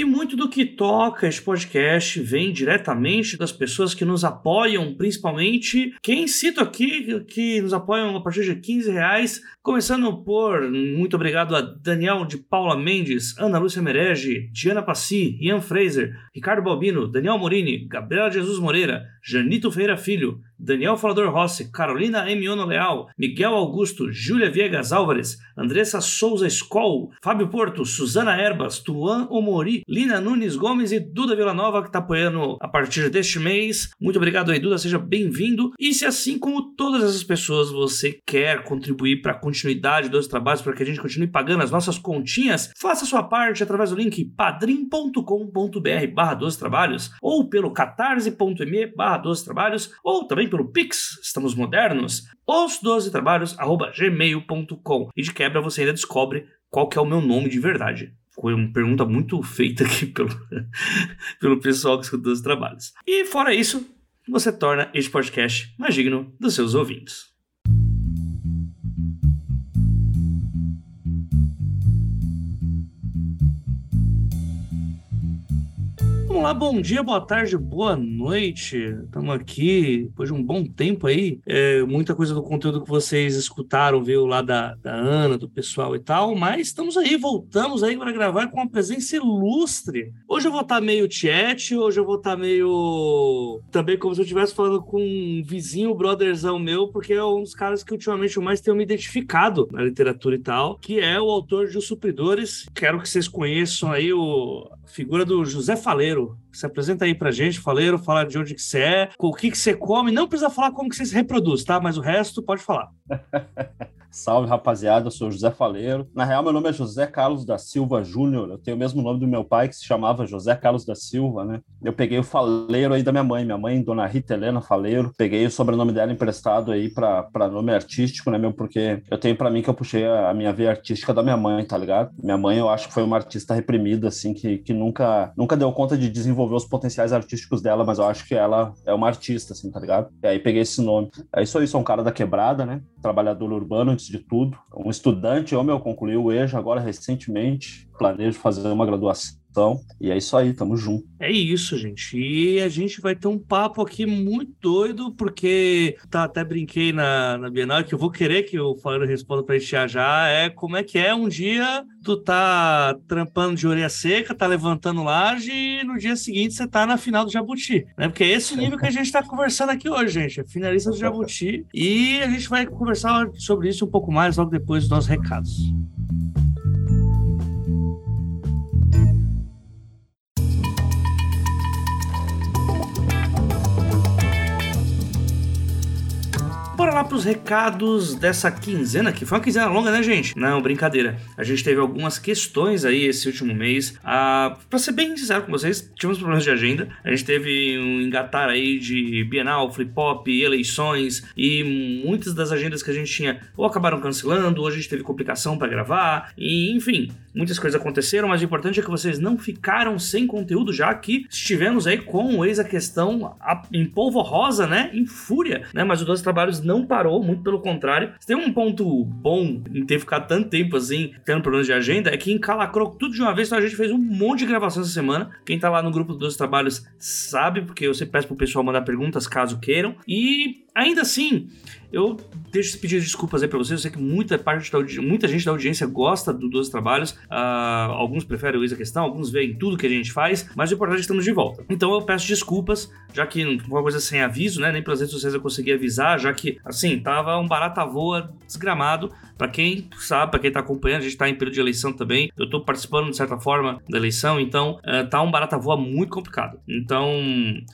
E muito do que toca este podcast vem diretamente das pessoas que nos apoiam, principalmente quem cito aqui, que nos apoiam a partir de 15 reais, começando por muito obrigado a Daniel de Paula Mendes, Ana Lúcia Merege, Diana Passi, Ian Fraser, Ricardo Balbino, Daniel Morini, Gabriela Jesus Moreira, Janito Feira Filho, Daniel Falador Rossi, Carolina Emiono Leal, Miguel Augusto, Júlia Viegas Álvares, Andressa Souza Skoll, Fábio Porto, Suzana Erbas, Tuan Omori, Lina Nunes Gomes e Duda Villanova, que está apoiando a partir deste mês. Muito obrigado aí, Duda, seja bem-vindo. E se assim como todas essas pessoas você quer contribuir para a continuidade dos trabalhos, para que a gente continue pagando as nossas continhas, faça sua parte através do link padrim.com.br barra 12 trabalhos ou pelo catarse.me barra 12 trabalhos ou também pelo Pix, estamos modernos, os 12 trabalhos, arroba gmail.com. E de quebra você ainda descobre qual que é o meu nome de verdade. Foi uma pergunta muito feita aqui pelo, pelo pessoal que escuta os trabalhos. E fora isso, você torna este podcast mais digno dos seus ouvintes. Vamos lá, bom dia, boa tarde, boa noite. Estamos aqui depois de um bom tempo aí. É, muita coisa do conteúdo que vocês escutaram veio lá da, da Ana, do pessoal e tal, mas estamos aí, voltamos aí para gravar com uma presença ilustre. Hoje eu vou estar meio chat, hoje eu vou estar meio. Também como se eu estivesse falando com um vizinho, brotherzão meu, porque é um dos caras que ultimamente eu mais tenho me identificado na literatura e tal, que é o autor de Os Supridores. Quero que vocês conheçam aí o a figura do José Faleiro. Pedro Se apresenta aí pra gente, Faleiro, fala de onde que você é, o que que você come, não precisa falar como que você se reproduz, tá? Mas o resto pode falar. Salve, rapaziada, eu sou José Faleiro. Na real, meu nome é José Carlos da Silva Júnior. Eu tenho o mesmo nome do meu pai, que se chamava José Carlos da Silva, né? Eu peguei o Faleiro aí da minha mãe, minha mãe, Dona Rita Helena Faleiro. Peguei o sobrenome dela emprestado aí para nome artístico, né, meu? Porque eu tenho para mim que eu puxei a, a, minha veia artística da minha mãe, tá ligado? Minha mãe, eu acho que foi uma artista reprimida, assim, que, que nunca, nunca deu conta de desenvolver os potenciais artísticos dela, mas eu acho que ela é uma artista, assim, tá ligado? E aí peguei esse nome. É isso aí, sou um cara da quebrada, né? Trabalhador urbano, antes de tudo. Um estudante, eu meu, concluiu o EJA agora recentemente. Planejo fazer uma graduação então, e é isso aí, tamo junto. É isso, gente. E a gente vai ter um papo aqui muito doido, porque tá, até brinquei na, na Bienal que eu vou querer que o Faleiro responda pra gente já já. É como é que é um dia tu tá trampando de orelha seca, tá levantando laje e no dia seguinte você tá na final do Jabuti, né? Porque é esse nível que a gente tá conversando aqui hoje, gente. É finalista do Jabuti. E a gente vai conversar sobre isso um pouco mais logo depois dos nossos recados. Lá pros recados dessa quinzena, que foi uma quinzena longa, né, gente? Não, brincadeira. A gente teve algumas questões aí esse último mês. Ah, pra ser bem sincero com vocês, tivemos problemas de agenda. A gente teve um engatar aí de Bienal, Flip Pop, eleições e muitas das agendas que a gente tinha ou acabaram cancelando, ou a gente teve complicação para gravar, e enfim, muitas coisas aconteceram, mas o importante é que vocês não ficaram sem conteúdo, já que estivemos aí com o ex a questão em polvo rosa, né? Em fúria, né? Mas os dois trabalhos não parou, muito pelo contrário. Se tem um ponto bom em ter ficado tanto tempo assim, tendo problemas de agenda, é que encalacrou tudo de uma vez, então a gente fez um monte de gravação essa semana. Quem tá lá no grupo dos trabalhos sabe, porque eu sempre peço pro pessoal mandar perguntas caso queiram. E ainda assim, eu deixo pedir desculpas aí pra vocês. Eu sei que muita parte da muita gente da audiência gosta do 12 Trabalhos. Uh, alguns preferem o Isa Questão, alguns veem tudo que a gente faz, mas o importante é que estamos de volta. Então eu peço desculpas, já que uma coisa sem aviso, né? Nem pelas redes sociais eu consegui avisar, já que, assim, tava um barata voa desgramado. Para quem sabe, para quem tá acompanhando, a gente tá em período de eleição também. Eu tô participando, de certa forma, da eleição, então uh, tá um barata voa muito complicado. Então,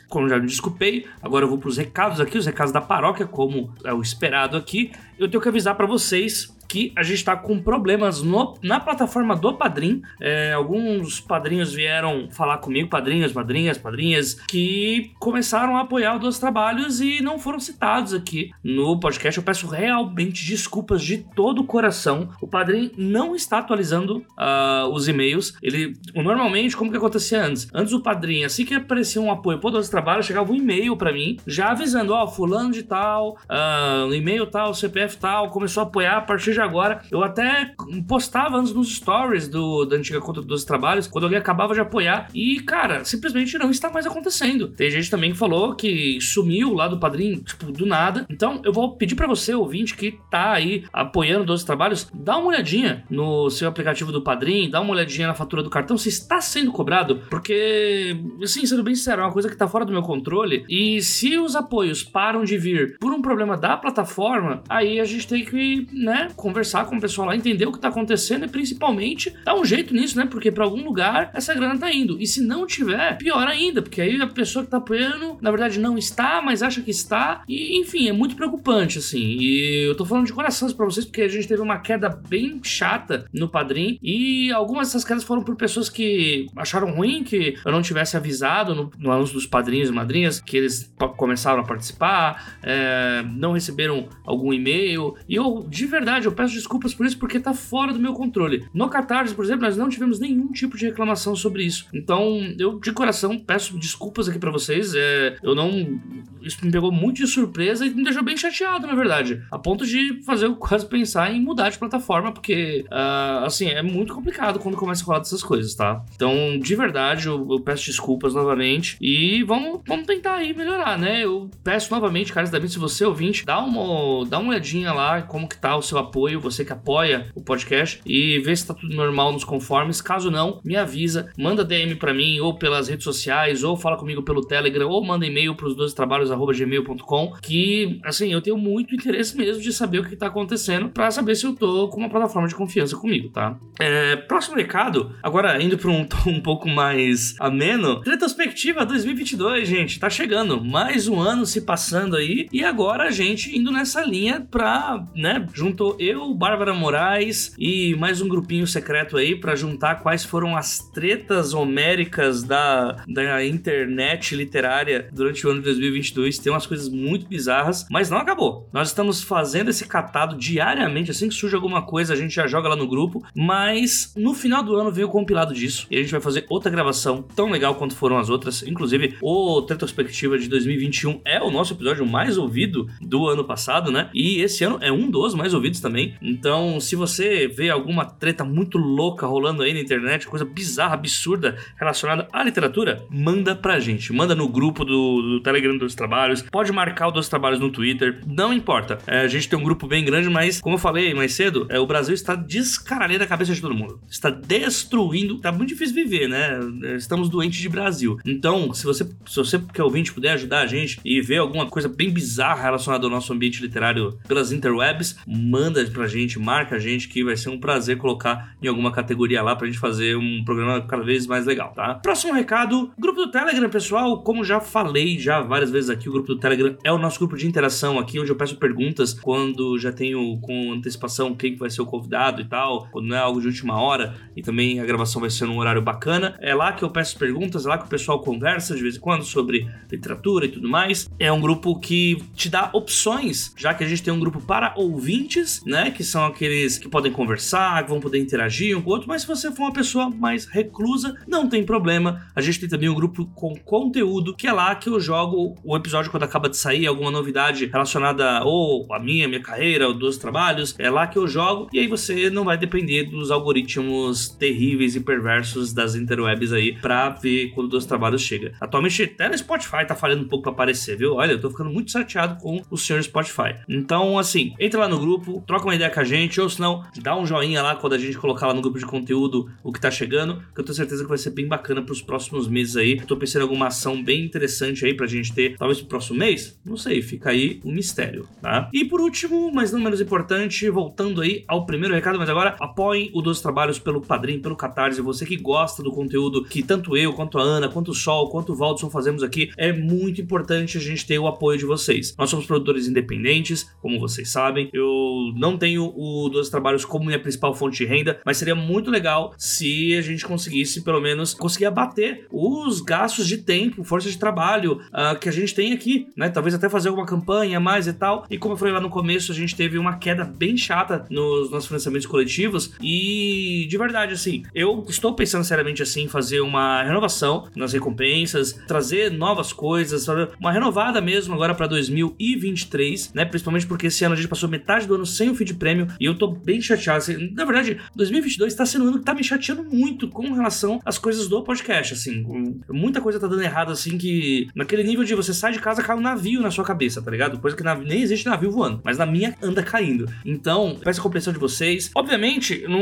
como já me desculpei, agora eu vou pros recados aqui, os recados da paróquia, como é o esperado aqui, eu tenho que avisar para vocês que a gente tá com problemas no, na plataforma do Padrim. É, alguns padrinhos vieram falar comigo, padrinhos, madrinhas, padrinhas, que começaram a apoiar os dois trabalhos e não foram citados aqui no podcast. Eu peço realmente desculpas de todo o coração. O Padrim não está atualizando uh, os e-mails. Ele, normalmente, como que acontecia antes? Antes o Padrim, assim que aparecia um apoio por dois trabalhos, chegava um e-mail para mim, já avisando, ó, oh, fulano de tal, uh, e-mail tal, CPF tal, começou a apoiar a partir de agora. Eu até postava antes nos stories do, da antiga conta dos trabalhos, quando alguém acabava de apoiar, e, cara, simplesmente não está mais acontecendo. Tem gente também que falou que sumiu lá do Padrim, tipo, do nada. Então, eu vou pedir para você, ouvinte, que tá aí apoiando 12 trabalhos, dá uma olhadinha no seu aplicativo do Padrim, dá uma olhadinha na fatura do cartão se está sendo cobrado, porque, assim, sendo bem sincero, é uma coisa que tá fora do meu controle. E se os apoios param de vir por um problema da plataforma, aí a gente tem que, né, conversar com o pessoal lá, entender o que tá acontecendo e principalmente dar um jeito nisso, né? Porque para algum lugar essa grana tá indo. E se não tiver, pior ainda, porque aí a pessoa que tá apoiando, na verdade, não está, mas acha que está. E, enfim, é muito preocupante, assim. E eu tô falando de coração para vocês, porque a gente teve uma queda bem chata no Padrim. E algumas dessas quedas foram por pessoas que acharam ruim que eu não tivesse avisado no, no anúncio dos padrinhos e madrinhas que eles começaram a participar, é, não receberam algum e-mail. E eu, de verdade, eu peço desculpas por isso, porque tá fora do meu controle. No Catarse, por exemplo, nós não tivemos nenhum tipo de reclamação sobre isso. Então, eu, de coração, peço desculpas aqui para vocês. É, eu não. Isso me pegou muito de surpresa e me deixou bem chateado, na verdade. A ponto de fazer eu quase pensar em mudar de plataforma, porque, uh, assim, é muito complicado quando começa a falar dessas coisas, tá? Então, de verdade, eu, eu peço desculpas novamente e vamos, vamos tentar aí melhorar, né? Eu peço novamente, caras da se você ouvinte, dá uma, dá uma olhadinha lá como que tá o seu apoio, você que apoia o podcast e vê se tá tudo normal nos conformes. Caso não, me avisa, manda DM para mim ou pelas redes sociais ou fala comigo pelo Telegram ou manda e-mail pros 12 trabalhos@gmail.com que, assim, eu tenho muito interesse mesmo de saber o que tá acontecendo para saber se eu tô com uma plataforma de confiança comigo, tá? É, próximo recado, agora indo para um tom um pouco mais ameno, retrospectiva 2022, gente, tá chegando, mais um ano se passando aí e agora a gente indo nessa linha pra, né, juntou eu, Bárbara Moraes e mais um grupinho secreto aí para juntar quais foram as tretas homéricas da, da internet literária durante o ano de 2022. Tem umas coisas muito bizarras, mas não acabou. Nós estamos fazendo esse catado diariamente, assim que surge alguma coisa, a gente já joga lá no grupo, mas no final do ano veio o compilado disso e a gente vai fazer outra gravação tão legal quanto foram as outras. Inclusive, o Retrospectiva de 2021 é o nosso episódio mais ouvido do ano passado, né? E esse ano é um dos mais ouvidos também. Então, se você vê alguma treta muito louca rolando aí na internet, coisa bizarra, absurda relacionada à literatura, manda pra gente. Manda no grupo do, do Telegram dos Trabalhos, pode marcar o dos Trabalhos no Twitter, não importa. É, a gente tem um grupo bem grande, mas como eu falei mais cedo, é, o Brasil está descaralhando a cabeça de todo mundo. Está destruindo. Tá muito difícil viver, né? Estamos doentes de Brasil. Então, se você, se você que é puder ajudar a gente e ver alguma coisa bem bizarra relacionada ao nosso ambiente literário pelas interwebs, manda pra gente, marca a gente que vai ser um prazer colocar em alguma categoria lá pra gente fazer um programa cada vez mais legal, tá? Próximo recado, grupo do Telegram, pessoal. Como já falei já várias vezes aqui, o grupo do Telegram é o nosso grupo de interação aqui, onde eu peço perguntas quando já tenho com antecipação quem vai ser o convidado e tal, quando não é algo de última hora e também a gravação vai ser num horário bacana. É lá que eu peço perguntas, é lá que o pessoal conversa de vez em quando sobre literatura e tudo mais. É um grupo que te dá opções, já que a gente tem um grupo para ouvintes, né, que são aqueles que podem conversar, que vão poder interagir um com o outro, mas se você for uma pessoa mais reclusa, não tem problema. A gente tem também um grupo com conteúdo, que é lá que eu jogo o episódio quando acaba de sair, alguma novidade relacionada ou a minha, minha carreira, ou dos trabalhos, é lá que eu jogo, e aí você não vai depender dos algoritmos terríveis e perversos das interwebs aí pra ver quando os trabalhos chega. Atualmente até no Spotify tá falhando um pouco pra aparecer, viu? Olha, eu tô ficando muito chateado com o senhor Spotify. Então, assim, entra lá no grupo, troca uma ideia com a gente, ou se não, dá um joinha lá quando a gente colocar lá no grupo de conteúdo o que tá chegando, que eu tenho certeza que vai ser bem bacana pros próximos meses aí. Tô pensando em alguma ação bem interessante aí pra gente ter, talvez pro próximo mês? Não sei, fica aí um mistério, tá? E por último, mas não menos importante, voltando aí ao primeiro recado, mas agora apoiem o Dois Trabalhos pelo Padrim, pelo Catarse. Você que gosta do conteúdo que tanto eu, quanto a Ana, quanto o Sol, quanto o Valdson fazemos aqui, é muito importante a gente ter o apoio de vocês. Nós somos produtores independentes, como vocês sabem. Eu não tenho o Dois Trabalhos como minha principal fonte de renda, mas seria muito legal se a gente conseguisse, pelo menos, conseguir abater os gastos de tempo, força de trabalho uh, que a gente tem aqui, né? Talvez até fazer alguma campanha mais e tal. E como eu falei lá no começo, a gente teve uma queda bem chata nos nossos financiamentos coletivos. E de verdade, assim, eu estou pensando seriamente assim em fazer uma renovação nas recompensas, trazer novas coisas, uma renovada mesmo agora para 2023, né? Principalmente porque esse ano a gente passou metade do ano sem o feed prêmio e eu tô bem chateado. Assim, na verdade, 2022 tá sendo um ano que tá me chateando muito com relação às coisas do podcast, assim. Muita coisa tá dando errado, assim, que naquele nível de você sai de casa, cai um navio na sua cabeça, tá ligado? Coisa que nem existe navio voando, mas na minha anda caindo. Então, peço a compreensão de vocês. Obviamente, não,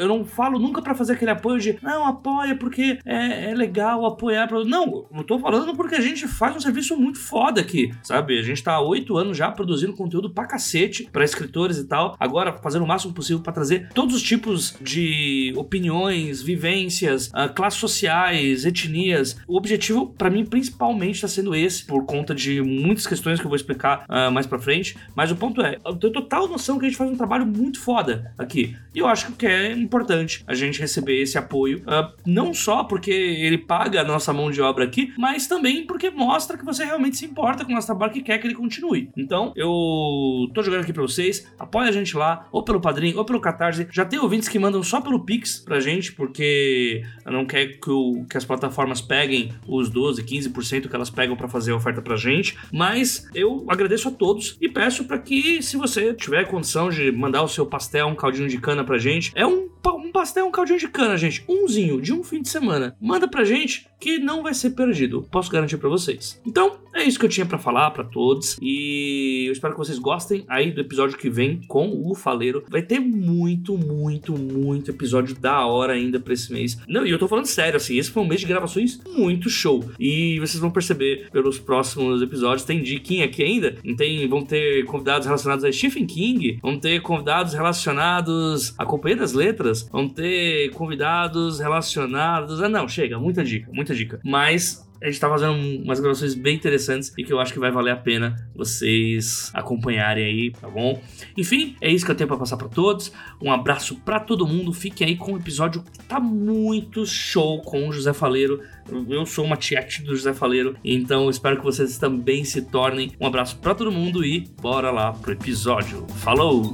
eu não falo nunca para fazer aquele apoio de não, apoia porque é, é legal apoiar. Pra... Não, eu tô falando porque a gente faz um serviço muito foda aqui, sabe? A gente tá há oito anos já produzindo conteúdo pra cacete pra escritores e tal. Agora, fazendo o máximo possível para trazer todos os tipos de opiniões, vivências, uh, classes sociais, etnias. O objetivo, para mim, principalmente, tá sendo esse, por conta de muitas questões que eu vou explicar uh, mais pra frente. Mas o ponto é, eu tenho total noção que a gente faz um trabalho muito foda aqui. E eu acho que é importante a gente receber esse apoio, uh, não só porque ele paga a nossa mão de obra aqui, mas também porque mostra que você realmente se importa com o nosso trabalho e quer que ele continue. Então, eu tô jogando aqui pra vocês, apoia gente lá, ou pelo Padrim, ou pelo Catarse. Já tem ouvintes que mandam só pelo Pix pra gente, porque não quer que, o, que as plataformas peguem os 12, 15% que elas pegam para fazer a oferta pra gente. Mas eu agradeço a todos e peço para que, se você tiver condição de mandar o seu pastel, um caldinho de cana pra gente, é um, um pastel, um caldinho de cana, gente. Umzinho de um fim de semana. Manda pra gente que não vai ser perdido. Posso garantir para vocês. Então, é isso que eu tinha para falar para todos. E eu espero que vocês gostem aí do episódio que vem com o Faleiro. Vai ter muito, muito, muito episódio da hora ainda pra esse mês. Não, e eu tô falando sério, assim, esse foi um mês de gravações muito show. E vocês vão perceber pelos próximos episódios, tem diquinha aqui ainda. Tem, vão ter convidados relacionados a Stephen King, vão ter convidados relacionados a Companhia das Letras, vão ter convidados relacionados. Ah, não, chega, muita dica, muita dica. Mas a gente tá fazendo umas gravações bem interessantes e que eu acho que vai valer a pena vocês acompanharem aí, tá bom? Enfim, é isso que eu tenho para passar para todos. Um abraço para todo mundo. Fiquem aí com o episódio que tá muito show com o José Faleiro. Eu sou uma tiete do José Faleiro, então espero que vocês também se tornem. Um abraço para todo mundo e bora lá pro episódio. Falou!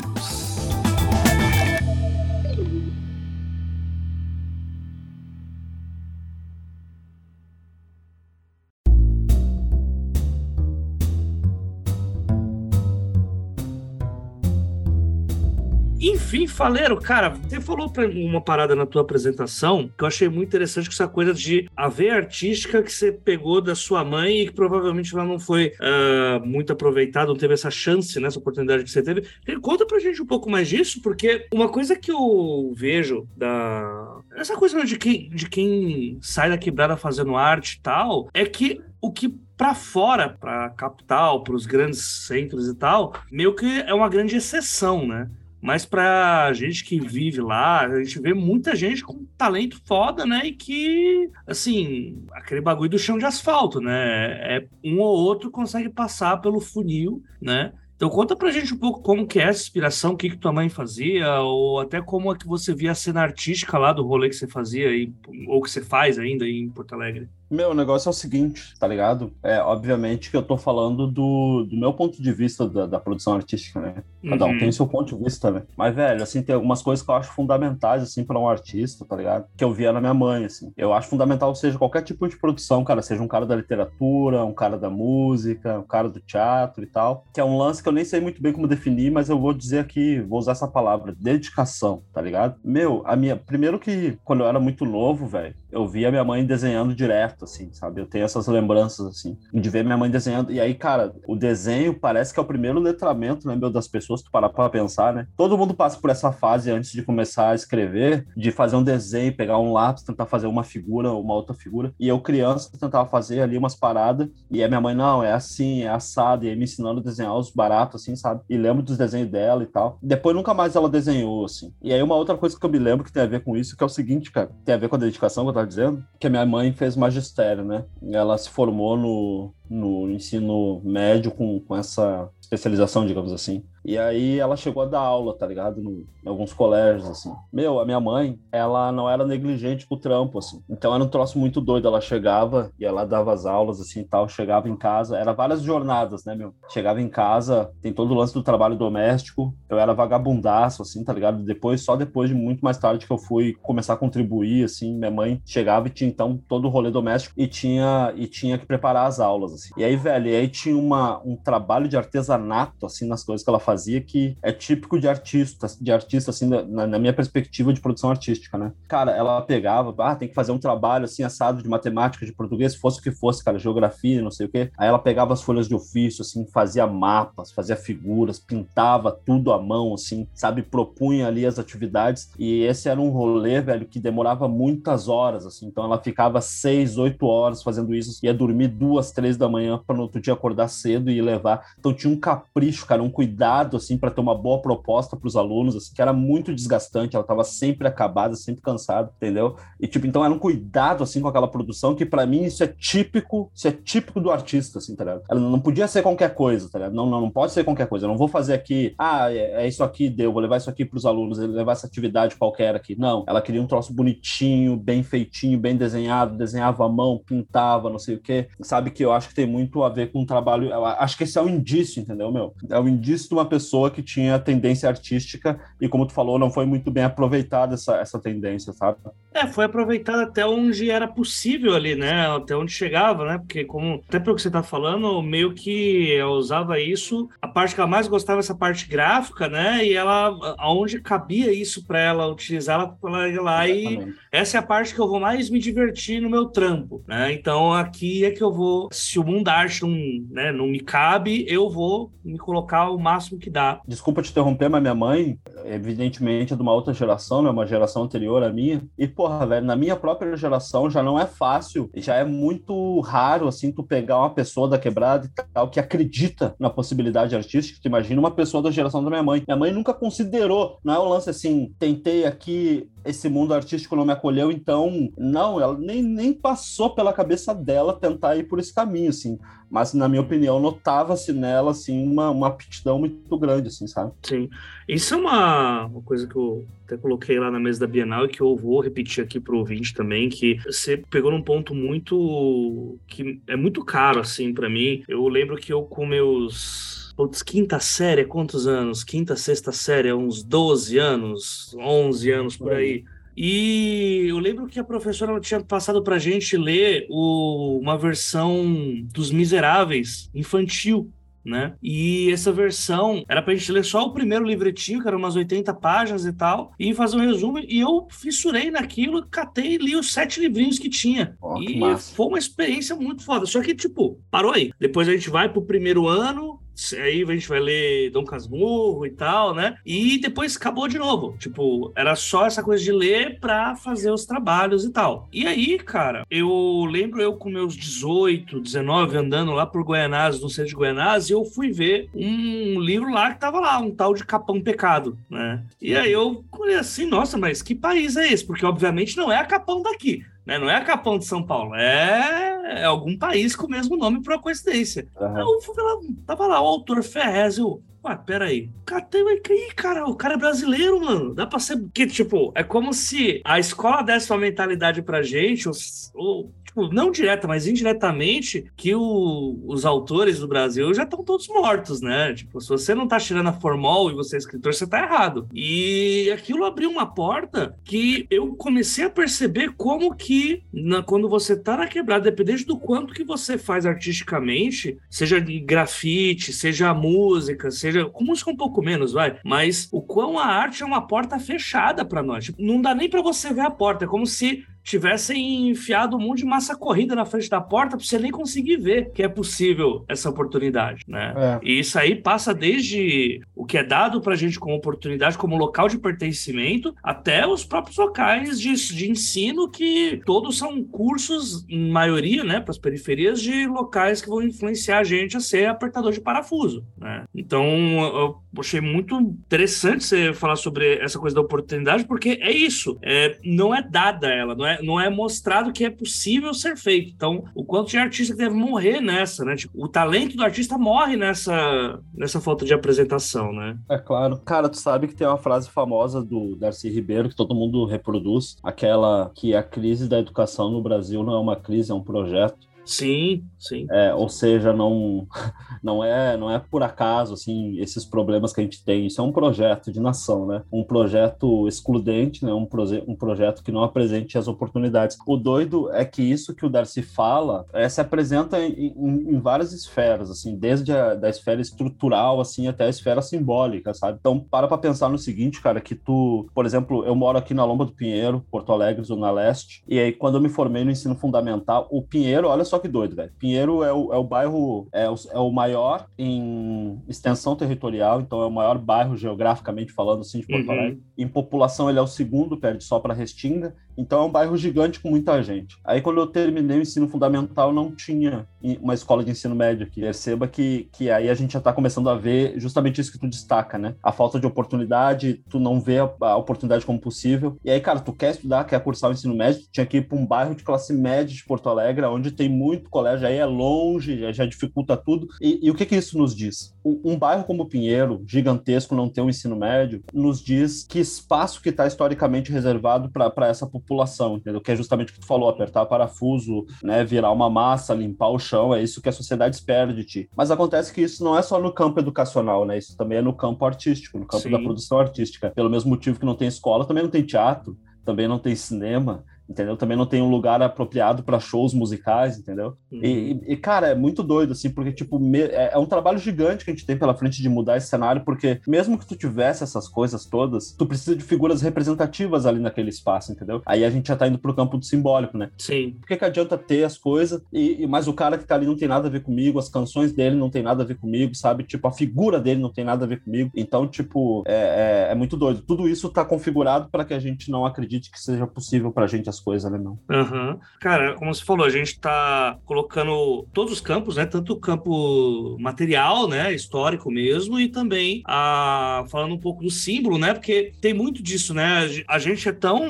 Enfim, Faleiro, cara, você falou pra uma parada na tua apresentação que eu achei muito interessante, que essa coisa de a veia artística que você pegou da sua mãe e que provavelmente ela não foi uh, muito aproveitada, não teve essa chance, né, essa oportunidade que você teve. Conta pra gente um pouco mais disso, porque uma coisa que eu vejo da... Essa coisa de quem, de quem sai da quebrada fazendo arte e tal, é que o que para fora, para capital, para os grandes centros e tal, meio que é uma grande exceção, né? Mas pra gente que vive lá, a gente vê muita gente com talento foda, né? E que, assim, aquele bagulho do chão de asfalto, né? É, um ou outro consegue passar pelo funil, né? Então conta pra gente um pouco como que é essa inspiração, o que que tua mãe fazia, ou até como é que você via a cena artística lá do rolê que você fazia, aí, ou que você faz ainda em Porto Alegre. Meu, o negócio é o seguinte, tá ligado? É, obviamente que eu tô falando do, do meu ponto de vista da, da produção artística, né? Cada um uhum. tem seu ponto de vista, né? Mas, velho, assim, tem algumas coisas que eu acho fundamentais, assim, pra um artista, tá ligado? Que eu via na minha mãe, assim. Eu acho fundamental, seja qualquer tipo de produção, cara, seja um cara da literatura, um cara da música, um cara do teatro e tal, que é um lance que eu nem sei muito bem como definir, mas eu vou dizer aqui, vou usar essa palavra, dedicação, tá ligado? Meu, a minha. Primeiro que, quando eu era muito novo, velho, eu via minha mãe desenhando direto assim, sabe? Eu tenho essas lembranças, assim, de ver minha mãe desenhando. E aí, cara, o desenho parece que é o primeiro letramento, né, meu, das pessoas, tu parar pra pensar, né? Todo mundo passa por essa fase antes de começar a escrever, de fazer um desenho, pegar um lápis, tentar fazer uma figura, uma outra figura. E eu, criança, tentava fazer ali umas paradas, e a minha mãe, não, é assim, é assado, e aí me ensinando a desenhar os baratos, assim, sabe? E lembro dos desenhos dela e tal. Depois nunca mais ela desenhou, assim. E aí uma outra coisa que eu me lembro que tem a ver com isso, que é o seguinte, cara, tem a ver com a dedicação que eu tava dizendo, que a minha mãe fez magistério, né? Ela se formou no, no ensino médio com, com essa especialização, digamos assim. E aí ela chegou a dar aula, tá ligado? No, em alguns colégios, assim. Meu, a minha mãe, ela não era negligente com o trampo, assim. Então era um troço muito doido. Ela chegava e ela dava as aulas, assim, e tal. Chegava em casa, era várias jornadas, né, meu? Chegava em casa, tem todo o lance do trabalho doméstico. Eu era vagabundaço, assim, tá ligado? Depois, só depois de muito mais tarde que eu fui começar a contribuir, assim. Minha mãe chegava e tinha, então, todo o rolê doméstico e tinha, e tinha que preparar as aulas, assim. E aí, velho, e aí tinha uma, um trabalho de artesanato, assim, nas coisas que ela fazia fazia que é típico de artista, de artista, assim, na, na, minha perspectiva de produção artística, né? Cara, ela pegava, ah, tem que fazer um trabalho, assim, assado de matemática, de português, fosse o que fosse, cara, geografia, não sei o quê. Aí ela pegava as folhas de ofício, assim, fazia mapas, fazia figuras, pintava tudo à mão, assim, sabe? Propunha ali as atividades. E esse era um rolê, velho, que demorava muitas horas, assim. Então ela ficava seis, oito horas fazendo isso, ia dormir duas, três da manhã para no outro dia acordar cedo e levar. Então tinha um capricho, cara, um cuidado cuidado assim para ter uma boa proposta para os alunos, assim, que era muito desgastante, ela estava sempre acabada, sempre cansada, entendeu? E tipo, então era um cuidado assim com aquela produção que para mim isso é típico, isso é típico do artista, assim, tá ligado? Ela não podia ser qualquer coisa, tá ligado? Não, não, não pode ser qualquer coisa. Eu não vou fazer aqui, ah, é, é isso aqui, deu, vou levar isso aqui para os alunos, levar essa atividade qualquer aqui. Não, ela queria um troço bonitinho, bem feitinho, bem desenhado, desenhava à mão, pintava, não sei o quê. Sabe que eu acho que tem muito a ver com o trabalho, acho que esse é o um indício, entendeu, meu? É o um indício de uma pessoa que tinha tendência artística e, como tu falou, não foi muito bem aproveitada essa, essa tendência, sabe? É, foi aproveitada até onde era possível ali, né? Até onde chegava, né? Porque, como até pelo que você tá falando, meio que ela usava isso, a parte que ela mais gostava essa parte gráfica, né? E ela, aonde cabia isso para ela utilizar, ela ia lá Exatamente. e essa é a parte que eu vou mais me divertir no meu trampo, né? Então aqui é que eu vou, se o mundo da arte não, né, não me cabe, eu vou me colocar o máximo que dá. Desculpa te interromper, mas minha mãe, evidentemente, é de uma outra geração, né? Uma geração anterior à minha. E, porra, velho, na minha própria geração já não é fácil, já é muito raro, assim, tu pegar uma pessoa da quebrada e tal, que acredita na possibilidade artística. Tu imagina uma pessoa da geração da minha mãe. Minha mãe nunca considerou, não é um lance assim, tentei aqui esse mundo artístico não me acolheu, então, não, ela nem, nem passou pela cabeça dela tentar ir por esse caminho, assim. Mas, na minha opinião, notava-se nela, assim, uma, uma aptidão muito grande, assim, sabe? Sim. Isso é uma, uma coisa que eu até coloquei lá na mesa da Bienal e que eu vou repetir aqui pro ouvinte também, que você pegou num ponto muito... que é muito caro, assim, para mim. Eu lembro que eu, com meus Putz, quinta série, quantos anos? Quinta, sexta série, uns 12 anos, 11 anos por aí. E eu lembro que a professora tinha passado pra gente ler o, uma versão dos Miseráveis infantil né? E essa versão era pra gente ler só o primeiro livretinho, que era umas 80 páginas e tal, e fazer um resumo. E eu fissurei naquilo, catei e li os sete livrinhos que tinha. Oh, e que foi uma experiência muito foda. Só que, tipo, parou aí. Depois a gente vai pro primeiro ano, aí a gente vai ler Dom Casmurro e tal, né? E depois acabou de novo. Tipo, era só essa coisa de ler pra fazer os trabalhos e tal. E aí, cara, eu lembro eu com meus 18, 19, andando lá por Goianás, no centro de Goianás, e eu fui ver um livro lá que tava lá, um tal de Capão Pecado, né? E aí eu falei assim, nossa, mas que país é esse? Porque obviamente não é a Capão daqui. Né? Não é a Capão de São Paulo, é, é algum país com o mesmo nome por uma coincidência. Uhum. Eu fui lá, tava lá o autor Ferrez, eu, Ué, peraí. Catei, aí, cara, o cara é brasileiro, mano. Dá pra ser. Que, tipo, é como se a escola desse uma mentalidade pra gente, ou, ou tipo, não direta, mas indiretamente, que o, os autores do Brasil já estão todos mortos, né? Tipo, se você não tá tirando a formol e você é escritor, você tá errado. E aquilo abriu uma porta que eu comecei a perceber como que, na, quando você tá na quebrada, dependendo do quanto que você faz artisticamente, seja grafite, seja música, seja. Com música um pouco menos, vai. Mas o quão a arte é uma porta fechada para nós. Tipo, não dá nem para você ver a porta. É como se tivessem enfiado um monte de massa corrida na frente da porta para você nem conseguir ver que é possível essa oportunidade, né? É. E isso aí passa desde o que é dado para a gente como oportunidade, como local de pertencimento, até os próprios locais de, de ensino que todos são cursos, em maioria, né, para as periferias de locais que vão influenciar a gente a ser apertador de parafuso, né? Então, eu achei muito interessante você falar sobre essa coisa da oportunidade, porque é isso, é, não é dada ela, não é, não é mostrado que é possível ser feito. Então, o quanto de artista deve morrer nessa, né? Tipo, o talento do artista morre nessa, nessa falta de apresentação, né? É claro. Cara, tu sabe que tem uma frase famosa do Darcy Ribeiro que todo mundo reproduz, aquela que a crise da educação no Brasil não é uma crise, é um projeto. Sim, sim. É, ou seja, não, não é não é por acaso assim esses problemas que a gente tem. Isso é um projeto de nação, né? Um projeto excludente, né? Um, proje um projeto que não apresente as oportunidades. O doido é que isso que o Darcy fala é, se apresenta em, em, em, várias esferas, assim, desde a da esfera estrutural assim até a esfera simbólica, sabe? Então para para pensar no seguinte, cara, que tu, por exemplo, eu moro aqui na Lomba do Pinheiro, Porto Alegre, Zona Leste, e aí quando eu me formei no ensino fundamental, o Pinheiro, olha só que doido, velho. Pinheiro é o, é o bairro, é o, é o maior em extensão territorial, então é o maior bairro geograficamente falando assim de Porto uhum. Alegre. Em população ele é o segundo, perde só para Restinga, então é um bairro gigante com muita gente. Aí quando eu terminei o ensino fundamental, não tinha uma escola de ensino médio aqui. Perceba que, que aí a gente já está começando a ver justamente isso que tu destaca, né? A falta de oportunidade, tu não vê a, a oportunidade como possível. E aí, cara, tu quer estudar, quer cursar o ensino médio, tu tinha que ir para um bairro de classe média de Porto Alegre, onde tem muito colégio, aí é longe, já, já dificulta tudo. E, e, o que que isso nos diz? Um, um bairro como Pinheiro, gigantesco, não ter um ensino médio, nos diz que espaço que está historicamente reservado para essa população população, entendeu? Que é justamente o que tu falou, apertar parafuso, né, virar uma massa, limpar o chão, é isso que a sociedade espera de ti. Mas acontece que isso não é só no campo educacional, né? Isso também é no campo artístico, no campo Sim. da produção artística. Pelo mesmo motivo que não tem escola, também não tem teatro, também não tem cinema, entendeu? Também não tem um lugar apropriado para shows musicais, entendeu? Uhum. E, e, cara, é muito doido, assim, porque, tipo, me, é, é, um trabalho gigante que a gente tem pela frente de mudar esse cenário, porque mesmo que tu tivesse essas coisas todas, tu precisa de figuras representativas ali naquele espaço, entendeu? Aí a gente já tá indo pro campo do simbólico, né? Sim. Por que, que adianta ter as coisas, e, e, mas o cara que tá ali não tem nada a ver comigo, as canções dele não tem nada a ver comigo, sabe? Tipo, a figura dele não tem nada a ver comigo. Então, tipo, é, é, é muito doido. Tudo isso tá configurado para que a gente não acredite que seja possível pra gente as coisas, né, não? Uhum. Cara, como você falou, a gente está colocando todos os campos, né? Tanto o campo material, né? Histórico mesmo, e também a, falando um pouco do símbolo, né? Porque tem muito disso, né? A gente é tão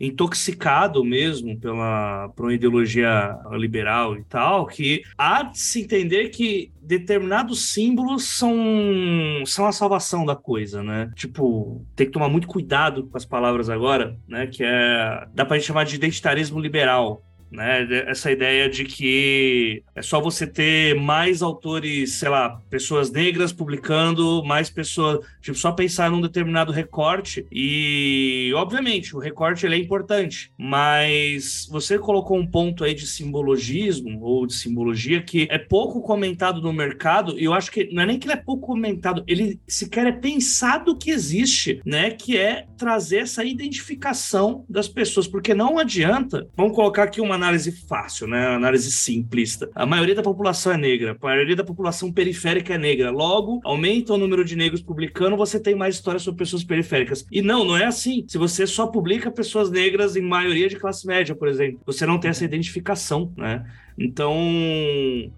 intoxicado mesmo pela por uma ideologia liberal e tal, que há de se entender que determinados símbolos são, são a salvação da coisa, né? Tipo, tem que tomar muito cuidado com as palavras agora, né? Que é. dá pra gente chamar de identitarismo liberal né? Essa ideia de que é só você ter mais autores, sei lá, pessoas negras publicando, mais pessoas, tipo, só pensar num determinado recorte e, obviamente, o recorte ele é importante, mas você colocou um ponto aí de simbologismo ou de simbologia que é pouco comentado no mercado e eu acho que não é nem que ele é pouco comentado, ele sequer é pensado que existe, né? Que é trazer essa identificação das pessoas, porque não adianta, vamos colocar aqui uma análise fácil, né? Análise simplista. A maioria da população é negra, a maioria da população periférica é negra. Logo, aumenta o número de negros publicando, você tem mais histórias sobre pessoas periféricas. E não, não é assim. Se você só publica pessoas negras em maioria de classe média, por exemplo, você não tem essa identificação, né? Então,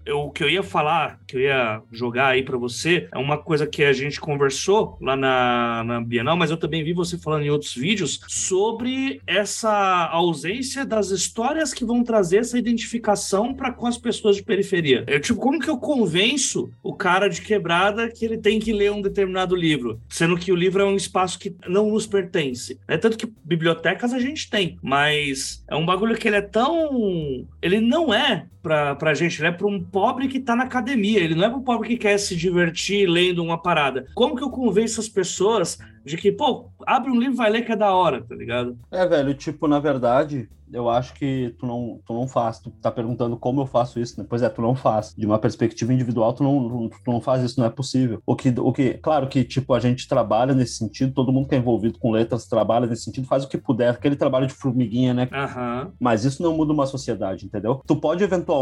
eu, o que eu ia falar, que eu ia jogar aí para você, é uma coisa que a gente conversou lá na, na Bienal, mas eu também vi você falando em outros vídeos sobre essa ausência das histórias que vão trazer essa identificação para com as pessoas de periferia. Eu, tipo, como que eu convenço o cara de quebrada que ele tem que ler um determinado livro, sendo que o livro é um espaço que não nos pertence? É tanto que bibliotecas a gente tem, mas é um bagulho que ele é tão. Ele não é time. Pra, pra gente, ele é pra um pobre que tá na academia, ele não é pra um pobre que quer se divertir lendo uma parada. Como que eu convenço as pessoas de que, pô, abre um livro e vai ler que é da hora, tá ligado? É, velho, tipo, na verdade, eu acho que tu não, tu não faz. Tu tá perguntando como eu faço isso, né? Pois é, tu não faz. De uma perspectiva individual, tu não, tu não faz isso, não é possível. O que, o que, claro que, tipo, a gente trabalha nesse sentido, todo mundo que é envolvido com letras trabalha nesse sentido, faz o que puder, aquele trabalho de formiguinha, né? Aham. Mas isso não muda uma sociedade, entendeu? Tu pode eventualmente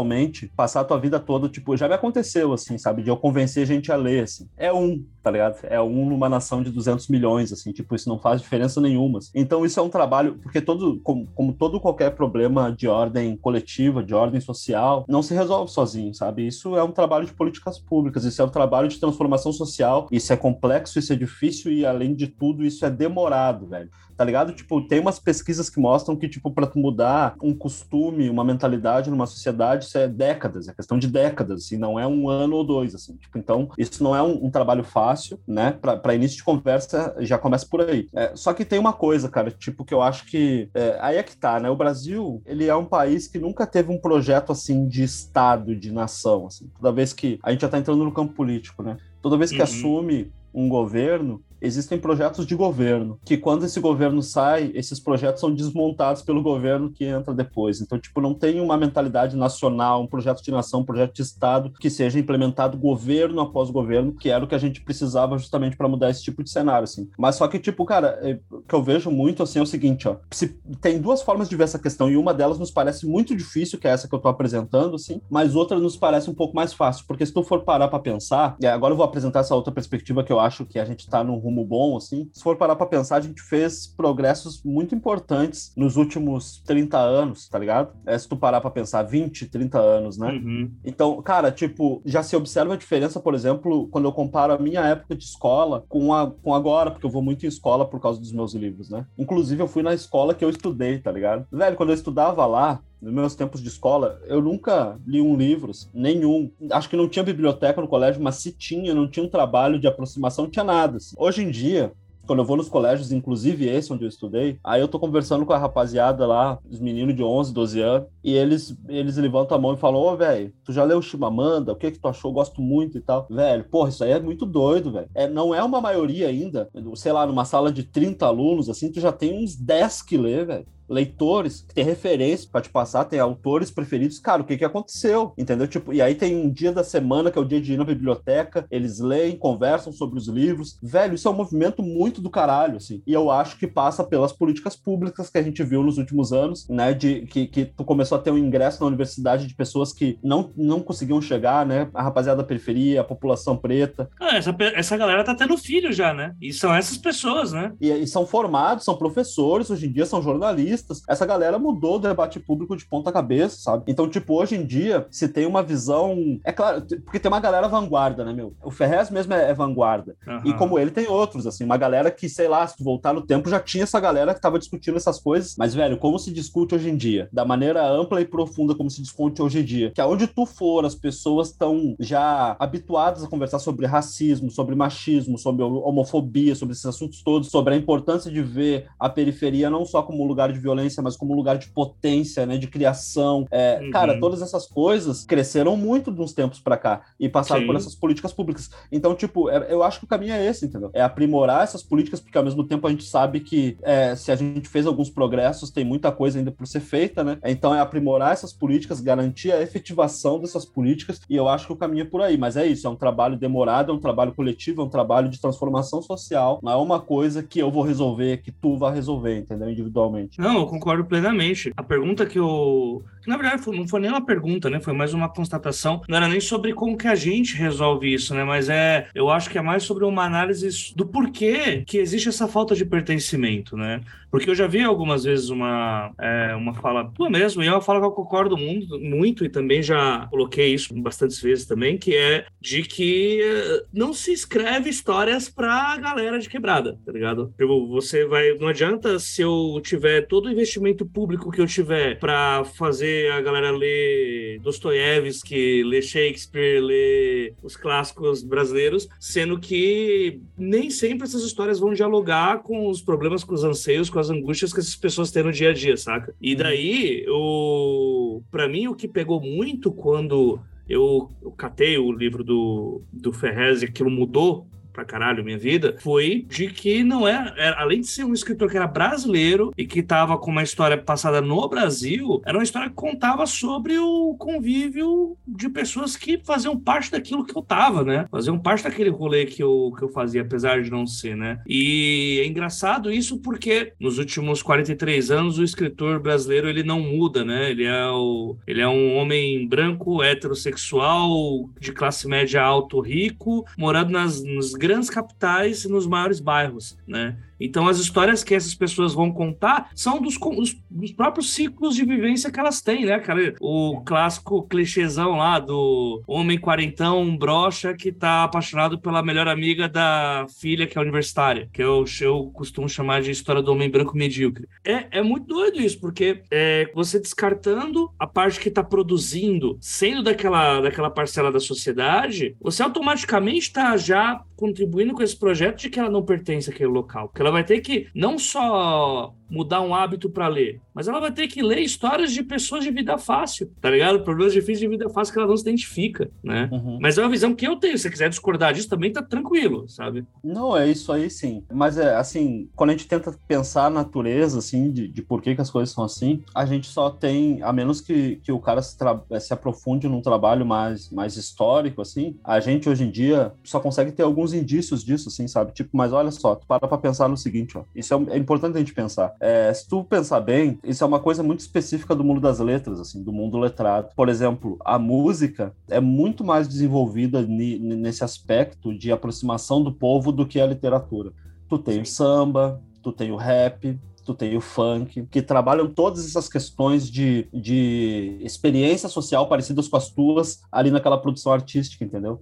passar a tua vida toda, tipo, já me aconteceu, assim, sabe? De eu convencer gente a ler, assim. É um, tá ligado? É um numa nação de 200 milhões, assim, tipo, isso não faz diferença nenhuma. assim. Então isso é um trabalho, porque todo, como, como todo qualquer problema de ordem coletiva, de ordem social, não se resolve sozinho, sabe? Isso é um trabalho de políticas públicas, isso é um trabalho de transformação social, isso é complexo, isso é difícil e, além de tudo, isso é demorado, velho tá ligado? Tipo, tem umas pesquisas que mostram que, tipo, para tu mudar um costume, uma mentalidade numa sociedade, isso é décadas, é questão de décadas, assim, não é um ano ou dois, assim. Tipo, então, isso não é um, um trabalho fácil, né? Para início de conversa, já começa por aí. É, só que tem uma coisa, cara, tipo, que eu acho que. É, aí é que tá, né? O Brasil, ele é um país que nunca teve um projeto, assim, de Estado, de nação, assim. Toda vez que. A gente já tá entrando no campo político, né? Toda vez que Uhum. assume um governo, existem projetos de governo, que quando esse governo sai, esses projetos são desmontados pelo governo que entra depois. Então, tipo, não tem uma mentalidade nacional, um projeto de nação, um projeto de Estado que seja implementado governo após governo, que era o que a gente precisava justamente para mudar esse tipo de cenário, assim. Mas só que, tipo, cara, é, o que eu vejo muito, assim, é o seguinte, ó. Se, tem duas formas de ver essa questão, e uma delas nos parece muito difícil, que é essa que eu tô apresentando, assim, mas outra nos parece um pouco mais fácil, porque se tu for parar para pensar, e agora eu vou apresentar essa outra perspectiva que eu acho que a gente tá num rumo bom, assim. Se for parar para pensar, a gente fez progressos muito importantes nos últimos 30 anos, tá ligado? É, se tu parar para pensar, 20, 30 anos, né? Uhum. Então, cara, tipo, já se observa a diferença, por exemplo, quando eu comparo a minha época de escola com, a, com agora, porque eu vou muito em escola por causa dos meus livros, né? Inclusive, eu fui na escola que eu estudei, tá ligado? Velho, quando eu estudava lá, nos meus tempos de escola, eu nunca li um livro, nenhum. Acho que não tinha biblioteca no colégio, mas se tinha, não tinha um trabalho de aproximação, não tinha nada. assim. Hoje em dia, quando eu vou nos colégios, inclusive esse onde eu estudei, aí eu tô conversando com a rapaziada lá, os meninos de 11, 12 anos, e eles, eles levantam a mão e falam, ô, velho, tu já leu Chimamanda? O que que tu achou? Gosto muito e tal. Velho, porra, isso aí é muito doido, velho. É, não é uma maioria ainda, sei lá, numa sala de 30 alunos, assim, tu já tem uns 10 que lê, velho leitores que tem referência pra te passar, tem autores preferidos. Cara, o que que aconteceu? Entendeu? Tipo, e aí tem um dia da semana que é o dia de ir na biblioteca, eles leem, conversam sobre os livros. Velho, isso é um movimento muito do caralho, assim. E eu acho que passa pelas políticas públicas que a gente viu nos últimos anos, né? De que, que tu começou a ter um ingresso na universidade de pessoas que não, não conseguiam chegar, né? A rapaziada da periferia, a população preta. Ah, essa, essa galera tá tendo filho já, né? E são essas pessoas, né? E, e são formados, são professores, hoje em dia são jornalistas. Essa galera mudou o debate público de ponta cabeça, sabe? Então, tipo, hoje em dia, se tem uma visão. É claro, porque tem uma galera vanguarda, né, meu? O Ferrez mesmo é, é vanguarda. E Aham. como ele, tem outros, assim, uma galera que, sei lá, se tu voltar no tempo, já tinha essa galera que tava discutindo essas coisas. Mas, velho, como se discute hoje em dia? Da maneira ampla e profunda como se discute hoje em dia. Que aonde tu for, as pessoas estão já habituadas a conversar sobre racismo, sobre machismo, sobre homofobia, sobre esses assuntos todos, sobre a importância de ver a periferia não só como um lugar de violência, mas como um lugar de potência, né, de criação. É, Uhum. Cara, todas essas coisas cresceram muito de uns tempos pra cá e passaram Sim. por essas políticas públicas. Então, tipo, é- eu acho que o caminho é esse, entendeu? É aprimorar essas políticas, porque ao mesmo tempo a gente sabe que é, se a gente fez alguns progressos, tem muita coisa ainda por ser feita, né? Então é aprimorar essas políticas, garantir a efetivação dessas políticas, e eu acho que o caminho é por aí. Mas é isso, é um trabalho demorado, é um trabalho coletivo, é um trabalho de transformação social. Não é uma coisa que eu vou resolver, que tu vai resolver, entendeu? Individualmente. Não, eu concordo plenamente. A pergunta que eu. Na verdade não foi nem uma pergunta, né? Foi mais uma constatação. Não era nem sobre como que a gente resolve isso, né? Mas é. Eu acho que é mais sobre uma análise do porquê que existe essa falta de pertencimento, né? Porque eu já vi algumas vezes uma, é, uma fala tua mesmo, e é uma fala que eu concordo muito, muito, e também já coloquei isso bastantes vezes também, que é de que eh, não se escreve histórias pra galera de quebrada, tá ligado? Tipo, você vai. Não adianta se eu tiver todo o investimento público que eu tiver pra fazer a galera ler Dostoiévski, ler Shakespeare, ler os clássicos brasileiros, sendo que nem sempre essas histórias vão dialogar com os problemas, com os anseios, com as angústias que essas pessoas têm no dia a dia, saca? E daí, o... para mim, o que pegou muito quando eu, eu catei o livro do, do Ferrez e aquilo mudou pra caralho minha vida, foi de que não era, é, era, além de ser um escritor que era brasileiro e que tava com uma história passada no Brasil, era uma história que contava sobre o convívio de pessoas que faziam parte daquilo que eu tava, né? Faziam parte daquele rolê que eu, que eu fazia, apesar de não ser, né? E é engraçado isso porque nos últimos 43 anos o escritor brasileiro ele não muda, né? Ele é, o, ele é um homem branco, heterossexual, de classe média alto, rico, morando nas, nos grandes capitais nos maiores bairros, né? Então, as histórias que essas pessoas vão contar são dos, dos, dos, próprios ciclos de vivência que elas têm, né, cara? O clássico clichêzão lá do homem quarentão, brocha, que tá apaixonado pela melhor amiga da filha, que é universitária, que eu, eu costumo chamar de história do homem branco medíocre. É, é muito doido isso, porque é, você descartando a parte que tá produzindo, sendo daquela, daquela parcela da sociedade, você automaticamente tá já contribuindo com esse projeto de que ela não pertence àquele local. Porque ela vai ter que não só mudar um hábito para ler, mas ela vai ter que ler histórias de pessoas de vida fácil, tá ligado? Problemas difíceis de vida fácil que ela não se identifica, né? Uhum. Mas é uma visão que eu tenho. Se você quiser discordar disso, também tá tranquilo, sabe? Não, é isso aí sim. Mas é assim, quando a gente tenta pensar a natureza, assim, de, de por que, que as coisas são assim, a gente só tem, a menos que, que o cara se, se aprofunde num trabalho mais, mais histórico, assim, a gente hoje em dia só consegue ter alguns indícios disso, assim, sabe? Tipo, mas olha só, tu para pra pensar no seguinte, ó. Isso é, é importante a gente pensar. É, se tu pensar bem, isso é uma coisa muito específica do mundo das letras, assim, do mundo letrado. Por exemplo, a música é muito mais desenvolvida nesse aspecto de aproximação do povo do que a literatura. Tu tem o samba, tu tem o rap, tu tem o funk, que trabalham todas essas questões de, de experiência social parecidas com as tuas ali naquela produção artística, entendeu?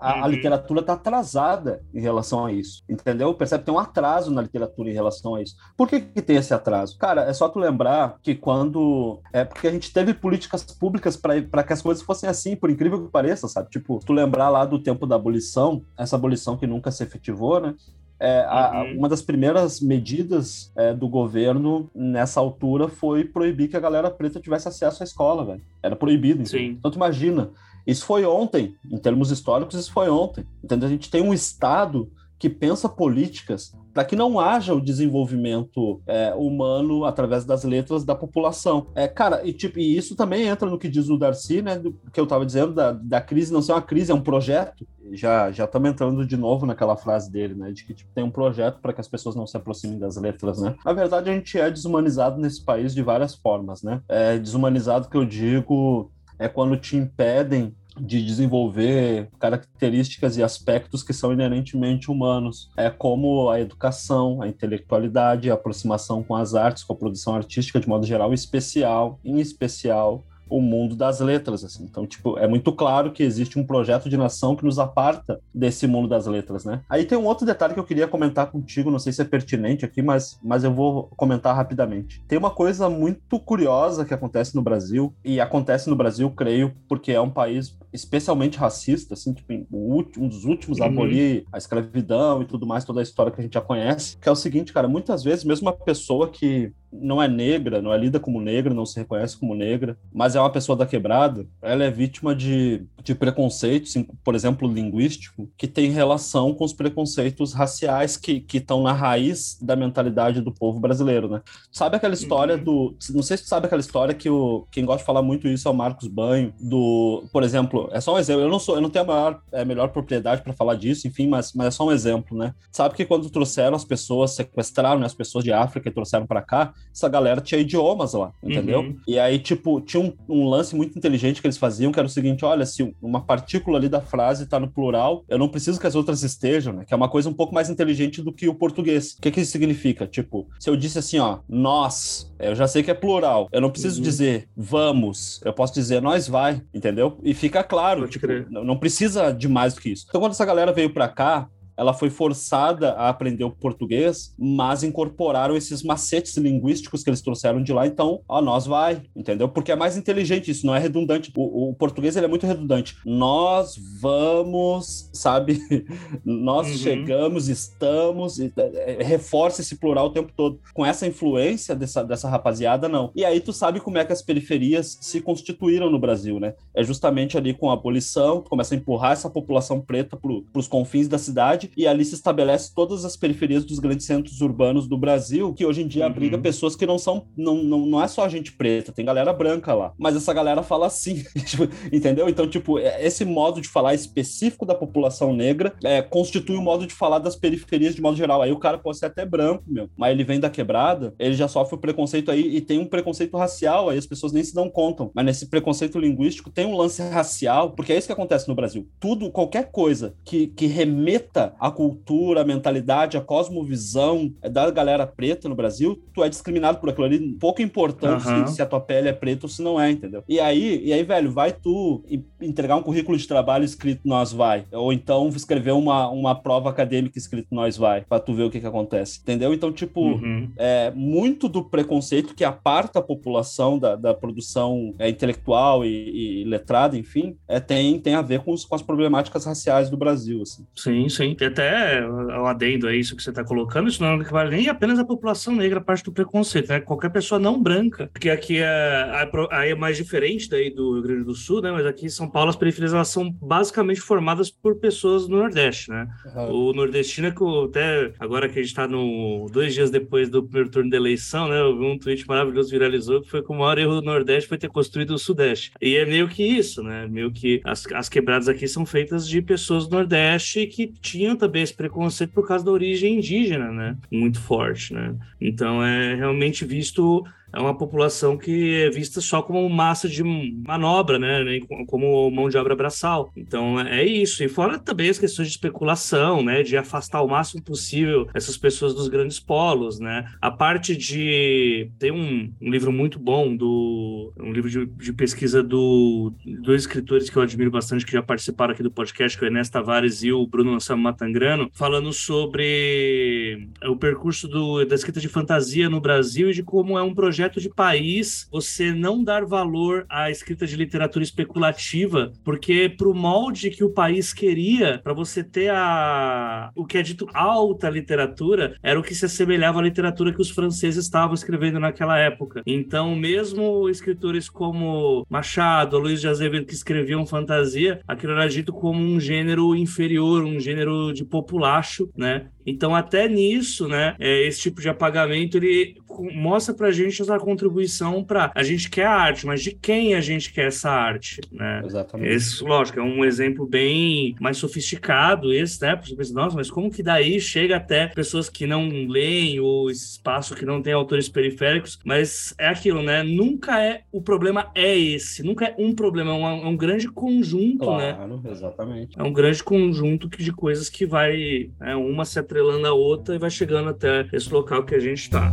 A, uhum. a literatura está atrasada em relação a isso, entendeu? Percebe que tem um atraso na literatura em relação a isso. Por que, que tem esse atraso? Cara, é só tu lembrar que quando. É porque a gente teve políticas públicas para que as coisas fossem assim, por incrível que pareça, sabe? Tipo, tu lembrar lá do tempo da abolição, essa abolição que nunca se efetivou, né? É, a, uhum. uma das primeiras medidas é, do governo nessa altura foi proibir que a galera preta tivesse acesso à escola, velho. Era proibido. Então, tu imagina, isso foi ontem, em termos históricos, isso foi ontem. Entendeu? A gente tem um Estado que pensa políticas para que não haja o desenvolvimento é, humano através das letras da população. É, cara, e, tipo, e isso também entra no que diz o Darcy, né, do que eu estava dizendo, da, da crise não ser uma crise, é um projeto. Já já estamos entrando de novo naquela frase dele, né, de que tipo, tem um projeto para que as pessoas não se aproximem das letras, né. Na verdade, a gente é desumanizado nesse país de várias formas, né. É desumanizado que eu digo é quando te impedem de desenvolver características e aspectos que são inerentemente humanos, é como a educação, a intelectualidade, a aproximação com as artes, com a produção artística de modo geral, especial, em especial o mundo das letras, assim. Então, tipo, é muito claro que existe um projeto de nação que nos aparta desse mundo das letras, né? Aí tem um outro detalhe que eu queria comentar contigo, não sei se é pertinente aqui, mas, mas eu vou comentar rapidamente. Tem uma coisa muito curiosa que acontece no Brasil, e acontece no Brasil, creio, porque é um país especialmente racista, assim, tipo, um dos últimos a uhum. abolir a escravidão e tudo mais, toda a história que a gente já conhece, que é o seguinte, cara, muitas vezes mesmo uma pessoa que não é negra, não é lida como negra, não se reconhece como negra, mas é uma pessoa da quebrada, ela é vítima de, de preconceitos, por exemplo, linguístico, que tem relação com os preconceitos raciais que estão na raiz da mentalidade do povo brasileiro, né? Sabe aquela história uhum. do... Não sei se tu sabe aquela história que o, quem gosta de falar muito isso é o Marcos Banho, do... Por exemplo, é só um exemplo, eu não sou, eu não tenho a maior, é, melhor propriedade para falar disso, enfim, mas, mas é só um exemplo, né? Sabe que quando trouxeram as pessoas, sequestraram né, as pessoas de África e trouxeram para cá, essa galera tinha idiomas lá, entendeu? Uhum. E aí, tipo, tinha um, um, lance muito inteligente que eles faziam, que era o seguinte: olha, se uma partícula ali da frase tá no plural, eu não preciso que as outras estejam, né? Que é uma coisa um pouco mais inteligente do que o português. O que, que isso significa? Tipo, se eu disse assim, ó, nós, eu já sei que é plural, eu não preciso uhum. dizer vamos, eu posso dizer nós vai, entendeu? E fica claro, tipo, não, não precisa de mais do que isso. Então, quando essa galera veio pra cá, ela foi forçada a aprender o português, mas incorporaram esses macetes linguísticos que eles trouxeram de lá, então, ó, nós vai, entendeu? Porque é mais inteligente isso, não é redundante. O, o português, ele é muito redundante. Nós vamos, sabe? nós uhum. chegamos, estamos, e, é, reforça esse plural o tempo todo. Com essa influência dessa, dessa rapaziada, não. E aí tu sabe como é que as periferias se constituíram no Brasil, né? É justamente ali com a abolição, tu começa a empurrar essa população preta para os confins da cidade e ali se estabelece todas as periferias dos grandes centros urbanos do Brasil, que hoje em dia uhum. abriga pessoas que não são, não, não, não é só gente preta, tem galera branca lá. Mas essa galera fala assim, tipo, entendeu? Então, tipo, é, esse modo de falar específico da população negra é, constitui o um modo de falar das periferias de modo geral. Aí o cara pode ser até branco, meu, mas ele vem da quebrada, ele já sofre o preconceito aí e tem um preconceito racial, aí as pessoas nem se dão conta. Mas nesse preconceito linguístico tem um lance racial, porque é isso que acontece no Brasil. Tudo, qualquer coisa que, que remeta à cultura, à mentalidade, à cosmovisão da galera preta no Brasil, tu é discriminado por aquilo ali. Pouco importante uhum. se, se, a tua pele é preta ou se não é, entendeu? E aí, e aí, velho, vai tu entregar um currículo de trabalho escrito Nós Vai, ou então escrever uma, uma prova acadêmica escrito Nós Vai, pra tu ver o que que acontece, entendeu? Então, tipo, uhum. é, muito do preconceito que aparta a população da, da produção é, intelectual e, e, letrada, enfim, é, tem, tem a ver com, os, com as problemáticas raciais do Brasil, assim. Sim, sim. Até o adendo a isso que você está colocando, isso não vale nem apenas a população negra, parte do preconceito, né? Qualquer pessoa não branca, porque aqui é, aí é mais diferente daí do Rio Grande do Sul, né? Mas aqui em São Paulo as periferias elas são basicamente formadas por pessoas do Nordeste, né? Uhum. O nordestino é que até agora que a gente está no dois dias depois do primeiro turno da eleição, né? Eu vi um tweet maravilhoso viralizou que foi que o maior erro do Nordeste foi ter construído o Sudeste. E é meio que isso, né? Meio que as, as quebradas aqui são feitas de pessoas do Nordeste que tinham também esse preconceito por causa da origem indígena, né? Muito forte, né? Então é realmente visto é uma população que é vista só como massa de manobra, né? Como mão de obra braçal. Então é isso. E fora também as questões de especulação, né? De afastar o máximo possível essas pessoas dos grandes polos, né? A parte de. Tem um, um livro muito bom do. Um livro de, de, pesquisa do dois escritores que eu admiro bastante, que já participaram aqui do podcast, que é o Ernesto Tavares e o Bruno Anselmo Matangrano, falando sobre o percurso do, da escrita de fantasia no Brasil e de como é um projeto projeto de país você não dar valor à escrita de literatura especulativa, porque para o molde que o país queria, para você ter a o que é dito alta literatura, era o que se assemelhava à literatura que os franceses estavam escrevendo naquela época. Então, mesmo escritores como Machado, Luiz de Azevedo, que escreviam fantasia, aquilo era dito como um gênero inferior, um gênero de populacho, né? Então, até nisso, né, é, esse tipo de apagamento, ele mostra pra gente essa contribuição para a gente quer a arte, mas de quem a gente quer essa arte, né? Exatamente. Esse, lógico, é um exemplo bem mais sofisticado esse, né? Você pensa, nossa, mas como que daí chega até pessoas que não leem ou espaço que não tem autores periféricos, mas é aquilo, né? Nunca é, o problema é esse, nunca é um problema, é um, é um grande conjunto, claro, né? Claro, exatamente. É um grande conjunto de coisas que vai, né, uma se atrelando à outra e vai chegando até esse local que a gente está.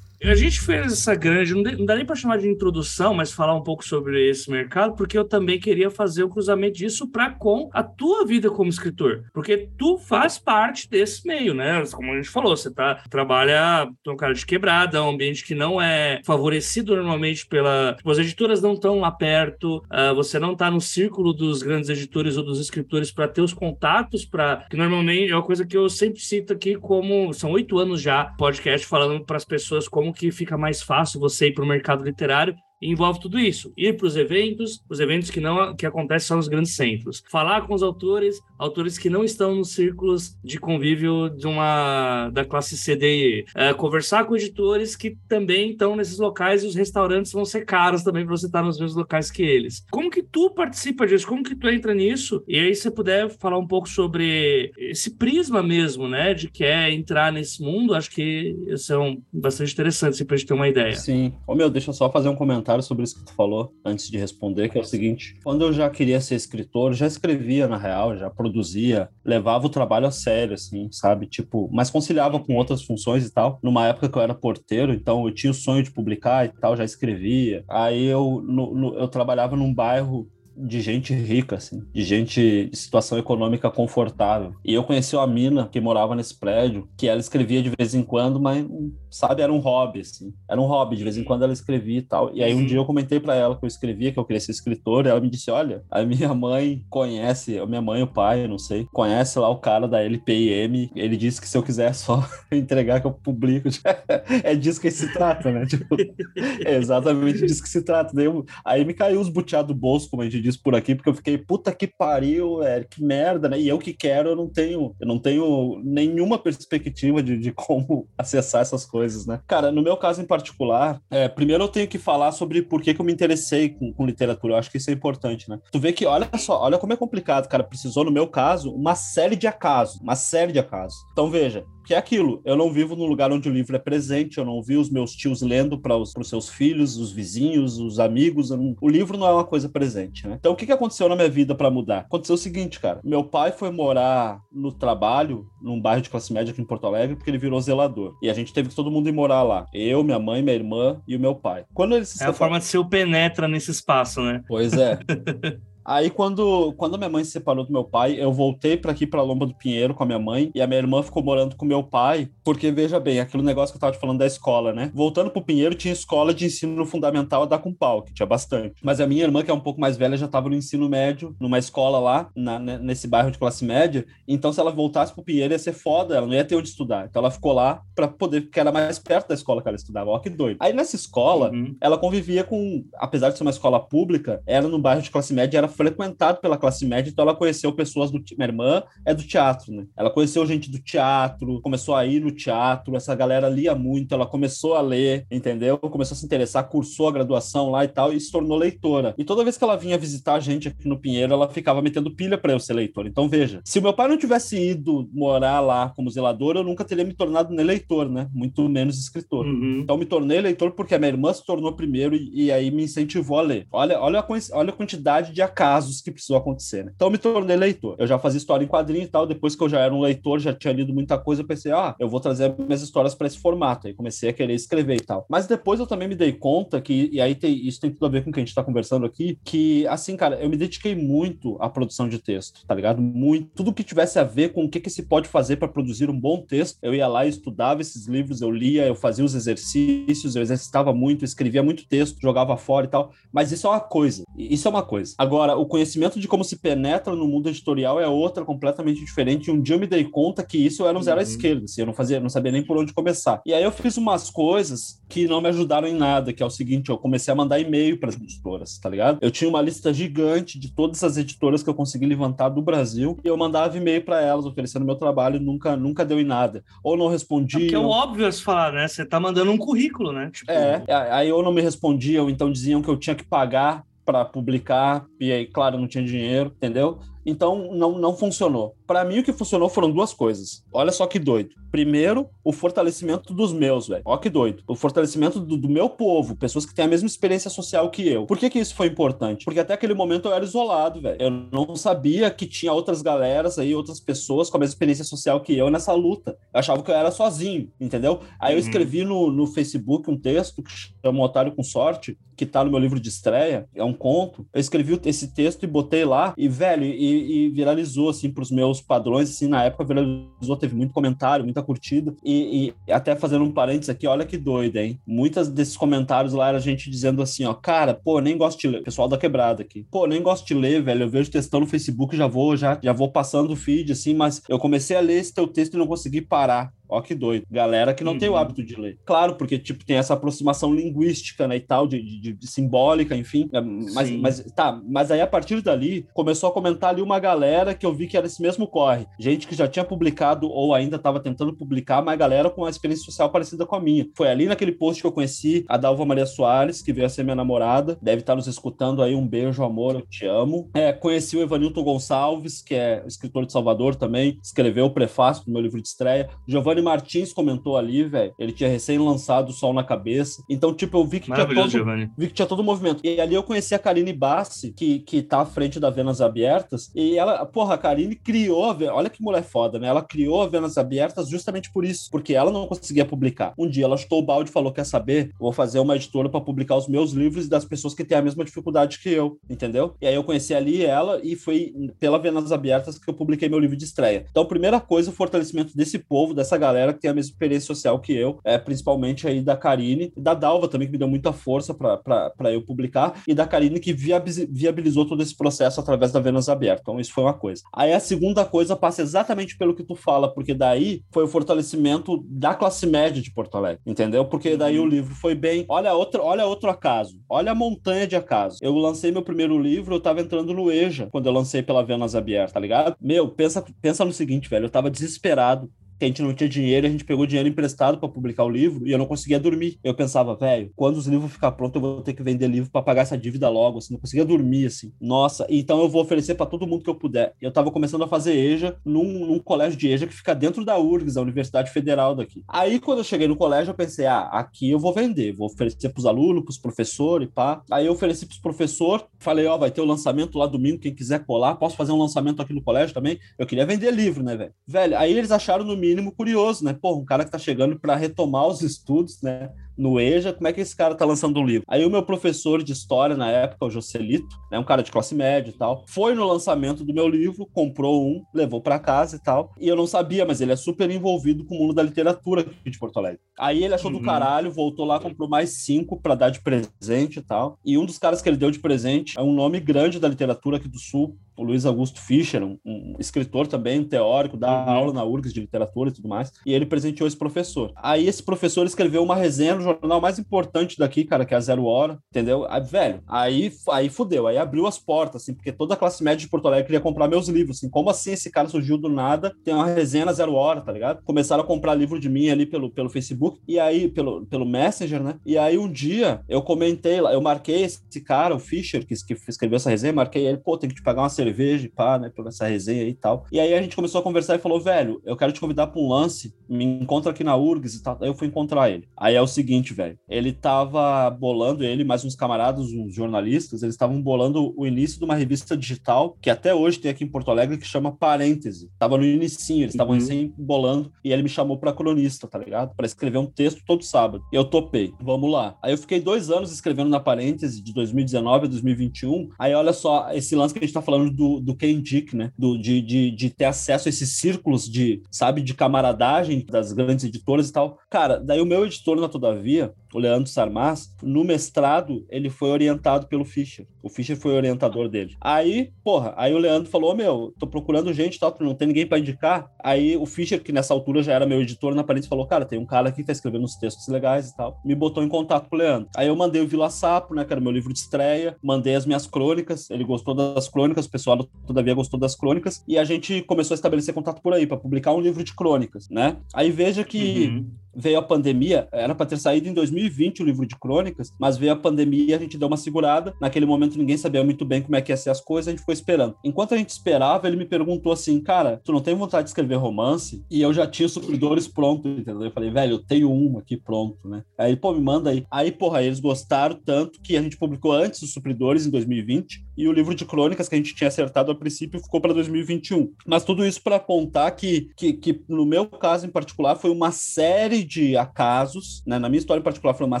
A gente fez essa grande, não dá nem para chamar de introdução, mas falar um pouco sobre esse mercado, porque eu também queria fazer o cruzamento disso para com a tua vida como escritor, porque tu faz parte desse meio, né? Como a gente falou, você tá trabalha, tu é um cara de quebrada, um ambiente que não é favorecido normalmente pela, tipo, as editoras não estão lá perto, uh, você não tá no círculo dos grandes editores ou dos escritores para ter os contatos para que normalmente é uma coisa que eu sempre cito aqui como são oito anos já podcast falando para as pessoas como que fica mais fácil você ir para o mercado literário envolve tudo isso. Ir para os eventos, os eventos que não que acontecem só nos grandes centros. Falar com os autores, autores que não estão nos círculos de convívio de uma da classe CDE. É, conversar com editores que também estão nesses locais e os restaurantes vão ser caros também para você estar nos mesmos locais que eles. Como que tu participa disso? Como que tu entra nisso? E aí se puder falar um pouco sobre esse prisma mesmo, né, de que é entrar nesse mundo, acho que isso é um, bastante interessante assim, para a gente ter uma ideia. Sim. Ô meu, deixa eu só fazer um comentário comentário sobre isso que tu falou antes de responder, que é o seguinte: quando eu já queria ser escritor, já escrevia na real, já produzia, levava o trabalho a sério, assim, sabe? Tipo, mas conciliava com outras funções e tal. Numa época que eu era porteiro, então eu tinha o sonho de publicar e tal, já escrevia. Aí eu, no, no, eu trabalhava num bairro de gente rica, assim, de gente de situação econômica confortável. E eu conheci uma mina que morava nesse prédio, que ela escrevia de vez em quando, mas, sabe, era um hobby, assim. Era um hobby, de vez em quando ela escrevia e tal. E aí um uhum. dia eu comentei para ela que eu escrevia, que eu queria ser escritor, e ela me disse: Olha, a minha mãe conhece, a minha mãe, o pai, não sei, conhece lá o cara da LPM. Ele disse que se eu quiser só entregar que eu publico. é disso que se trata, né? Tipo, é exatamente disso que se trata. Eu... Aí me caiu os buteados do bolso, como a gente disso por aqui, porque eu fiquei, puta que pariu, é, que merda, né? E eu que quero, eu não tenho, eu não tenho nenhuma perspectiva de, de como acessar essas coisas, né? Cara, no meu caso em particular, é, primeiro eu tenho que falar sobre por que, que eu me interessei com, com literatura. Eu acho que isso é importante, né? Tu vê que, olha só, olha como é complicado, cara. Precisou, no meu caso, uma série de acasos, uma série de acasos. Então, veja, que é aquilo. Eu não vivo no lugar onde o livro é presente, eu não vi os meus tios lendo para os seus filhos, os vizinhos, os amigos. Não... O livro não é uma coisa presente, né? Então, o que, que aconteceu na minha vida para mudar? Aconteceu o seguinte, cara. Meu pai foi morar no trabalho, num bairro de classe média aqui em Porto Alegre, porque ele virou zelador. E a gente teve que todo mundo ir morar lá. Eu, minha mãe, minha irmã e o meu pai. Quando ele se É a forma de ser o penetra nesse espaço, né? Pois é. Aí, quando, quando minha mãe se separou do meu pai, eu voltei para aqui, para Lomba do Pinheiro, com a minha mãe, e a minha irmã ficou morando com meu pai, porque, veja bem, aquele negócio que eu tava te falando da escola, né? Voltando pro Pinheiro, tinha escola de ensino fundamental a dar com pau, que tinha bastante. Mas a minha irmã, que é um pouco mais velha, já tava no ensino médio, numa escola lá, na, né, nesse bairro de classe média. Então, se ela voltasse pro Pinheiro, ia ser foda, ela não ia ter onde estudar. Então, ela ficou lá para poder, porque era mais perto da escola que ela estudava. Ó, que doido. Aí, nessa escola, uhum. ela convivia com, apesar de ser uma escola pública, era no bairro de classe média, era frequentado pela classe média, então ela conheceu pessoas do. Minha irmã é do teatro, né? Ela conheceu gente do teatro, começou a ir no teatro, essa galera lia muito, ela começou a ler, entendeu? Começou a se interessar, cursou a graduação lá e tal, e se tornou leitora. E toda vez que ela vinha visitar a gente aqui no Pinheiro, ela ficava metendo pilha para eu ser leitor. Então veja, se o meu pai não tivesse ido morar lá como zelador, eu nunca teria me tornado nem leitor, né? Muito menos escritor. Uhum. Então me tornei leitor porque a minha irmã se tornou primeiro e, e aí me incentivou a ler. Olha, olha, a, olha a quantidade de acasos que precisou acontecer, né? Então eu me tornei leitor. Eu já fazia história em quadrinho e tal. Depois que eu já era um leitor, já tinha lido muita coisa, eu pensei, ah, eu vou trazer minhas histórias para esse formato. Aí comecei a querer escrever e tal. Mas depois eu também me dei conta que, e aí tem, isso tem tudo a ver com o que a gente tá conversando aqui, que assim, cara, eu me dediquei muito à produção de texto, tá ligado? Muito. Tudo que tivesse a ver com o que, que se pode fazer para produzir um bom texto, eu ia lá e estudava esses livros, eu lia, eu fazia os exercícios, eu exercitava muito, escrevia muito texto, jogava fora e tal. Mas isso é uma coisa. Isso é uma coisa. Agora, o conhecimento de como se penetra no mundo editorial é outra completamente diferente. E um dia eu me dei conta que isso eu era um zero uhum. à esquerda, assim, eu não fazia, não sabia nem por onde começar. E aí eu fiz umas coisas que não me ajudaram em nada, que é o seguinte, eu comecei a mandar e-mail para as editoras, tá ligado? Eu tinha uma lista gigante de todas as editoras que eu consegui levantar do Brasil e eu mandava e-mail para elas oferecendo meu trabalho, nunca nunca deu em nada. Ou não respondiam. É, que é óbvio se falar, né? Você tá mandando um currículo, né? Tipo... É, aí ou não me respondiam, então diziam que eu tinha que pagar para publicar, e aí, claro, não tinha dinheiro, entendeu? Então não, não funcionou. Para mim, o que funcionou foram duas coisas. Olha só que doido. Primeiro, o fortalecimento dos meus, velho. Olha que doido. O fortalecimento do, do, meu povo, pessoas que têm a mesma experiência social que eu. Por que, que isso foi importante? Porque até aquele momento eu era isolado, velho. Eu não sabia que tinha outras galeras aí, outras pessoas com a mesma experiência social que eu nessa luta. Eu achava que eu era sozinho, entendeu? Aí eu uhum. escrevi no, no Facebook um texto que chama Otário com Sorte, que tá no meu livro de estreia. É um conto. Eu escrevi esse texto e botei lá. E, velho, e e, viralizou, assim, para os meus padrões, assim, na época viralizou, teve muito comentário, muita curtida, e, e, até fazendo um parênteses aqui, olha que doido, hein? Muitas desses comentários lá era gente dizendo assim, ó, cara, pô, nem gosto de ler, pessoal da quebrada aqui, pô, nem gosto de ler, velho, eu vejo textão no Facebook, já vou, já, já vou passando o feed, assim, mas eu comecei a ler esse teu texto e não consegui parar. Ó, que doido. Galera que não uhum. tem o uhum. hábito de ler. Claro, porque, tipo, tem essa aproximação linguística, né, e tal, de, de, de simbólica, enfim. É, mas, mas, tá, mas aí a partir dali, começou a comentar ali uma galera que eu vi que era esse mesmo corre. Gente que já tinha publicado ou ainda estava tentando publicar, mas galera com uma experiência social parecida com a minha. Foi ali naquele post que eu conheci a Dalva Maria Soares, que veio a ser minha namorada. Deve estar nos escutando aí. Um beijo, amor, eu te amo. É, conheci o Evanilton Gonçalves, que é escritor de Salvador também, escreveu o prefácio do meu livro de estreia. Giovanni Giovanni Martins comentou ali, velho. Ele tinha recém lançado o Sol na Cabeça. Então, tipo, eu vi que tinha todo, vi que tinha todo o movimento. E ali eu conheci a Karine Bassi, que, que tá à frente da Venas Abertas. E ela, porra, a Karine criou, a, olha que mulher foda, né? Ela criou a Venas Abertas justamente por isso, porque ela não conseguia publicar. Um dia ela chutou o balde e falou: Quer saber? Vou fazer uma editora para publicar os meus livros das pessoas que têm a mesma dificuldade que eu, entendeu? E aí eu conheci ali ela e foi pela Venas Abertas que eu publiquei meu livro de estreia. Então, primeira coisa, o fortalecimento desse povo, dessa galera que tem a mesma experiência social que eu, é principalmente aí da Karine, da Dalva também, que me deu muita força para eu publicar, e da Karine que viabilizou todo esse processo através da Venas Aberta. Então, isso foi uma coisa. Aí a segunda coisa passa exatamente pelo que tu fala, porque daí foi o fortalecimento da classe média de Porto Alegre, entendeu? Porque daí o uhum. livro foi bem. Olha outro, olha outro acaso. Olha a montanha de acaso. Eu lancei meu primeiro livro, eu tava entrando no EJA quando eu lancei pela Venas Aberta, tá ligado? Meu, pensa, pensa no seguinte, velho. Eu tava desesperado que a gente não tinha dinheiro, a gente pegou dinheiro emprestado para publicar o livro e eu não conseguia dormir. Eu pensava, velho, quando os livros ficar prontos, eu vou ter que vender livro para pagar essa dívida logo, assim, não conseguia dormir, assim. Nossa, então eu vou oferecer para todo mundo que eu puder. Eu tava começando a fazer EJA num, num, colégio de EJA que fica dentro da URGS, da Universidade Federal daqui. Aí, quando eu cheguei no colégio, eu pensei, ah, aqui eu vou vender, vou oferecer pros alunos, pros professores, pá. Aí eu ofereci pros professores, falei, ó, oh, vai ter o lançamento lá domingo, quem quiser colar, posso fazer um lançamento aqui no colégio também? Eu queria vender livro, né, velho? Velho, aí eles acharam no mínimo curioso, né? Pô, um cara que tá chegando para retomar os estudos, né? no EJA, como é que esse cara tá lançando um livro? Aí o meu professor de história na época, o Joselito, né, um cara de classe média e tal, foi no lançamento do meu livro, comprou um, levou para casa e tal, e eu não sabia, mas ele é super envolvido com o mundo da literatura aqui de Porto Alegre. Aí ele achou uhum. do caralho, voltou lá, comprou mais cinco para dar de presente e tal, e um dos caras que ele deu de presente é um nome grande da literatura aqui do Sul, o Luiz Augusto Fischer, um, um escritor também, um teórico, dá uhum. aula na URGS de literatura e tudo mais, e ele presenteou esse professor. Aí esse professor escreveu uma resenha no jornal mais importante daqui, cara, que é a Zero Hora, entendeu? Aí, velho, aí, aí fudeu, aí abriu as portas, assim, porque toda a classe média de Porto Alegre queria comprar meus livros, assim, como assim esse cara surgiu do nada, tem uma resenha na Zero Hora, tá ligado? Começaram a comprar livro de mim ali pelo, pelo Facebook, e aí, pelo, pelo Messenger, né? E aí um dia eu comentei lá, eu marquei esse cara, o Fischer, que, que escreveu essa resenha, marquei ele, pô, tem que te pagar uma cerveja, pá, né, por essa resenha e tal. E aí a gente começou a conversar e falou, velho, eu quero te convidar pra um lance, me encontra aqui na URGS e tal. Aí eu fui encontrar ele. Aí é o seguinte, velho, ele tava bolando, ele mais uns camaradas, uns jornalistas, eles estavam bolando o início de uma revista digital que até hoje tem aqui em Porto Alegre que chama Parêntese. Tava no inicinho, eles estavam uhum. recém bolando e ele me chamou para cronista, tá ligado? Para escrever um texto todo sábado. E eu topei. Vamos lá. Aí eu fiquei dois anos escrevendo na Parêntese de 2019 a 2021. Aí olha só esse lance que a gente tá falando do, do Ken Dick, né? Do, de, de, de ter acesso a esses círculos de, sabe, de camaradagem das grandes editoras e tal. Cara, daí o meu editor na Todavia, o Leandro Sarmaz, no mestrado, ele foi orientado pelo Fischer. O Fischer foi orientador dele. Aí, porra, aí o Leandro falou: meu, tô procurando gente tal, não tem ninguém para indicar. Aí o Fischer, que nessa altura já era meu editor na parede, falou: cara, tem um cara aqui que tá escrevendo uns textos legais e tal. Me botou em contato com o Leandro. Aí eu mandei o Vila Sapo, né, que era meu livro de estreia, mandei as minhas crônicas, ele gostou das crônicas, o pessoal todavia gostou das crônicas, e a gente começou a estabelecer contato por aí, para publicar um livro de crônicas, né? Aí veja que. Uhum veio a pandemia, era para ter saído em 2020 o livro de crônicas, mas veio a pandemia, a gente deu uma segurada. Naquele momento ninguém sabia muito bem como é que ia ser as coisas, a gente ficou esperando. Enquanto a gente esperava, ele me perguntou assim: "Cara, tu não tem vontade de escrever romance?" E eu já tinha supridores pronto, entendeu? Eu falei: "Velho, eu tenho um aqui pronto, né?" Aí, pô, me manda aí. Aí, porra, eles gostaram tanto que a gente publicou antes os supridores em 2020 e o livro de crônicas que a gente tinha acertado a princípio ficou para 2021. Mas tudo isso para contar que, que, que, no meu caso em particular, foi uma série de acasos, né? na minha história em particular, foi uma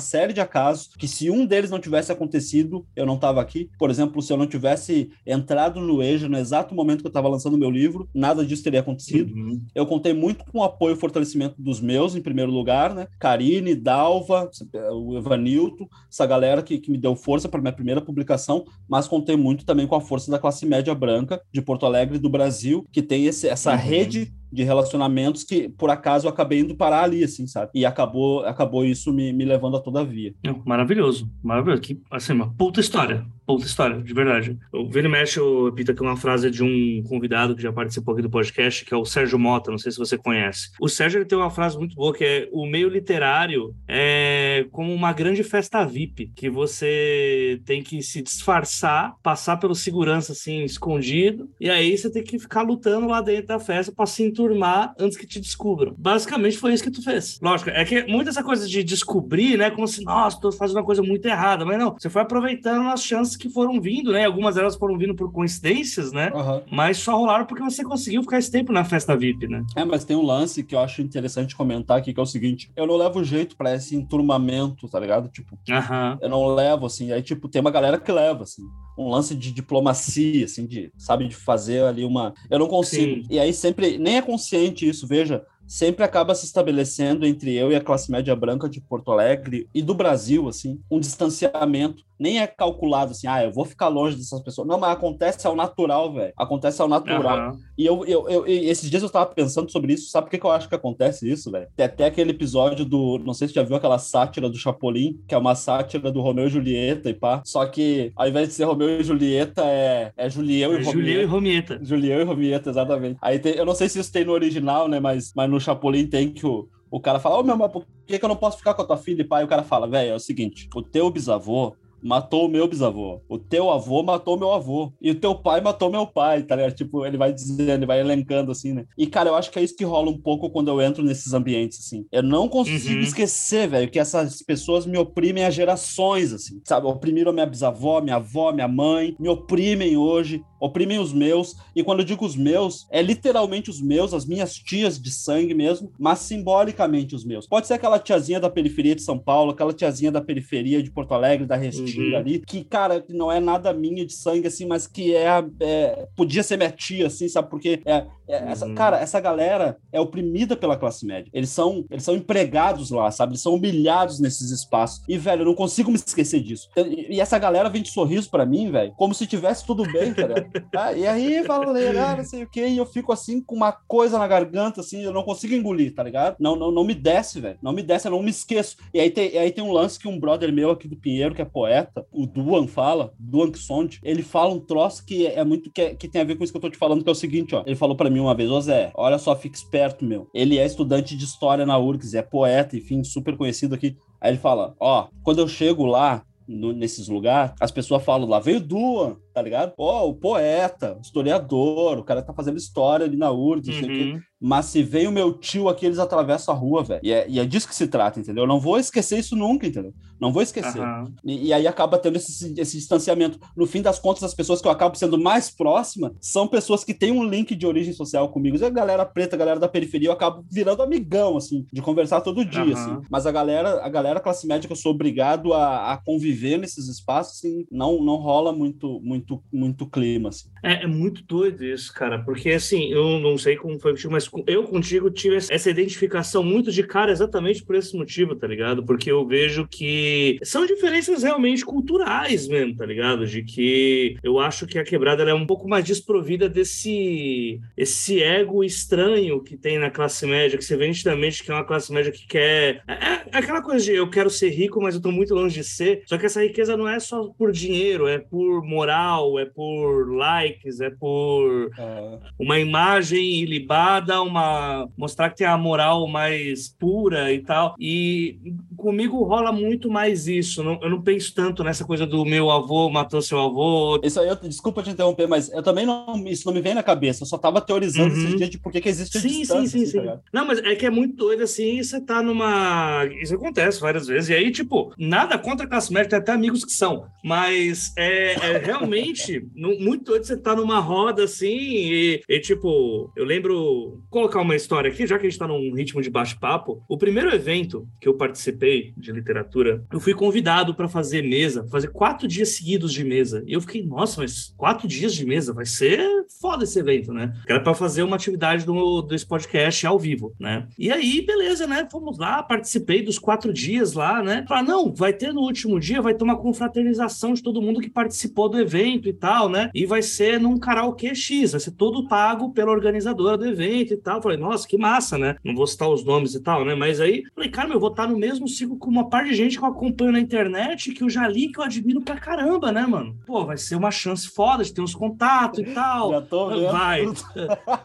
série de acasos que, se um deles não tivesse acontecido, eu não estava aqui. Por exemplo, se eu não tivesse entrado no EJA no exato momento que eu estava lançando meu livro, nada disso teria acontecido. Uhum. Eu contei muito com o apoio e fortalecimento dos meus, em primeiro lugar, né? Karine, Dalva, o Evanilton, essa galera que, que me deu força para minha primeira publicação, mas contei muito também com a força da classe média branca de Porto Alegre do Brasil, que tem esse, essa uhum. rede de relacionamentos que, por acaso, eu acabei indo parar ali, assim, sabe? E acabou, acabou isso me, me levando a toda via. Maravilhoso, maravilhoso. Que, assim, uma puta história. Puta história, de verdade. O Vini mexe, eu repito aqui uma frase de um convidado que já participou aqui do podcast, que é o Sérgio Mota, não sei se você conhece. O Sérgio ele tem uma frase muito boa que é o meio literário é como uma grande festa VIP, que você tem que se disfarçar, passar pelo segurança assim, escondido, e aí você tem que ficar lutando lá dentro da festa para se enturmar antes que te descubram. Basicamente foi isso que tu fez. Lógico, é que muita essa coisa de descobrir, né, como se, nossa, tô fazendo uma coisa muito errada, mas não, você foi aproveitando as chances que foram vindo, né? Algumas delas foram vindo por coincidências, né? Uhum. Mas só rolaram porque você conseguiu ficar esse tempo na festa VIP, né? É, mas tem um lance que eu acho interessante comentar aqui, que é o seguinte: eu não levo jeito para esse enturmamento, tá ligado? Tipo, uhum. eu não levo, assim. Aí, tipo, tem uma galera que leva, assim. Um lance de diplomacia, assim, de, sabe, de fazer ali uma. Eu não consigo. Sim. E aí sempre. Nem é consciente isso, veja sempre acaba se estabelecendo entre eu e a classe média branca de Porto Alegre e do Brasil, assim, um distanciamento nem é calculado assim, ah, eu vou ficar longe dessas pessoas. Não, mas acontece ao natural, velho. Acontece ao natural. Uhum. E eu, eu, eu, esses dias eu tava pensando sobre isso. Sabe por que, que eu acho que acontece isso, velho? Tem até aquele episódio do. Não sei se já viu aquela sátira do Chapolin, que é uma sátira do Romeu e Julieta e pá. Só que ao invés de ser Romeu e Julieta, é, é Julião é e Julião e Romieta. Julião e Romieta, exatamente. Aí tem, eu não sei se isso tem no original, né? Mas, mas no Chapolin tem que o, o cara fala, ô oh, meu, mas por que, que eu não posso ficar com a tua filha e pai? O cara fala, velho, é o seguinte, o teu bisavô matou o meu bisavô. O teu avô matou meu avô. E o teu pai matou meu pai, tá ligado? Tipo, ele vai dizendo, ele vai elencando assim, né? E, cara, eu acho que é isso que rola um pouco quando eu entro nesses ambientes, assim. Eu não consigo uhum. esquecer, velho, que essas pessoas me oprimem há gerações, assim. Sabe? Oprimiram minha bisavó, minha avó, minha mãe, me oprimem hoje oprimem os meus, e quando eu digo os meus, é literalmente os meus, as minhas tias de sangue mesmo, mas simbolicamente os meus. Pode ser aquela tiazinha da periferia de São Paulo, aquela tiazinha da periferia de Porto Alegre, da Restinga uhum. Ali, que, cara, não é nada minha de sangue, assim, mas que é, é podia ser minha tia, assim, sabe? Porque é, é uhum. essa, cara, essa galera é oprimida pela classe média. Eles são, eles são empregados lá, sabe? Eles são humilhados nesses espaços. E, velho, eu não consigo me esquecer disso. E, e essa galera vem de sorriso para mim, velho, como se tivesse tudo bem, cara. Ah, e aí, Valer, ah, não sei o quê, e eu fico assim com uma coisa na garganta, assim, eu não consigo engolir, tá ligado? Não, não, não me desce, velho. Não me desce, eu não me esqueço. E aí tem, aí tem um lance que um brother meu aqui do Pinheiro, que é poeta, o Duan fala, Duan Xonde, ele fala um troço que é muito que, é, que tem a ver com isso que eu tô te falando, que é o seguinte, ó. Ele falou para mim uma vez, ô Zé, olha só, fica esperto, meu. Ele é estudante de história na URGS, é poeta, enfim, super conhecido aqui. Aí ele fala, ó, quando eu chego lá, no, nesses lugares, as pessoas falam lá, veio Duan, tá ligado? Ó, oh, o poeta, historiador, o cara tá fazendo história ali na URGS, uhum. sei o quê. Uhum. Mas se vem o meu tio aqui, eles atravessam a rua, velho. E, é, e é disso que se trata, entendeu? Eu não vou esquecer isso nunca, entendeu? Não vou esquecer. Uhum. E, e, aí acaba tendo esse, esse distanciamento. No fim das contas, as pessoas que eu acabo sendo mais próxima são pessoas que têm um link de origem social comigo. A galera preta, a galera da periferia, eu acabo virando amigão, assim, de conversar todo dia, uhum. assim. Mas a galera, a galera classe média que eu sou obrigado a, a conviver nesses espaços, assim, não, não rola muito, muito, muito clima, assim. É, é muito doido isso, cara, porque, assim, eu não sei como foi contigo, mas eu contigo tive essa identificação muito de cara exatamente por esse motivo, tá ligado? Porque eu vejo que são diferenças realmente culturais mesmo, tá ligado? De que eu acho que a quebrada é um pouco mais desprovida desse esse ego estranho que tem na classe média, que você vê nitidamente que é uma classe média que quer. É, é aquela coisa de eu quero ser rico, mas eu tô muito longe de ser. Só que essa riqueza não é só por dinheiro, é por moral, é por likes, é por é. uma imagem ilibada, uma mostrar que tem a moral mais pura e tal. E comigo rola muito mais isso. Eu não penso tanto nessa coisa do meu avô matou seu avô. Isso aí, eu, desculpa te interromper, mas eu também não. Isso não me vem na cabeça. Eu só tava teorizando uhum. esses dias de por que, que existe sim, distância. Sim, sim, assim, sim. Tá não, mas é que é muito doido assim. Você tá numa. Isso acontece várias vezes. E aí, tipo, nada contra a classe média, tem até amigos que são. Mas é, é realmente muito doido você tá numa roda assim e, e, tipo, eu lembro. Colocar uma história aqui, já que a gente tá num ritmo de bate-papo. O primeiro evento que eu participei de literatura eu fui convidado para fazer mesa, fazer quatro dias seguidos de mesa. E eu fiquei, nossa, mas quatro dias de mesa vai ser foda esse evento, né? Era para fazer uma atividade do, desse podcast ao vivo, né? E aí, beleza, né? Fomos lá, participei dos quatro dias lá, né? Falar, não, vai ter no último dia, vai ter uma confraternização de todo mundo que participou do evento evento e tal, né? E vai ser num karaokê X, vai ser todo pago pela organizadora do evento e tal. Falei, nossa, que massa, né? Não vou citar os nomes e tal, né? Mas aí, falei, cara, eu vou estar no mesmo ciclo com uma parte de gente que eu acompanho na internet, que eu já li, que eu admiro pra caramba, né, mano? Pô, vai ser uma chance foda de ter uns contatos e tal. Já tô vendo. Vai.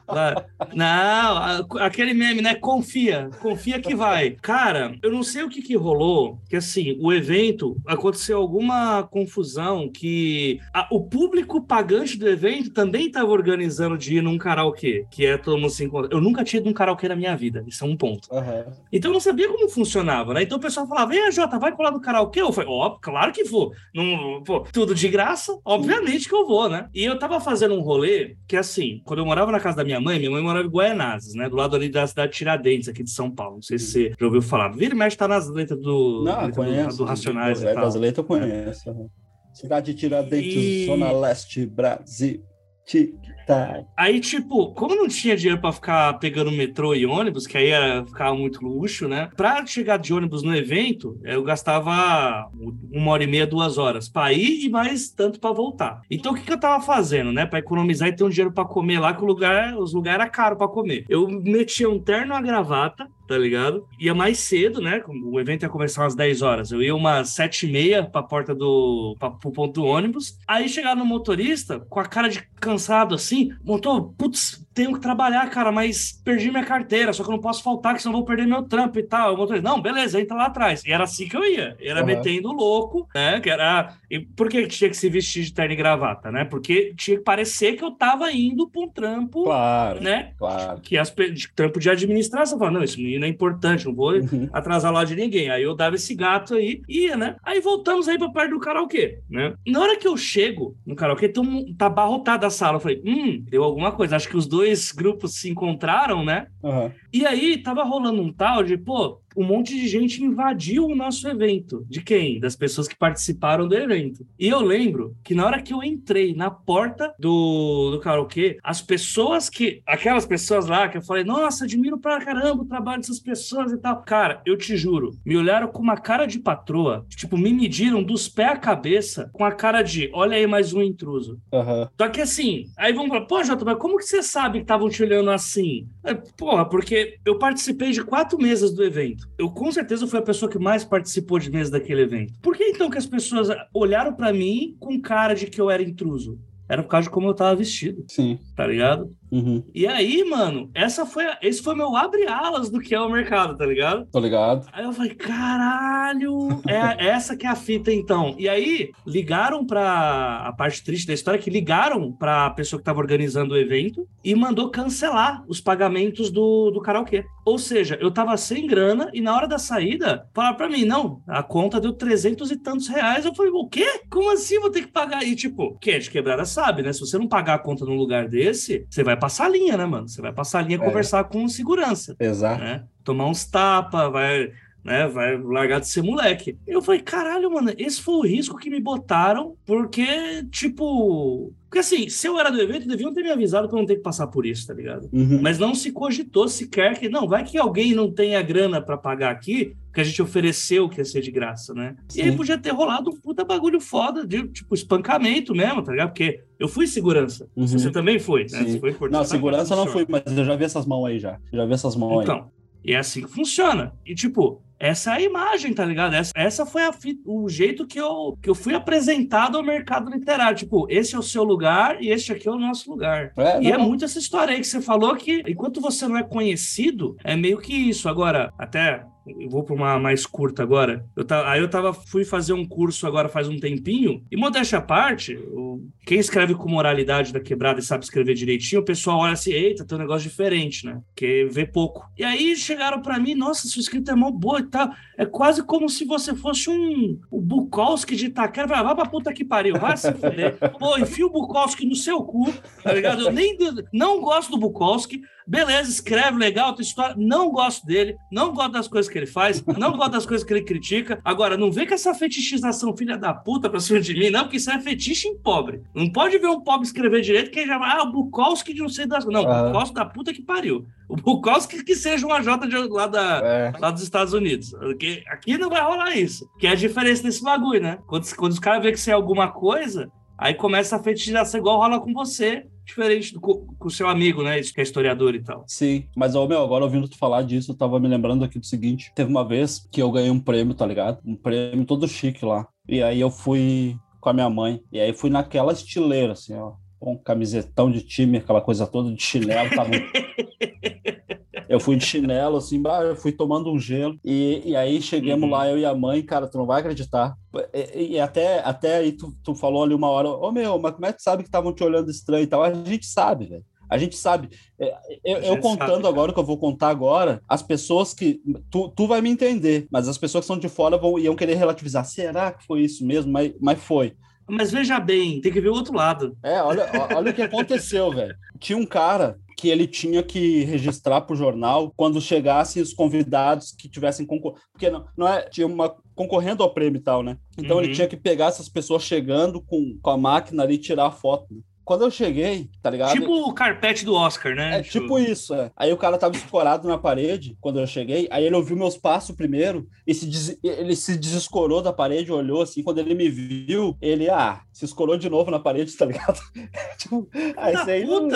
vai. Não, aquele meme, né? Confia, confia que vai. Cara, eu não sei o que que rolou, que assim, o evento aconteceu alguma confusão que a, o público pagante do evento também estava organizando de ir num karaokê, que é todo mundo se encontrar. Eu nunca tinha ido num karaokê na minha vida, isso é um ponto. Uhum. Então eu não sabia como funcionava, né? Então o pessoal falava, vem, Jota, vai colar no karaokê? Eu falei, ó, claro que vou. Não, pô, tudo de graça, obviamente que eu vou, né? E eu tava fazendo um rolê que, assim, quando eu morava na casa da minha mãe, minha mãe morava em Guaianazes, né? Do lado ali da cidade de Tiradentes, aqui de São Paulo. Não sei se você já ouviu falar. Vira e mexe tá nas letras do, Não, letra conheço. do, do Racionais. e É, tal. das letras eu conheço. Cidade de Tiradentes, E- Zona Leste, Brasil. Tic-tac. Aí, tipo, como não tinha dinheiro pra ficar pegando metrô e ônibus, que aí era, ficava muito luxo, né? Pra chegar de ônibus no evento, eu gastava uma hora e meia, duas horas pra ir e mais tanto pra voltar. Então, o que, que eu tava fazendo, né? Pra economizar e ter um dinheiro pra comer lá, que o lugar, os lugares eram caros pra comer. Eu metia um terno e uma gravata, tá ligado? Ia mais cedo, né? O evento ia começar umas 10 horas. Eu ia umas 7 e meia pra porta do... Pra, pro ponto do ônibus. Aí chegava no motorista, com a cara de cansado assim, montou, putz, tenho que trabalhar, cara, mas perdi minha carteira, só que eu não posso faltar, que senão vou perder meu trampo e tal. O motorista, não, beleza, entra lá atrás. E era assim que eu ia. Era Uhum. metendo louco, né? Que era... E por que tinha que se vestir de terno e gravata, né? Porque tinha que parecer que eu tava indo pra um trampo, Claro, né? claro. que as trampo de administração falava, não, esse menino é importante, não vou Uhum. atrasar lá de ninguém. Aí eu dava esse gato aí e ia, né? Aí voltamos aí pra perto do karaokê, né? Na hora que eu chego no karaokê, tão, tá abarrotada a sala. Eu falei, hum, deu alguma coisa. Acho que os dois grupos se encontraram, né? Uhum. E aí tava rolando um tal de, pô, um monte de gente invadiu o nosso evento. De quem? Das pessoas que participaram do evento. E eu lembro que na hora que eu entrei na porta do, do karaokê, as pessoas que. Aquelas pessoas lá que eu falei, nossa, admiro pra caramba o trabalho dessas pessoas e tal. Cara, eu te juro, me olharam com uma cara de patroa, tipo, me mediram dos pés à cabeça com a cara de, olha aí mais um intruso. Uhum. Só que assim, aí vão falar, pô, Jota, mas como que você sabe que estavam te olhando assim? É, porra, porque eu participei de quatro mesas do evento. Eu com certeza fui a pessoa que mais participou de mesa daquele evento. Por que então que as pessoas olharam pra mim com cara de que eu era intruso? Era por causa de como eu tava vestido, Sim. tá ligado? Uhum. E aí, mano, essa foi, a- esse foi meu abre-alas do que é o mercado, tá ligado? Tô ligado. Aí eu falei, caralho, é essa que é a fita então. E aí ligaram pra a parte triste da história é que ligaram pra pessoa que tava organizando o evento e mandou cancelar os pagamentos do, do karaokê. Ou seja, eu tava sem grana e na hora da saída falaram pra mim, não, a conta deu 300 e tantos reais. Eu falei, o quê? Como assim vou ter que pagar? E tipo, quem é de quebrada sabe, né? Se você não pagar a conta num lugar desse, você vai passar a linha, né, mano? Você vai passar a linha e É. conversar com segurança Exato. né? Tomar uns tapa, vai, né? Vai largar de ser moleque. Eu falei, caralho, mano, esse foi o risco que me botaram, porque, tipo. Porque assim, se eu era do evento, deviam ter me avisado pra eu não ter que passar por isso, tá ligado? Uhum. Mas não se cogitou sequer que, não, vai que alguém não tenha grana pra pagar aqui, porque a gente ofereceu que ia ser de graça, né? E aí Sim. podia ter rolado um puta bagulho foda, de tipo, espancamento mesmo, tá ligado? Porque eu fui segurança. Uhum. Você também foi, né? Sim. Você foi. Não, segurança não fui, mas eu já vi essas mãos aí já. Já vi essas mãos aí. Então, e é assim que funciona. E, tipo, essa é a imagem, tá ligado? Essa, essa foi o jeito que eu, que eu fui apresentado ao mercado literário. Tipo, esse é o seu lugar e este aqui é o nosso lugar. É, E é não. muito essa história aí que você falou que, enquanto você não é conhecido, é meio que isso. Agora, até eu vou para uma mais curta agora. Eu aí eu tava, fui fazer um curso agora faz um tempinho, e modéstia à parte, o- quem escreve com moralidade da quebrada e sabe escrever direitinho, o pessoal olha assim, eita, tem um negócio diferente, né? Porque vê pouco. E aí chegaram para mim, nossa, sua escrita é mó boa e tal. É quase como se você fosse um o Bukowski de Itaquera. Vai, vai pra puta que pariu, vai se fuder. Pô, enfia o Bukowski no seu cu, tá ligado? Eu nem não gosto do Bukowski. Beleza, escreve legal, tua história. Não gosto dele, não gosto das coisas que ele faz, não gosto das coisas que ele critica. Agora, não vem com essa fetichização filha da puta pra cima de mim, não, porque isso é fetiche em pobre. Não pode ver um pobre escrever direito que já vai, ah, o Bukowski de não sei das. Não, Aham. Bukowski da puta que pariu. O Bukowski que seja um AJ de, lá da, É. lá dos Estados Unidos. Porque aqui não vai rolar isso. Que é a diferença desse bagulho, né? Quando, quando os caras veem que você é alguma coisa, Aí começa a fetichização igual rola com você, diferente do com o seu amigo, né? Que é historiador e tal. Sim, mas, ô, meu, agora ouvindo tu falar disso, eu tava me lembrando aqui do seguinte: teve uma vez que eu ganhei um prêmio, tá ligado? Um prêmio todo chique lá. E aí eu fui com a minha mãe. E aí fui naquela estileira, assim, ó. Com um camisetão de time, aquela coisa toda de chinelo, tava. Eu fui de chinelo, assim, eu fui tomando um gelo. E, e aí chegamos uhum. lá, eu e a mãe, cara, tu não vai acreditar. E, e até, até aí tu, tu falou ali uma hora, ô oh, meu, mas como é que tu sabe que estavam te olhando estranho e tal? A gente sabe, velho. A gente sabe. É, eu, eu contando sabe, agora o que eu vou contar agora, as pessoas que. Tu, tu vai me entender, mas as pessoas que são de fora vão, iam querer relativizar. Será que foi isso mesmo? Mas, mas foi. Mas veja bem, tem que ver o outro lado. É, olha, olha o que aconteceu, velho. Tinha um cara que ele tinha que registrar para o jornal quando chegassem os convidados que tivessem concorrido. Porque não, não é, tinha uma concorrendo ao prêmio e tal, né? Então uhum. ele tinha que pegar essas pessoas chegando com, com a máquina ali e tirar a foto. Né? Quando eu cheguei, tá ligado? Tipo o carpete do Oscar, né? É tipo isso, é. Aí o cara tava escorado na parede quando eu cheguei, aí ele ouviu meus passos primeiro e se des... ele se desescorou da parede, olhou assim, quando ele me viu, ele, ah, se escorou de novo na parede, tá ligado? tipo, ah, esse aí não...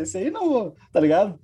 esse aí não, tá ligado?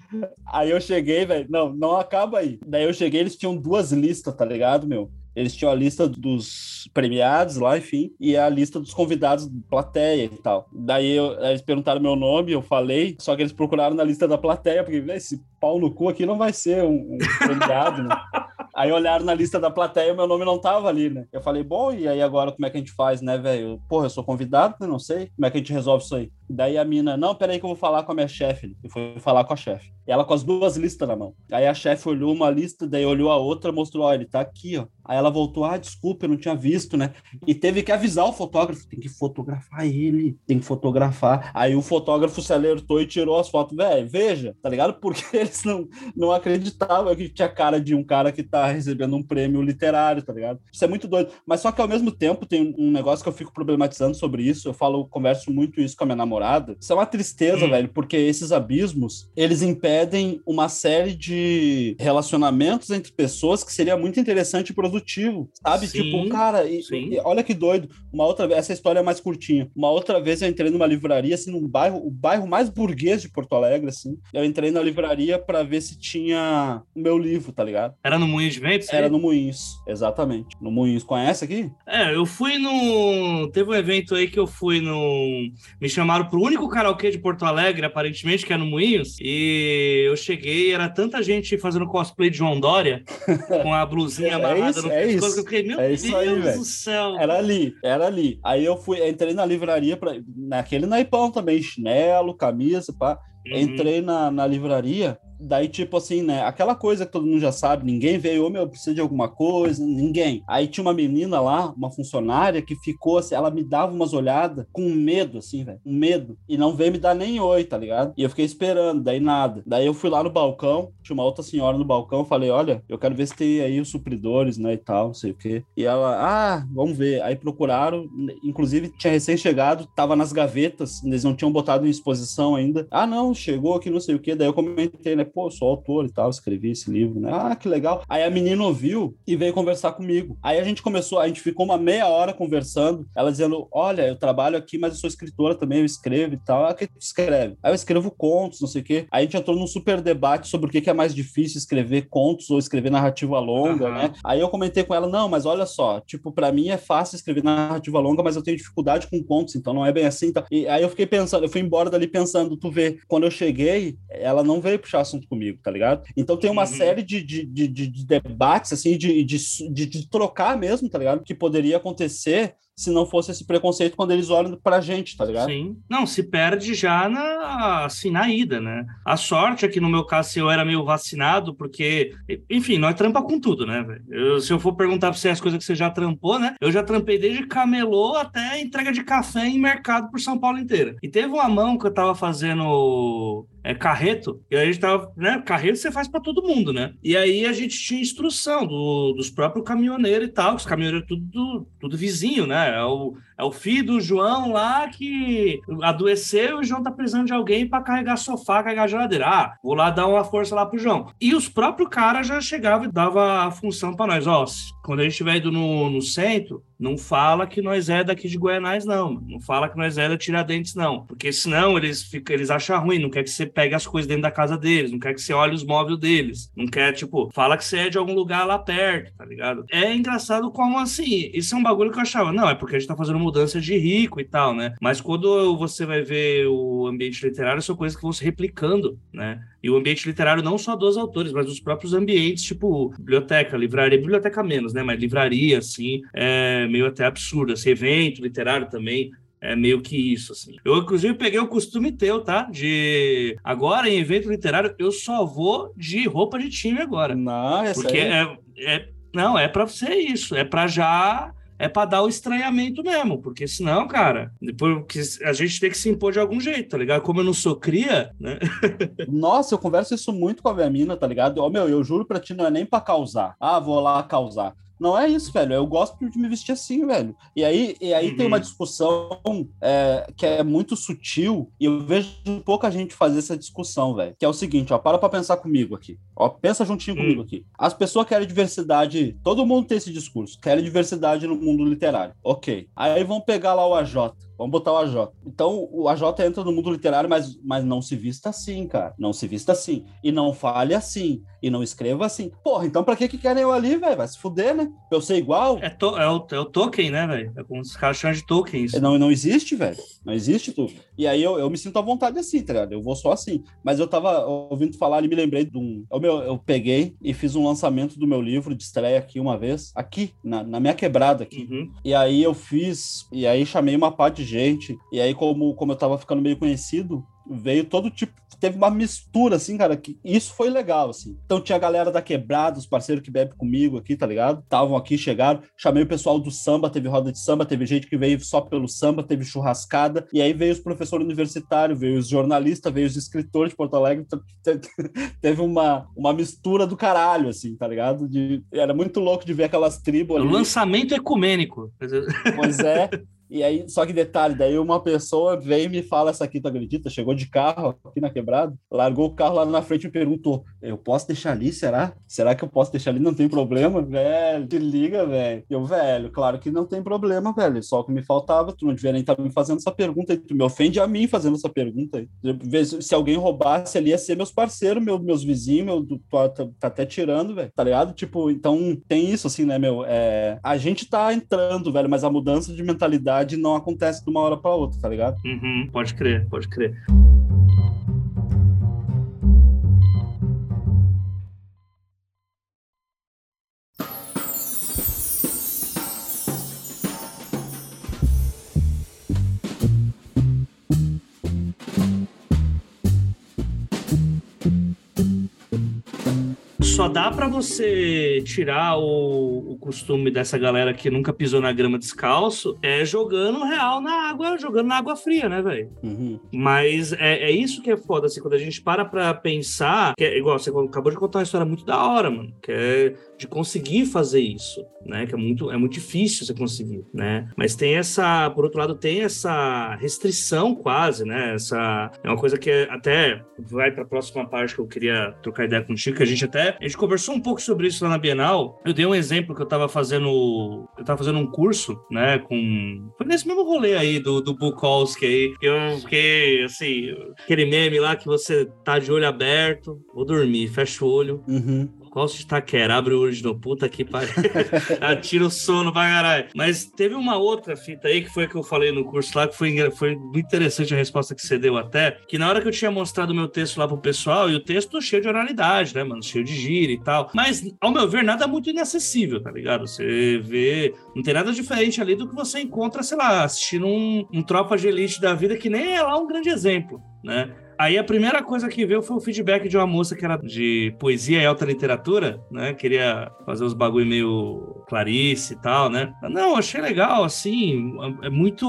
Aí eu cheguei, velho, não, não acaba aí. Daí eu cheguei, eles tinham duas listas, tá ligado, meu? Eles tinham a lista dos premiados lá, enfim, e a lista dos convidados plateia e tal. Daí eu, eles perguntaram meu nome, eu falei, só que eles procuraram na lista da plateia, porque esse pau no cu aqui não vai ser um, um premiado, né? Aí olharam na lista da plateia e meu nome não tava ali, né? Eu falei, bom, e aí agora como é que a gente faz, né, velho? Porra, eu sou convidado, né? Não sei. Como é que a gente resolve isso aí? Daí a mina, não, peraí que eu vou falar com a minha chefe. E foi falar com a chefe. Ela com as duas listas na mão. Aí a chefe olhou uma lista, daí olhou a outra, mostrou, ó, ele tá aqui, ó. Aí ela voltou, ah, desculpa, eu não tinha visto, né? E teve que avisar o fotógrafo, tem que fotografar ele, tem que fotografar. Aí o fotógrafo se alertou e tirou as fotos. Velho, veja, tá ligado? Porque eles não, não acreditavam que tinha cara de um cara que tá recebendo um prêmio literário, tá ligado? Isso é muito doido. Mas só que ao mesmo tempo tem um negócio que eu fico problematizando sobre isso, eu falo, converso muito isso com a minha namorada namorada. Isso é uma tristeza, hum. velho, porque esses abismos, eles impedem uma série de relacionamentos entre pessoas que seria muito interessante e produtivo, sabe? Sim, tipo, cara, e, e, olha que doido. Uma outra vez, essa história é mais curtinha. Uma outra vez eu entrei numa livraria, assim, num bairro, o bairro mais burguês de Porto Alegre, assim. Eu entrei na livraria para ver se tinha o meu livro, tá ligado? Era no Moinhos de Ventos? Era no Moinhos, exatamente. No Moinhos. Conhece aqui? É, eu fui no. Teve um evento aí que eu fui no. Me chamaram pro único karaokê de Porto Alegre, aparentemente, que é no Moinhos. E eu cheguei, era tanta gente fazendo cosplay de João Dória, com a blusinha é amarrada isso, no é pescoço, que eu fiquei, meu é Deus aí, do céu. Era ali, era ali. Aí eu fui, entrei na livraria, pra, naquele naipão também, chinelo, camisa, pá. Uhum. Entrei na, na livraria, Daí, tipo assim, né? Aquela coisa que todo mundo já sabe, ninguém veio, ô meu, precisa de alguma coisa, ninguém. Aí tinha uma menina lá, uma funcionária, que ficou assim, ela me dava umas olhadas com medo, assim, velho, com medo. E não veio me dar nem oi, tá ligado? E eu fiquei esperando, daí nada. Daí eu fui lá no balcão, tinha uma outra senhora no balcão, falei, olha, eu quero ver se tem aí os supridores, né, e tal, não sei o quê. E ela, ah, vamos ver. Aí procuraram, inclusive tinha recém-chegado, tava nas gavetas, eles não tinham botado em exposição ainda. Ah, não, chegou aqui, não sei o quê. Daí eu comentei, né, pô, sou autor e tal, escrevi esse livro, né? Ah, que legal. Aí a menina ouviu e veio conversar comigo. Aí a gente começou, a gente ficou uma meia hora conversando, ela dizendo: Olha, eu trabalho aqui, mas eu sou escritora também, eu escrevo e tal. Ah, que tu escreve? Aí eu escrevo contos, não sei o quê. Aí a gente entrou num super debate sobre o que é mais difícil, escrever contos ou escrever narrativa longa, uhum. né? Aí eu comentei com ela: Não, mas olha só, tipo, para mim é fácil escrever narrativa longa, mas eu tenho dificuldade com contos, então não é bem assim. Tá? E aí eu fiquei pensando, eu fui embora dali pensando, tu vê, quando eu cheguei, ela não veio puxar assunto assunto comigo, tá ligado? Então tem uma uhum. série de, de, de, de, debates, assim, de, de, de, de trocar mesmo, tá ligado? Que poderia acontecer se não fosse esse preconceito quando eles olham pra gente, tá ligado? Sim. Não, se perde já na, assim, na ida, né? A sorte é que no meu caso eu era meio vacinado, porque, enfim, nós trampa com tudo, né? Se eu for perguntar pra você as coisas que você já trampou, né? Eu já trampei desde camelô até entrega de café em mercado por São Paulo inteira. E teve uma mão que eu tava fazendo é, carreto, e aí a gente tava, né? Carreto você faz para todo mundo, né? E aí a gente tinha instrução do, dos próprios caminhoneiros e tal, os caminhoneiros tudo, tudo vizinho, né? É o, é o filho do João lá que adoeceu e o João tá precisando de alguém para carregar sofá, carregar geladeira. Ah, vou lá dar uma força lá pro João. E os próprios caras já chegavam e dava a função para nós. Ó, quando a gente estiver indo no, no centro, não fala que nós é daqui de Goianás, não. Não fala que nós é da Tiradentes, não. Porque senão eles ficam, eles acham ruim, não quer que você pegue as coisas dentro da casa deles, não quer que você olhe os móveis deles, não quer, tipo, fala que você é de algum lugar lá perto, tá ligado? É engraçado como assim, isso é um bagulho que eu achava, não, é porque a gente tá fazendo mudança de rico e tal, né? Mas quando você vai ver o ambiente literário, são coisas que vão se replicando, né? E o ambiente literário não só dos autores, mas dos próprios ambientes, tipo biblioteca, livraria, biblioteca menos, né? Mas livraria, assim, é meio até absurdo. Assim, evento literário também, é meio que isso, assim. Eu, inclusive, peguei o costume teu, tá? De agora, em evento literário, eu só vou de roupa de time agora. Não, essa Porque aí... é, é. Não, é pra ser isso. É pra já é para dar o estranhamento mesmo, porque senão, cara, depois a gente tem que se impor de algum jeito, tá ligado? Como eu não sou cria, né? Nossa, eu converso isso muito com a minha mina, tá ligado? Ó, meu, eu juro pra ti, não é nem pra causar. Ah, vou lá causar. Não é isso, velho. Eu gosto de me vestir assim, velho. E aí, e aí uhum. tem uma discussão é, que é muito sutil e eu vejo pouca gente fazer essa discussão, velho. Que é o seguinte, ó, para pra pensar comigo aqui. Ó, pensa juntinho uhum. comigo aqui. As pessoas querem diversidade, todo mundo tem esse discurso, querem diversidade no mundo literário. Ok. Aí vão pegar lá o AJ. Vamos botar o AJ. Então, o AJ entra no mundo literário, mas, mas não se vista assim, cara. Não se vista assim. E não fale assim. E não escreva assim. Porra, então pra que que querem eu ali, velho? Vai se fuder, né? Pra eu ser igual? É, to, é, o, é o token, né, velho? É como os caras chamam de tokens. Não, não existe, velho. Não existe tu. E aí eu, eu me sinto à vontade assim, tá ligado? Eu vou só assim. Mas eu tava ouvindo falar e me lembrei de um... Eu, meu, eu peguei e fiz um lançamento do meu livro de estreia aqui uma vez. Aqui, na, na minha quebrada aqui. Uhum. E aí eu fiz... E aí chamei uma parte gente. E aí, como, como eu tava ficando meio conhecido, veio todo tipo, teve uma mistura, assim, cara, que isso foi legal, assim. Então tinha a galera da Quebrada, os parceiros que bebem comigo aqui, tá ligado? Estavam aqui, chegaram, chamei o pessoal do samba, teve roda de samba, teve gente que veio só pelo samba, teve churrascada, e aí veio os professores universitários, veio os jornalistas, veio os escritores de Porto Alegre, teve uma, uma mistura do caralho, assim, tá ligado? De, era muito louco de ver aquelas tribos ali. O lançamento ecumênico. Pois é. E aí, só que detalhe, daí uma pessoa veio e me fala essa aqui, tu acredita? Chegou de carro aqui na quebrada, largou o carro lá na frente e perguntou: Eu posso deixar ali? Será? Será que eu posso deixar ali? Não tem problema, velho. Te liga, velho. Eu, velho, claro que não tem problema, velho. Só que me faltava, tu não devia nem estar tá me fazendo essa pergunta aí. Tu me ofende a mim fazendo essa pergunta aí. Se alguém roubasse ali, ia ser meus parceiros, meu, meus vizinhos, meu, tu, tá, tá, tá até tirando, velho. Tá ligado? Tipo, então tem isso, assim, né, meu? É, a gente tá entrando, velho, mas a mudança de mentalidade não acontece de uma hora para outra, tá ligado? Uhum, pode crer, pode crer. Só dá para você tirar o, o, costume dessa galera que nunca pisou na grama descalço é jogando real na água, jogando na água fria, né, velho? Uhum. Mas é, é, isso que é foda, assim, quando a gente para pra pensar, que é igual, você acabou de contar uma história muito da hora, mano, que é de conseguir fazer isso, né? Que é muito, é muito difícil você conseguir, né? Mas tem essa, por outro lado, tem essa restrição quase, né? Essa é uma coisa que até vai para a próxima parte que eu queria trocar ideia contigo, que a gente até gente conversou um pouco sobre isso lá na Bienal. Eu dei um exemplo que eu estava fazendo, eu tava fazendo um curso, né? Com foi nesse mesmo rolê aí do, do Bukowski aí, que eu fiquei assim, aquele meme lá que você tá de olho aberto, vou dormir, fecha o olho. Uhum qual de taquera? Abre o olho novo, puta que pariu. Atira o sono pra caralho. Mas teve uma outra fita aí, que foi a que eu falei no curso lá, que foi, foi muito interessante a resposta que você deu até, que na hora que eu tinha mostrado o meu texto lá pro pessoal, e o texto cheio de oralidade, né, mano? Cheio de gíria e tal. Mas, ao meu ver, nada muito inacessível, tá ligado? Você vê, não tem nada diferente ali do que você encontra, sei lá, assistindo um, um Tropa de Elite da vida, que nem é lá um grande exemplo, né? Aí a primeira coisa que veio foi o feedback de uma moça que era de poesia e alta literatura, né? Queria fazer os bagulho meio Clarice e tal, né? Não, achei legal, assim, é muito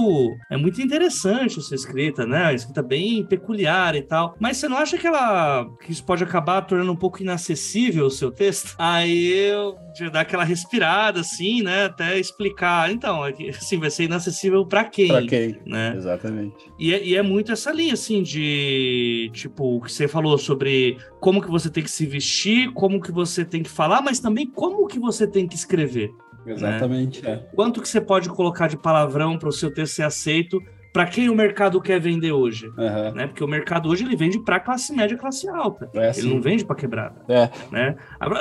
é muito interessante essa escrita, né? A escrita bem peculiar e tal. Mas você não acha que ela que isso pode acabar tornando um pouco inacessível o seu texto? Aí eu dar aquela respirada, assim, né? Até explicar. Então, é assim, vai ser inacessível para quem? Para quem? Né? Exatamente. E é, e é muito essa linha, assim, de tipo, o que você falou sobre como que você tem que se vestir, como que você tem que falar, mas também como que você tem que escrever. Exatamente, né? é. Quanto que você pode colocar de palavrão para o seu texto ser aceito para quem o mercado quer vender hoje, uhum. né? Porque o mercado hoje ele vende para classe média, classe alta. É, ele não vende para quebrada, é. né?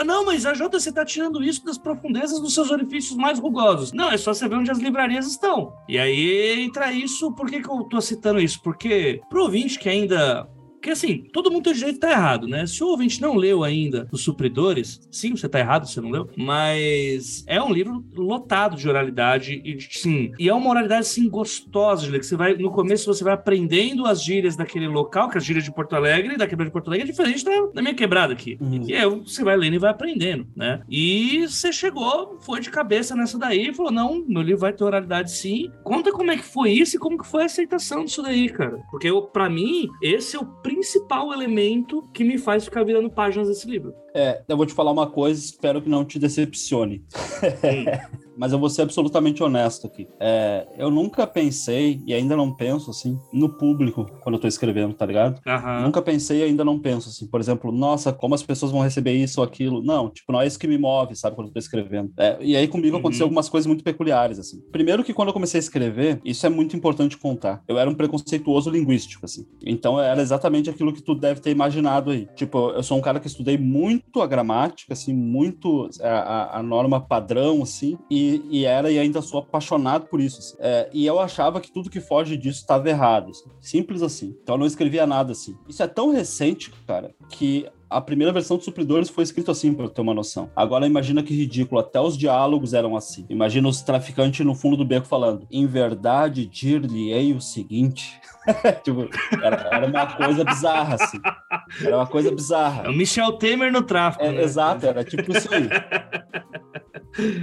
Não, mas a JC tá tirando isso das profundezas dos seus orifícios mais rugosos. Não, é só você ver onde as livrarias estão. E aí entra isso. Por que, que eu tô citando isso? Porque pro ouvinte que ainda porque assim, todo mundo tem direito de estar errado, né? Se o ouvinte não leu ainda Os Supridores, sim, você está errado, você não leu, mas é um livro lotado de oralidade e sim, e é uma oralidade assim gostosa de ler, que você vai no começo você vai aprendendo as gírias daquele local, que as gírias de Porto Alegre, da quebrada de Porto Alegre é diferente da, da minha quebrada aqui. Uhum. E aí você vai lendo e vai aprendendo, né? E você chegou, foi de cabeça nessa daí e falou: "Não, meu livro vai ter oralidade sim". Conta como é que foi isso e como que foi a aceitação disso daí, cara. Porque para mim, esse é o principal elemento que me faz ficar virando páginas desse livro. É, eu vou te falar uma coisa, espero que não te decepcione. mas eu vou ser absolutamente honesto aqui. É, eu nunca pensei, e ainda não penso, assim, no público quando eu tô escrevendo, tá ligado? Uhum. Nunca pensei e ainda não penso, assim, por exemplo, nossa, como as pessoas vão receber isso ou aquilo. Não, tipo, não é isso que me move, sabe, quando eu tô escrevendo. É, e aí comigo uhum. aconteceu algumas coisas muito peculiares, assim. Primeiro que quando eu comecei a escrever, isso é muito importante contar. Eu era um preconceituoso linguístico, assim. Então era exatamente aquilo que tu deve ter imaginado aí. Tipo, eu sou um cara que estudei muito a gramática, assim, muito a, a norma padrão, assim, e e, era e ainda sou apaixonado por isso. Assim. É, e eu achava que tudo que foge disso estava errado. Assim. Simples assim. Então eu não escrevia nada assim. Isso é tão recente, cara, que a primeira versão de Supridores foi escrito assim, para ter uma noção. Agora imagina que ridículo, até os diálogos eram assim. Imagina os traficantes no fundo do beco falando: Em verdade, dir-lhe-ei o seguinte. tipo, era, era, uma coisa bizarra, assim. Era uma coisa bizarra. É o Michel Temer no tráfico. É, né? Exato, era tipo isso aí.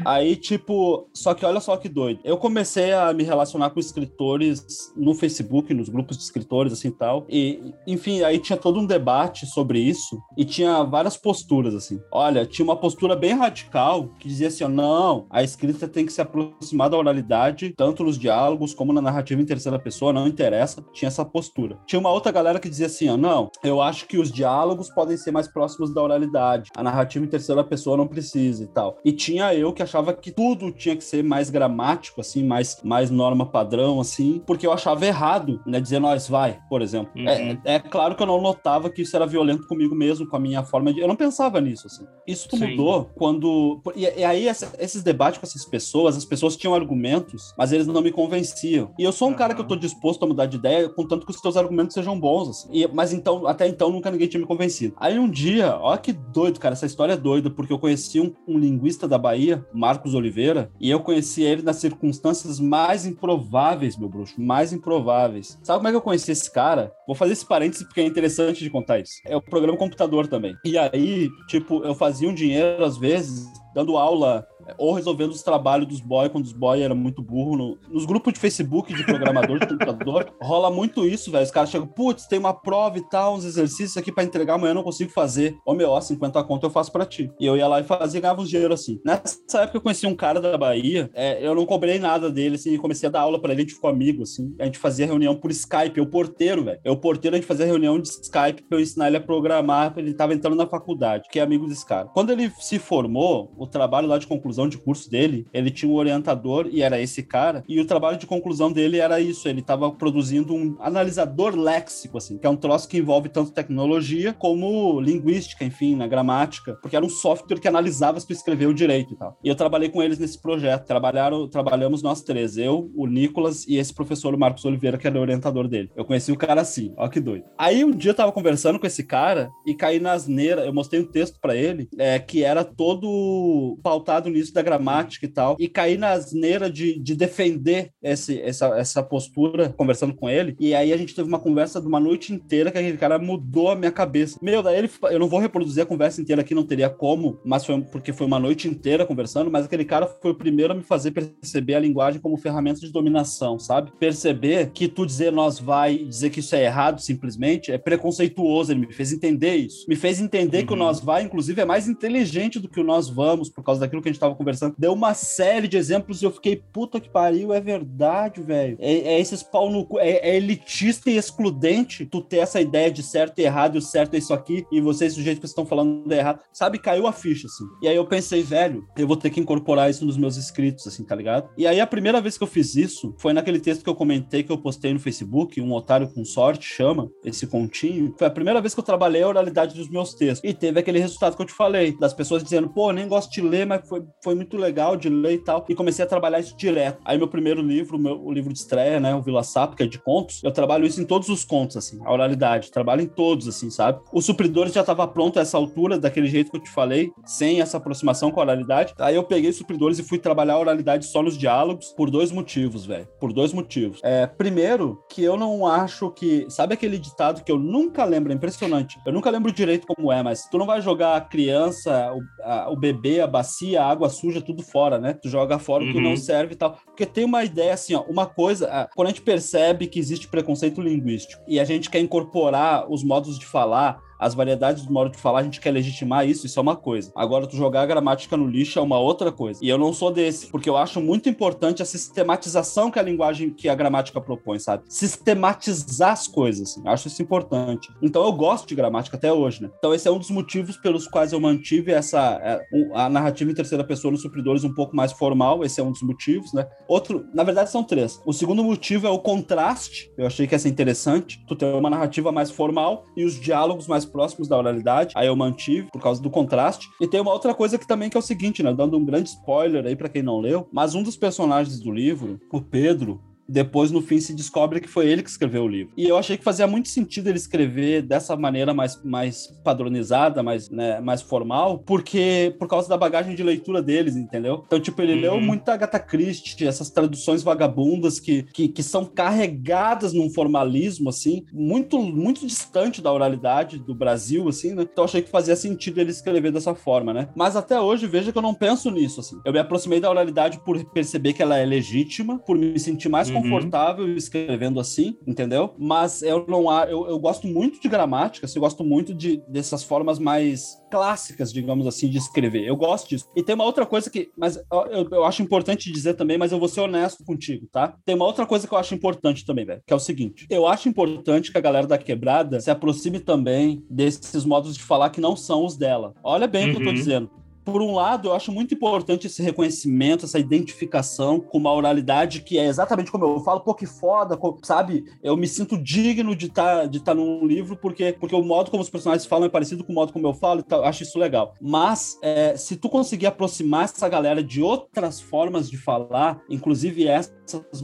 Aí, tipo, só que olha só que doido. Eu comecei a me relacionar com escritores no Facebook, nos grupos de escritores, assim tal. E, enfim, aí tinha todo um debate sobre isso e tinha várias posturas, assim. Olha, tinha uma postura bem radical que dizia assim: não, a escrita tem que se aproximar da oralidade, tanto nos diálogos como na narrativa em terceira pessoa, não interessa. Tinha essa postura. Tinha uma outra galera que dizia assim: não, eu acho que os diálogos podem ser mais próximos da oralidade, a narrativa em terceira pessoa não precisa e tal. E tinha eu eu que achava que tudo tinha que ser mais gramático, assim, mais, mais norma padrão, assim, porque eu achava errado, né, dizer nós vai, por exemplo. Uhum. É, é, claro que eu não notava que isso era violento comigo mesmo, com a minha forma de. Eu não pensava nisso, assim. Isso Sim. mudou quando. E, e aí, essa, esses debates com essas pessoas, as pessoas tinham argumentos, mas eles não me convenciam. E eu sou um uhum. cara que eu tô disposto a mudar de ideia, contanto que os teus argumentos sejam bons, assim. E, mas então, até então, nunca ninguém tinha me convencido. Aí um dia, ó que doido, cara, essa história é doida, porque eu conheci um, um linguista da Bahia Marcos Oliveira, e eu conheci ele nas circunstâncias mais improváveis, meu bruxo, mais improváveis. Sabe como é que eu conheci esse cara? Vou fazer esse parênteses porque é interessante de contar isso. É o programa computador também. E aí, tipo, eu fazia um dinheiro às vezes dando aula ou resolvendo os trabalhos dos boy quando os boy era muito burro. No, nos grupos de Facebook de programador de computador, rola muito isso, velho. Os caras chegam, putz, tem uma prova e tal, uns exercícios aqui para entregar, amanhã eu não consigo fazer. Ô meu, ó, 50 conto eu faço para ti. E eu ia lá e fazia ganhava uns dinheiro assim. Nessa época eu conheci um cara da Bahia, é, eu não cobrei nada dele, assim, comecei a dar aula para ele, a gente ficou amigo, assim. A gente fazia reunião por Skype, eu porteiro, velho. Eu porteiro, a gente fazia reunião de Skype pra eu ensinar ele a programar, ele tava entrando na faculdade, que é amigo desse cara. Quando ele se formou, o trabalho lá de conclusão de curso dele, ele tinha um orientador e era esse cara, e o trabalho de conclusão dele era isso, ele estava produzindo um analisador léxico, assim, que é um troço que envolve tanto tecnologia como linguística, enfim, na gramática, porque era um software que analisava se tu escreveu direito e tal. E eu trabalhei com eles nesse projeto, trabalharam, trabalhamos nós três, eu, o Nicolas e esse professor, o Marcos Oliveira, que era o orientador dele. Eu conheci o cara assim, ó que doido. Aí um dia eu tava conversando com esse cara e caí na asneira, eu mostrei um texto para ele, é, que era todo pautado nisso da gramática e tal, e cair na asneira de, de defender esse, essa, essa postura, conversando com ele. E aí a gente teve uma conversa de uma noite inteira que aquele cara mudou a minha cabeça. Meu, daí ele, eu não vou reproduzir a conversa inteira aqui, não teria como, mas foi porque foi uma noite inteira conversando, mas aquele cara foi o primeiro a me fazer perceber a linguagem como ferramenta de dominação, sabe? Perceber que tu dizer nós vai, dizer que isso é errado simplesmente, é preconceituoso, ele me fez entender isso. Me fez entender uhum. que o uhum. nós vai, inclusive, é mais inteligente do que o nós vamos, por causa daquilo que a gente estava tava conversando, deu uma série de exemplos e eu fiquei, puta que pariu, é verdade, velho. É, é, esses pau no cu, é, é, elitista e excludente tu ter essa ideia de certo e errado, e o certo é isso aqui, e vocês, do jeito que estão falando é errado, sabe, caiu a ficha, assim. E aí eu pensei, velho, eu vou ter que incorporar isso nos meus escritos, assim, tá ligado? E aí a primeira vez que eu fiz isso foi naquele texto que eu comentei, que eu postei no Facebook, Um Otário com Sorte, chama, esse continho. Foi a primeira vez que eu trabalhei a oralidade dos meus textos. E teve aquele resultado que eu te falei, das pessoas dizendo, pô, nem gosto de ler, mas foi, foi muito legal de ler e tal. E comecei a trabalhar isso direto. Aí meu primeiro livro, meu, o livro de estreia, né, o Vila Sapo, que é de contos, eu trabalho isso em todos os contos, assim, a oralidade. Trabalho em todos, assim, sabe? O Supridores já estava pronto a essa altura, daquele jeito que eu te falei, sem essa aproximação com a oralidade. Aí eu peguei Supridores e fui trabalhar a oralidade só nos diálogos por dois motivos, velho. Por dois motivos. É, primeiro, que eu não acho que. Sabe aquele ditado que eu nunca lembro? É impressionante. Eu nunca lembro direito como é, mas tu não vai jogar a criança, o, a, o bebê, a bacia, a água suja, tudo fora, né? Tu joga fora o que não uhum. serve e tal. Porque tem uma ideia assim, ó, uma coisa, quando a gente percebe que existe preconceito linguístico e a gente quer incorporar os modos de falar as variedades do modo de falar, a gente quer legitimar isso, isso é uma coisa. Agora, tu jogar a gramática no lixo é uma outra coisa. E eu não sou desse, porque eu acho muito importante a sistematização que a linguagem, que a gramática propõe, sabe? Sistematizar as coisas, assim. acho isso importante. Então, eu gosto de gramática até hoje, né? Então, esse é um dos motivos pelos quais eu mantive essa é, a narrativa em terceira pessoa nos supridores um pouco mais formal, esse é um dos motivos, né? Outro, na verdade, são três. O segundo motivo é o contraste, eu achei que ia ser interessante, tu ter uma narrativa mais formal e os diálogos mais próximos da oralidade. Aí eu mantive por causa do contraste. E tem uma outra coisa que também que é o seguinte, né? Dando um grande spoiler aí para quem não leu, mas um dos personagens do livro, o Pedro, depois no fim se descobre que foi ele que escreveu o livro. E eu achei que fazia muito sentido ele escrever dessa maneira mais, mais padronizada, mais, né, mais formal, porque por causa da bagagem de leitura deles, entendeu? Então, tipo, ele uhum. leu muita Agatha Christie, essas traduções vagabundas que, que, que, são carregadas num formalismo, assim, muito, muito distante da oralidade do Brasil, assim, né? Então, eu achei que fazia sentido ele escrever dessa forma, né? Mas até hoje, veja que eu não penso nisso, assim. Eu me aproximei da oralidade por perceber que ela é legítima, por me sentir mais uhum. confortável escrevendo assim, entendeu? Mas eu não eu, eu gosto muito de gramática, assim, eu gosto muito de, dessas formas mais clássicas, digamos assim, de escrever. Eu gosto disso. E tem uma outra coisa que, mas eu, eu acho importante dizer também, mas eu vou ser honesto contigo, tá? Tem uma outra coisa que eu acho importante também, velho, que é o seguinte: eu acho importante que a galera da quebrada se aproxime também desses modos de falar que não são os dela. Olha bem uhum. o que eu tô uhum. dizendo por um lado, eu acho muito importante esse reconhecimento, essa identificação com uma oralidade que é exatamente como eu falo, pô, que foda, sabe? Eu me sinto digno de estar tá, de tá num livro porque, porque o modo como os personagens falam é parecido com o modo como eu falo, então eu acho isso legal. Mas, é, se tu conseguir aproximar essa galera de outras formas de falar, inclusive essas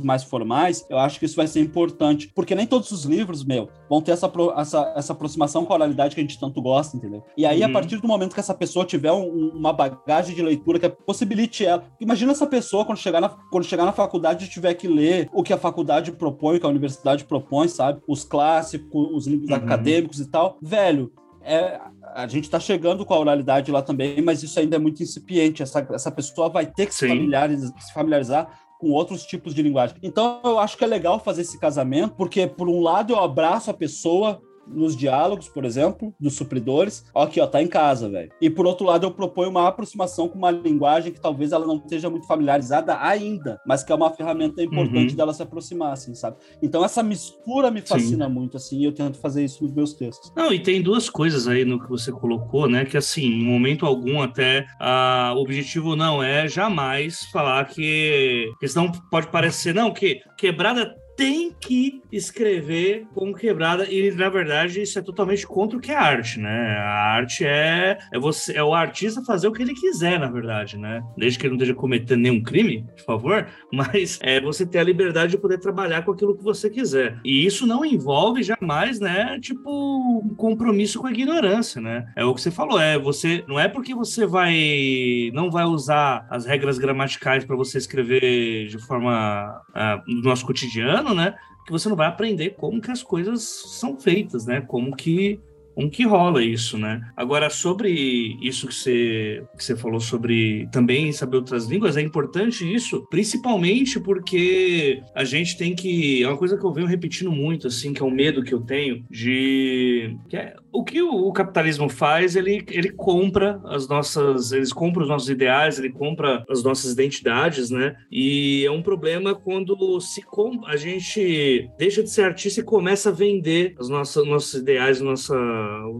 mais formais, eu acho que isso vai ser importante, porque nem todos os livros, meu, vão ter essa, essa, essa aproximação com a oralidade que a gente tanto gosta, entendeu? E aí, uhum. a partir do momento que essa pessoa tiver um, uma bagagem de leitura que possibilite ela. Imagina essa pessoa quando chegar na, quando chegar na faculdade e tiver que ler o que a faculdade propõe, o que a universidade propõe, sabe? Os clássicos, os livros uhum. acadêmicos e tal. Velho, é, a gente está chegando com a oralidade lá também, mas isso ainda é muito incipiente. Essa, essa pessoa vai ter que se familiarizar, se familiarizar com outros tipos de linguagem. Então, eu acho que é legal fazer esse casamento, porque, por um lado, eu abraço a pessoa nos diálogos, por exemplo, dos supridores, aqui, ó, tá em casa, velho. E por outro lado, eu proponho uma aproximação com uma linguagem que talvez ela não esteja muito familiarizada ainda, mas que é uma ferramenta importante uhum. dela se aproximar, assim, sabe? Então essa mistura me fascina Sim. muito, assim, e eu tento fazer isso nos meus textos. Não, e tem duas coisas aí no que você colocou, né, que assim, em momento algum até a, o objetivo não é jamais falar que, que senão pode parecer, não, que quebrada tem que escrever como quebrada e na verdade isso é totalmente contra o que é arte, né? A arte é é você é o artista fazer o que ele quiser, na verdade, né? Desde que ele não esteja cometendo nenhum crime, por favor, mas é você ter a liberdade de poder trabalhar com aquilo que você quiser. E isso não envolve jamais, né, tipo um compromisso com a ignorância, né? É o que você falou, é você não é porque você vai não vai usar as regras gramaticais para você escrever de forma uh, no nosso cotidiano, né? Que você não vai aprender como que as coisas são feitas, né? Como que com que rola isso, né? Agora, sobre isso que você, que você falou sobre também saber outras línguas, é importante isso, principalmente porque a gente tem que. É uma coisa que eu venho repetindo muito, assim, que é o medo que eu tenho de. Que é, o que o, capitalismo faz, ele, ele compra as nossas. Eles compram os nossos ideais, ele compra as nossas identidades, né? E é um problema quando se a gente deixa de ser artista e começa a vender os nossos, nossos ideais, nossa,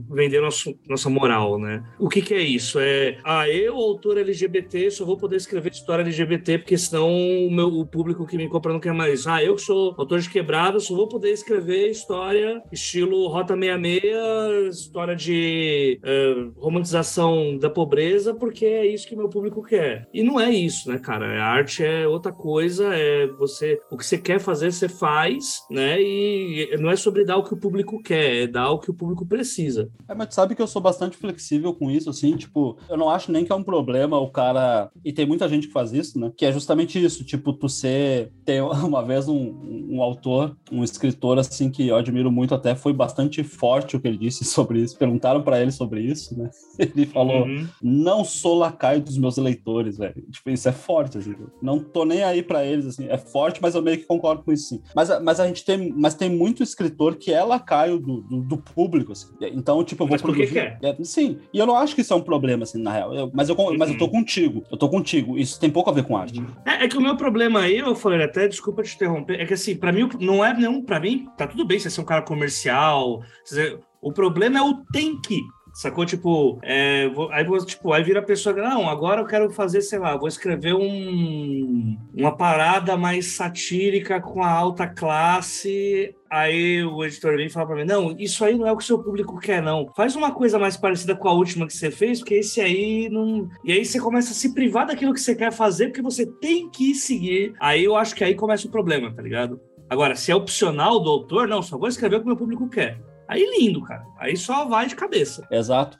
vender nosso, nossa moral, né? O que, que é isso? É, ah, eu, autor LGBT, só vou poder escrever história LGBT, porque senão o, meu, o público que me compra não quer mais. Ah, eu sou autor de quebrada, só vou poder escrever história estilo Rota 66 história de uh, romantização da pobreza porque é isso que meu público quer. E não é isso, né, cara? A arte é outra coisa, é você o que você quer fazer, você faz, né? E não é sobre dar o que o público quer, é dar o que o público precisa. É, mas sabe que eu sou bastante flexível com isso, assim, tipo, eu não acho nem que é um problema o cara. E tem muita gente que faz isso, né? Que é justamente isso, tipo, tu ser. Tem uma vez um, um autor, um escritor, assim, que eu admiro muito, até foi bastante forte o que ele disse sobre isso, perguntaram para ele sobre isso, né? Ele falou: uhum. não sou lacaio dos meus leitores, velho. Tipo, isso é forte, assim. Não tô nem aí para eles, assim. É forte, mas eu meio que concordo com isso, sim. Mas, mas a gente tem, mas tem muito escritor que é lacaio do, do, do público, assim. Então, tipo, eu vou mas por produzir... que, é? é? Sim, e eu não acho que isso é um problema, assim, na real. Eu, mas, eu, uhum. mas eu tô uhum. contigo. Eu tô contigo. Isso tem pouco a ver com arte. É, é que o meu problema aí, eu falei até, desculpa te interromper, é que assim, para mim, não é nenhum. para mim, tá tudo bem você ser um cara comercial, o problema é o tem que. Sacou? Tipo, é, vou, aí, tipo, aí vira a pessoa, não, agora eu quero fazer, sei lá, vou escrever um, uma parada mais satírica com a alta classe. Aí o editor vem e fala pra mim, não, isso aí não é o que o seu público quer, não. Faz uma coisa mais parecida com a última que você fez, porque esse aí não... E aí você começa a se privar daquilo que você quer fazer, porque você tem que seguir. Aí eu acho que aí começa o problema, tá ligado? Agora, se é opcional do autor, não, só vou escrever o que o meu público quer. Aí lindo, cara. Aí só vai de cabeça. Exato.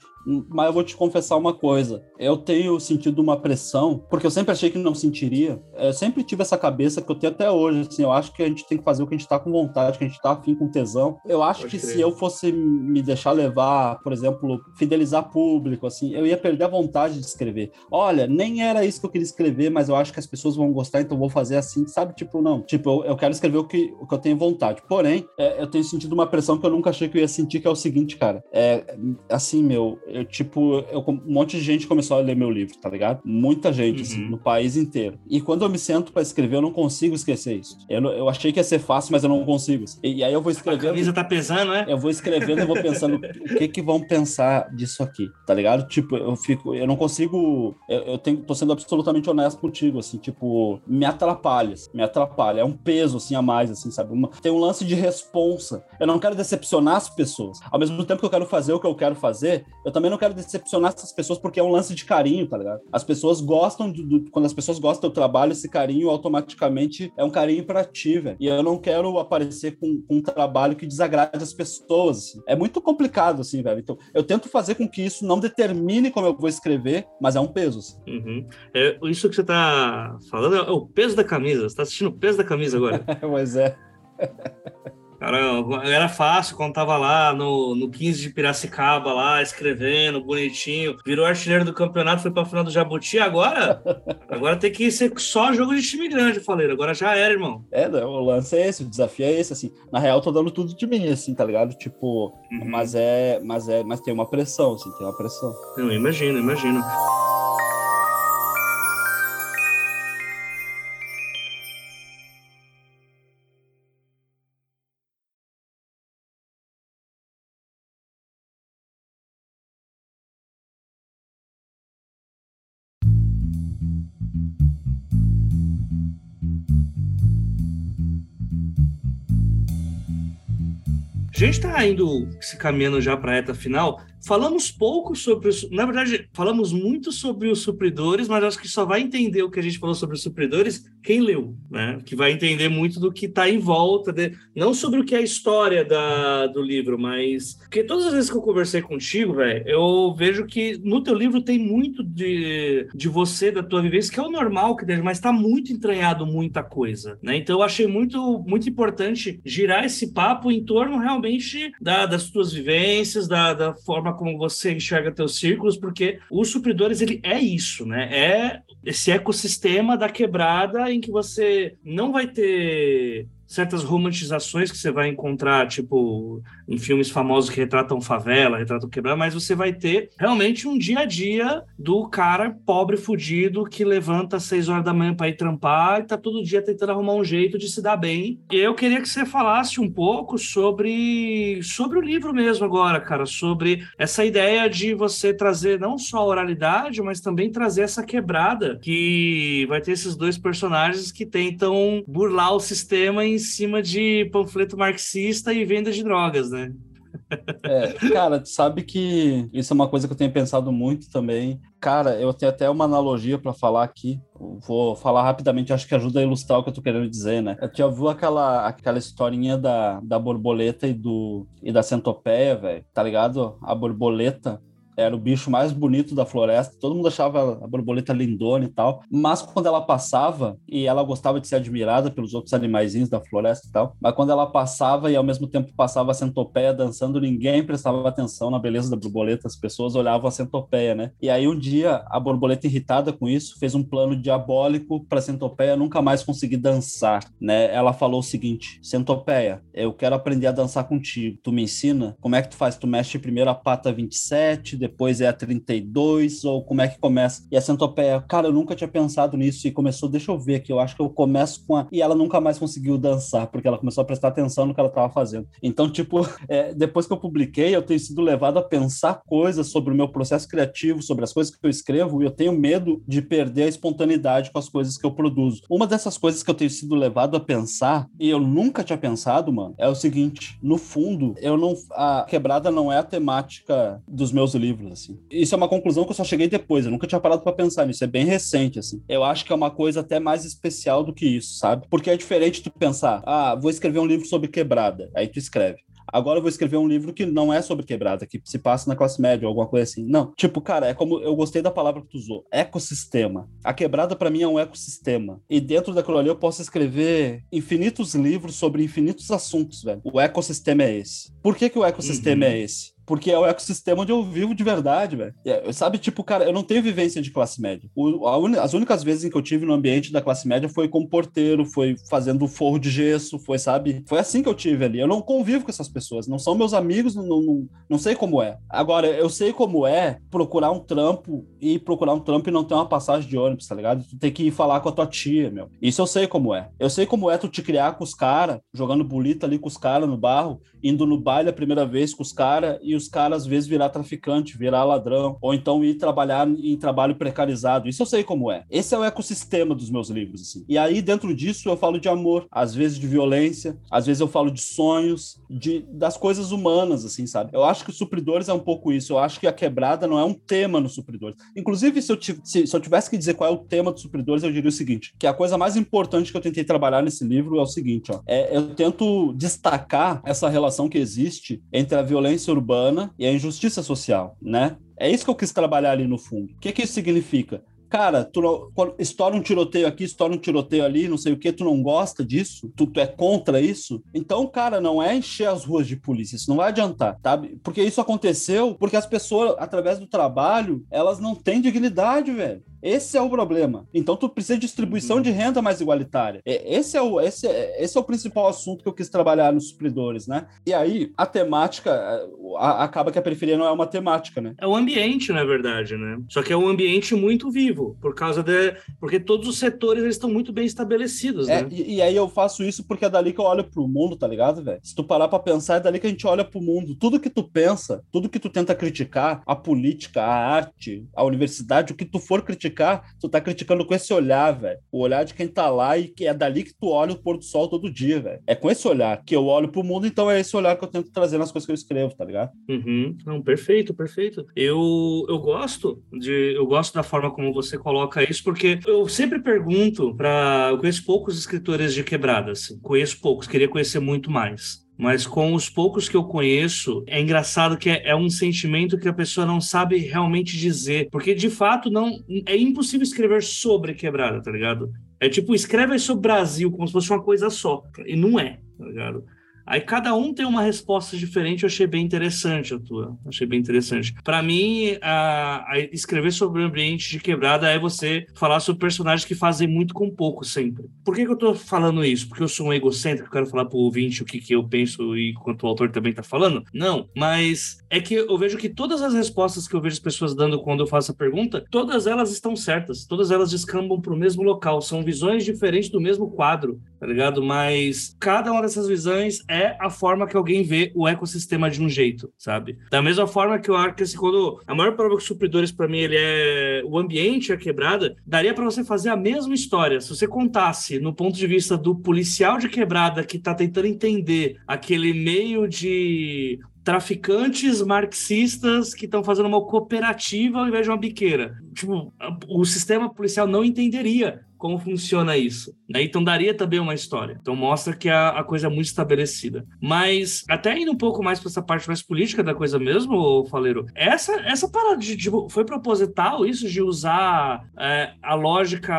Mas eu vou te confessar uma coisa. Eu tenho sentido uma pressão, porque eu sempre achei que não sentiria. Eu sempre tive essa cabeça que eu tenho até hoje. Assim, eu acho que a gente tem que fazer o que a gente tá com vontade, que a gente tá afim com tesão. Eu acho Pode que crer. se eu fosse me deixar levar, por exemplo, fidelizar público, assim, eu ia perder a vontade de escrever. Olha, nem era isso que eu queria escrever, mas eu acho que as pessoas vão gostar, então vou fazer assim, sabe? Tipo, não. Tipo, eu, eu quero escrever o que, o que eu tenho vontade. Porém, é, eu tenho sentido uma pressão que eu nunca achei que eu ia sentir, que é o seguinte, cara. É assim, meu, eu, tipo, eu, um monte de gente começou a ler meu livro, tá ligado? Muita gente, assim, uhum. assim, no país inteiro. E quando eu me sento para escrever, eu não consigo esquecer isso. Eu, eu achei que ia ser fácil, mas eu não consigo. E, e aí eu vou escrevendo. A camisa tá pesando, né? Eu vou escrevendo e vou pensando o que que vão pensar disso aqui, tá ligado? Tipo, eu fico, eu não consigo, eu, eu tenho, tô sendo absolutamente honesto contigo, assim, tipo, me atrapalha, assim, me atrapalha. É um peso, assim, a mais, assim, sabe? Uma, tem um lance de responsa. Eu não quero decepcionar as pessoas. Ao mesmo tempo que eu quero fazer o que eu quero fazer, eu também não quero decepcionar essas pessoas porque é um lance de carinho, tá ligado? As pessoas gostam do, do quando as pessoas gostam do trabalho, esse carinho automaticamente é um carinho para ti, velho. E eu não quero aparecer com, com, um trabalho que desagrade as pessoas. Assim. É muito complicado, assim, velho. Então, eu tento fazer com que isso não determine como eu vou escrever, mas é um peso. Assim. Uhum. É, isso que você tá falando é o peso da camisa. Você tá assistindo o peso da camisa agora. pois é. Cara, era fácil quando tava lá no, no 15 de Piracicaba, lá, escrevendo, bonitinho. Virou artilheiro do campeonato, foi pra final do Jabuti. Agora, agora tem que ser só jogo de time grande, falei. Agora já era, irmão. É, o lance é esse, o desafio é esse, assim. Na real, tô dando tudo de mim, assim, tá ligado? Tipo, uhum. mas é, mas é, mas tem uma pressão, assim, tem uma pressão. Eu imagino, imagino. Gente está indo se caminhando já para a reta final. Falamos pouco sobre os. Na verdade, falamos muito sobre os supridores, mas acho que só vai entender o que a gente falou sobre os supridores quem leu, né? Que vai entender muito do que está em volta, de... não sobre o que é a história da, do livro, mas. Porque todas as vezes que eu conversei contigo, velho, eu vejo que no teu livro tem muito de, de você, da tua vivência, que é o normal que mas está muito entranhado muita coisa, né? Então eu achei muito, muito importante girar esse papo em torno realmente da, das tuas vivências, da, da forma como você enxerga teus círculos, porque os supridores, ele é isso, né? É esse ecossistema da quebrada em que você não vai ter certas romantizações que você vai encontrar, tipo, em filmes famosos que retratam favela, retratam quebrada, mas você vai ter realmente um dia a dia do cara pobre, fudido, que levanta às seis horas da manhã para ir trampar e tá todo dia tentando arrumar um jeito de se dar bem. E eu queria que você falasse um pouco sobre, sobre o livro mesmo agora, cara, sobre essa ideia de você trazer não só a oralidade, mas também trazer essa quebrada que vai ter esses dois personagens que tentam burlar o sistema em cima de panfleto marxista e venda de drogas, né? É, cara, sabe que isso é uma coisa que eu tenho pensado muito também. Cara, eu tenho até uma analogia para falar aqui. Vou falar rapidamente, acho que ajuda a ilustrar o que eu tô querendo dizer, né? Eu já viu aquela, aquela historinha da, da borboleta e, do, e da centopeia, velho? Tá ligado? A borboleta, era o bicho mais bonito da floresta, todo mundo achava a borboleta lindona e tal, mas quando ela passava, e ela gostava de ser admirada pelos outros animaizinhos da floresta e tal, mas quando ela passava e ao mesmo tempo passava a centopeia dançando, ninguém prestava atenção na beleza da borboleta, as pessoas olhavam a centopeia, né? E aí um dia, a borboleta irritada com isso, fez um plano diabólico para a centopeia nunca mais conseguir dançar, né? Ela falou o seguinte, centopeia, eu quero aprender a dançar contigo, tu me ensina? Como é que tu faz? Tu mexe primeiro a pata 27, depois é a 32, ou como é que começa? E a centopeia, cara, eu nunca tinha pensado nisso, e começou, deixa eu ver aqui, eu acho que eu começo com a... E ela nunca mais conseguiu dançar, porque ela começou a prestar atenção no que ela estava fazendo. Então, tipo, é, depois que eu publiquei, eu tenho sido levado a pensar coisas sobre o meu processo criativo, sobre as coisas que eu escrevo, e eu tenho medo de perder a espontaneidade com as coisas que eu produzo. Uma dessas coisas que eu tenho sido levado a pensar, e eu nunca tinha pensado, mano, é o seguinte, no fundo, eu não... A quebrada não é a temática dos meus livros, livros, assim. Isso é uma conclusão que eu só cheguei depois, eu nunca tinha parado para pensar nisso, é bem recente, assim. Eu acho que é uma coisa até mais especial do que isso, sabe? Porque é diferente tu pensar, ah, vou escrever um livro sobre quebrada, aí tu escreve. Agora eu vou escrever um livro que não é sobre quebrada, que se passa na classe média ou alguma coisa assim. Não. Tipo, cara, é como eu gostei da palavra que tu usou, ecossistema. A quebrada para mim é um ecossistema. E dentro daquilo ali eu posso escrever infinitos livros sobre infinitos assuntos, velho. O ecossistema é esse. Por que que o ecossistema uhum. é esse? Porque é o ecossistema onde eu vivo de verdade, velho. É, sabe, tipo, cara, eu não tenho vivência de classe média. O, un... As únicas vezes em que eu tive no ambiente da classe média foi como porteiro, foi fazendo forro de gesso, foi, sabe? Foi assim que eu tive ali. Eu não convivo com essas pessoas, não são meus amigos, não, não, não sei como é. Agora, eu sei como é procurar um trampo e procurar um trampo e não ter uma passagem de ônibus, tá ligado? Tu tem que ir falar com a tua tia, meu. Isso eu sei como é. Eu sei como é tu te criar com os caras, jogando bolita ali com os caras no barro, indo no baile a primeira vez com os caras e os caras às vezes virar traficante, virar ladrão, ou então ir trabalhar em trabalho precarizado. Isso eu sei como é. Esse é o ecossistema dos meus livros, assim. E aí, dentro disso, eu falo de amor, às vezes de violência, às vezes eu falo de sonhos, de das coisas humanas, assim, sabe? Eu acho que o Supridores é um pouco isso. Eu acho que a quebrada não é um tema no Supridores. Inclusive, se eu, se, se eu tivesse que dizer qual é o tema dos Supridores, eu diria o seguinte, que a coisa mais importante que eu tentei trabalhar nesse livro é o seguinte, ó. É, eu tento destacar essa relação que existe entre a violência urbana e a injustiça social, né? É isso que eu quis trabalhar ali no fundo. O que, que isso significa? Cara, tu não, estoura um tiroteio aqui, estoura um tiroteio ali, não sei o que, tu não gosta disso? Tu, tu é contra isso? Então, cara, não é encher as ruas de polícia, isso não vai adiantar, sabe? Porque isso aconteceu porque as pessoas, através do trabalho, elas não têm dignidade, velho. Esse é o problema. Então tu precisa de distribuição uhum. de renda mais igualitária. Esse é, o, esse, é, esse é o principal assunto que eu quis trabalhar nos supridores, né? E aí a temática a, acaba que a periferia não é uma temática, né? É o ambiente, na verdade, né? Só que é um ambiente muito vivo, por causa de. Porque todos os setores eles estão muito bem estabelecidos, é, né? E, e, aí eu faço isso porque é dali que eu olho pro mundo, tá ligado, velho? Se tu parar pra pensar, é dali que a gente olha pro mundo. Tudo que tu pensa, tudo que tu tenta criticar, a política, a arte, a universidade, o que tu for criticar criticar, tu tá criticando com esse olhar, velho. O olhar de quem tá lá e que é dali que tu olha o pôr do sol todo dia, velho. É com esse olhar que eu olho pro mundo, então é esse olhar que eu tento trazer nas coisas que eu escrevo, tá ligado? Uhum. Não, perfeito, perfeito. Eu, eu gosto de. Eu gosto da forma como você coloca isso, porque eu sempre pergunto para. Eu conheço poucos escritores de quebradas. Assim, conheço poucos, queria conhecer muito mais mas com os poucos que eu conheço, é engraçado que é, é, um sentimento que a pessoa não sabe realmente dizer, porque de fato não é impossível escrever sobre quebrada, tá ligado? É tipo, escreve sobre Brasil como se fosse uma coisa só, e não é, tá ligado? Aí cada um tem uma resposta diferente, eu achei bem interessante a tua. Achei bem interessante. Para mim, a, a escrever sobre o ambiente de quebrada é você falar sobre personagens que fazem muito com pouco sempre. Por que, que eu tô falando isso? Porque eu sou um egocêntrico, quero falar pro ouvinte o que, que eu penso e quanto o autor também tá falando? Não, mas é que eu vejo que todas as respostas que eu vejo as pessoas dando quando eu faço a pergunta, todas elas estão certas, todas elas descambam para o mesmo local, são visões diferentes do mesmo quadro, tá ligado? Mas cada uma dessas visões é a forma que alguém vê o ecossistema de um jeito, sabe? Da mesma forma que acho que assim, quando a maior prova que supridores para mim ele é o ambiente, a quebrada, daria para você fazer a mesma história se você contasse no ponto de vista do policial de quebrada que tá tentando entender aquele meio de traficantes marxistas que estão fazendo uma cooperativa ao invés de uma biqueira. Tipo, o sistema policial não entenderia como funciona isso. Né? Então daria também uma história. Então mostra que a, a coisa é muito estabelecida. Mas até indo um pouco mais para essa parte mais política da coisa mesmo, Faleiro, essa, essa parada de, foi proposital isso de usar é, a lógica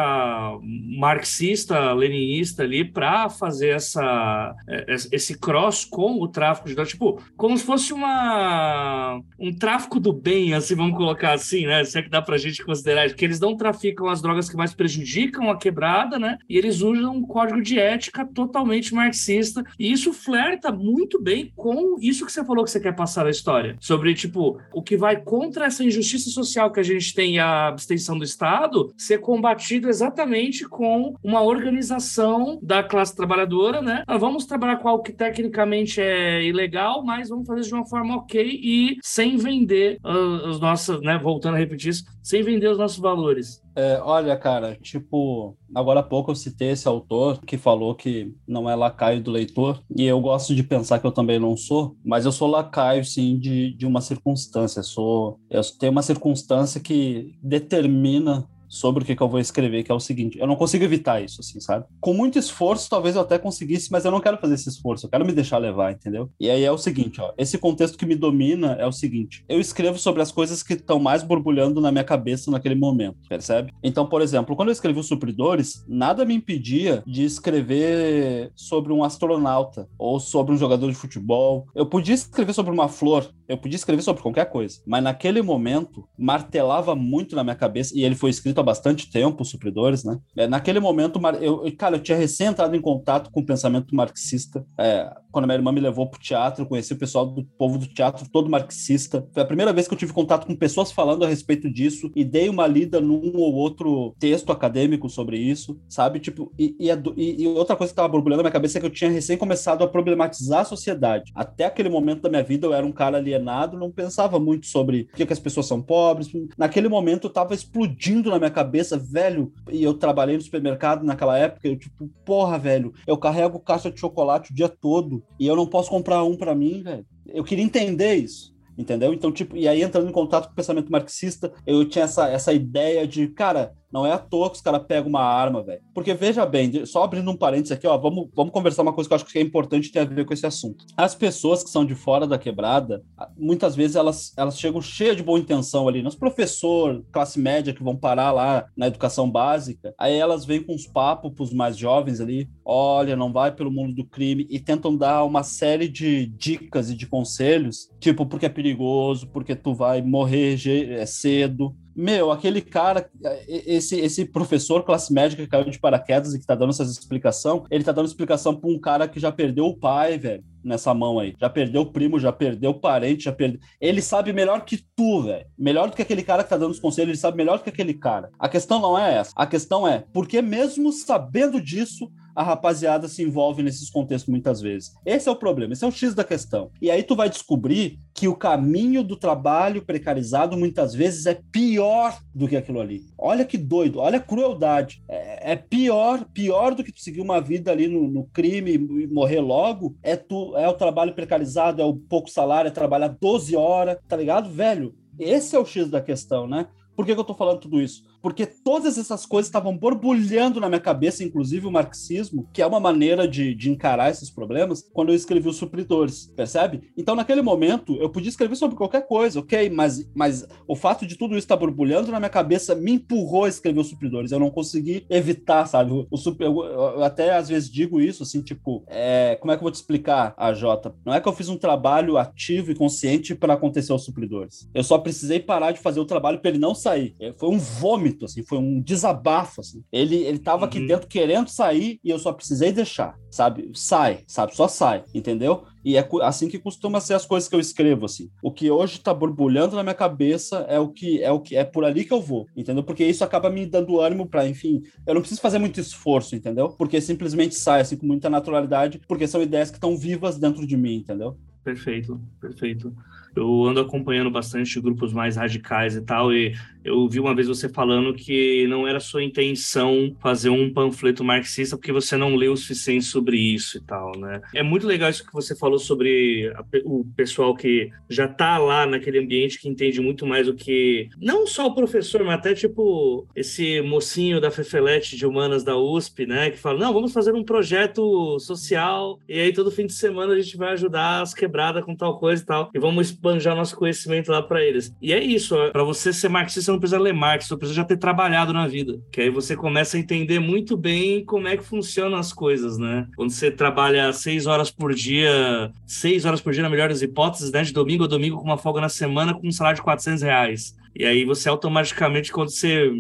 marxista, leninista ali para fazer essa, é, esse cross com o tráfico de drogas, tipo, como se fosse uma um tráfico do bem, assim, vamos colocar assim, né? Se é que dá pra gente considerar, que eles não traficam as drogas que mais prejudicam uma quebrada, né? E eles usam um código de ética totalmente marxista. E isso flerta muito bem com isso que você falou que você quer passar na história. Sobre, tipo, o que vai contra essa injustiça social que a gente tem, a abstenção do Estado, ser combatido exatamente com uma organização da classe trabalhadora, né? Ah, vamos trabalhar com algo que tecnicamente é ilegal, mas vamos fazer de uma forma ok e sem vender uh, os nossos, né? Voltando a repetir isso, sem vender os nossos valores. É, olha, cara, tipo, agora há pouco eu citei esse autor que falou que não é lacaio do leitor, e eu gosto de pensar que eu também não sou, mas eu sou lacaio, sim, de, de uma circunstância. Sou, eu tenho uma circunstância que determina sobre o que, que eu vou escrever, que é o seguinte: eu não consigo evitar isso, assim, sabe? Com muito esforço, talvez eu até conseguisse, mas eu não quero fazer esse esforço, eu quero me deixar levar, entendeu? E aí é o seguinte, ó, esse contexto que me domina é o seguinte: eu escrevo sobre as coisas que estão mais borbulhando na minha cabeça naquele momento, percebe? Então, por exemplo, quando eu escrevi os Supridores, nada me impedia de escrever sobre um astronauta ou sobre um jogador de futebol. Eu podia escrever sobre uma flor, eu podia escrever sobre qualquer coisa, mas naquele momento martelava muito na minha cabeça e ele foi escrito há bastante tempo, os supridores, né? É, naquele momento, eu, cara, eu tinha recém entrado em contato com o pensamento marxista. É, quando a minha irmã me levou para o teatro, eu conheci o pessoal do povo do teatro todo marxista. Foi a primeira vez que eu tive contato com pessoas falando a respeito disso e dei uma lida num ou outro texto acadêmico sobre isso, sabe? Tipo, e, e, e outra coisa que estava borbulhando na minha cabeça é que eu tinha recém começado a problematizar a sociedade. Até aquele momento da minha vida, eu era um cara alienado, não pensava muito sobre por que, que as pessoas são pobres. Naquele momento, eu estava explodindo na minha cabeça, velho, e eu trabalhei no supermercado naquela época, eu tipo, porra, velho, eu carrego caixa de chocolate o dia todo e eu não posso comprar um para mim, velho. Eu queria entender isso entendeu? Então, tipo, e aí entrando em contato com o pensamento marxista, eu tinha essa, essa ideia de, cara, não é à toa que os caras pegam uma arma, velho. Porque veja bem, só abrindo um parênteses aqui, ó, vamos, vamos conversar uma coisa que eu acho que é importante e tem a ver com esse assunto. As pessoas que são de fora da quebrada, muitas vezes elas, elas chegam cheias de boa intenção ali, nos professor, classe média que vão parar lá na educação básica, aí elas vêm com uns papos pros mais jovens ali, olha, não vai pelo mundo do crime e tentam dar uma série de dicas e de conselhos, tipo, porque é perigoso, porque tu vai morrer é, cedo, meu, aquele cara, esse, esse professor classe média que caiu de paraquedas e que tá dando essa explicação, ele tá dando explicação pra um cara que já perdeu o pai, velho nessa mão aí. Já perdeu primo, já perdeu parente, já perdeu. Ele sabe melhor que tu, velho. Melhor do que aquele cara que tá dando os conselhos, ele sabe melhor do que aquele cara. A questão não é essa. A questão é, porque mesmo sabendo disso, a rapaziada se envolve nesses contextos muitas vezes. Esse é o problema, esse é o X da questão. E aí tu vai descobrir que o caminho do trabalho precarizado muitas vezes é pior do que aquilo ali. Olha que doido, olha a crueldade. É, é pior, pior do que tu seguir uma vida ali no, no, crime e morrer logo. É tu, é o trabalho precarizado, é o pouco salário, é trabalhar 12 horas, tá ligado, velho? Esse é o X da questão, né? Por que, que eu tô falando tudo isso? Porque todas essas coisas estavam borbulhando na minha cabeça, inclusive o marxismo, que é uma maneira de, de encarar esses problemas, quando eu escrevi os supridores, percebe? Então, naquele momento, eu podia escrever sobre qualquer coisa, ok, mas, mas o fato de tudo isso estar borbulhando na minha cabeça me empurrou a escrever os supridores. Eu não consegui evitar, sabe? O, super, eu, eu, até às vezes digo isso, assim, tipo, é, como é que eu vou te explicar, a Jota? Não é que eu fiz um trabalho ativo e consciente para acontecer os supridores. Eu só precisei parar de fazer o trabalho para ele não sair. É, foi um vômito vômito, assim, foi um desabafo, assim. Ele, ele tava uhum. aqui dentro querendo sair e eu só precisei deixar, sabe? Sai, sabe? Só sai, entendeu? E é assim que costuma ser as coisas que eu escrevo, assim. O que hoje tá borbulhando na minha cabeça é o que é o que é por ali que eu vou, entendeu? Porque isso acaba me dando ânimo para, enfim, eu não preciso fazer muito esforço, entendeu? Porque simplesmente sai assim com muita naturalidade, porque são ideias que estão vivas dentro de mim, entendeu? Perfeito, perfeito. Eu ando acompanhando bastante grupos mais radicais e tal, e eu vi uma vez você falando que não era sua intenção fazer um panfleto marxista porque você não leu o suficiente sobre isso e tal, né? É muito legal isso que você falou sobre a, o pessoal que já tá lá naquele ambiente que entende muito mais do que não só o professor, mas até tipo esse mocinho da Fefelete de Humanas da USP, né, que fala: "Não, vamos fazer um projeto social e aí todo fim de semana a gente vai ajudar as quebradas com tal coisa e tal, e vamos esbanjar nosso conhecimento lá para eles". E é isso, para você ser marxista você não precisa ler Marx, você precisa já ter trabalhado na vida. Que aí você começa a entender muito bem como é que funcionam as coisas, né? Quando você trabalha seis horas por dia, seis horas por dia na melhor das hipóteses, né? De domingo a domingo com uma folga na semana com um salário de 400 reais. E aí você automaticamente, quando você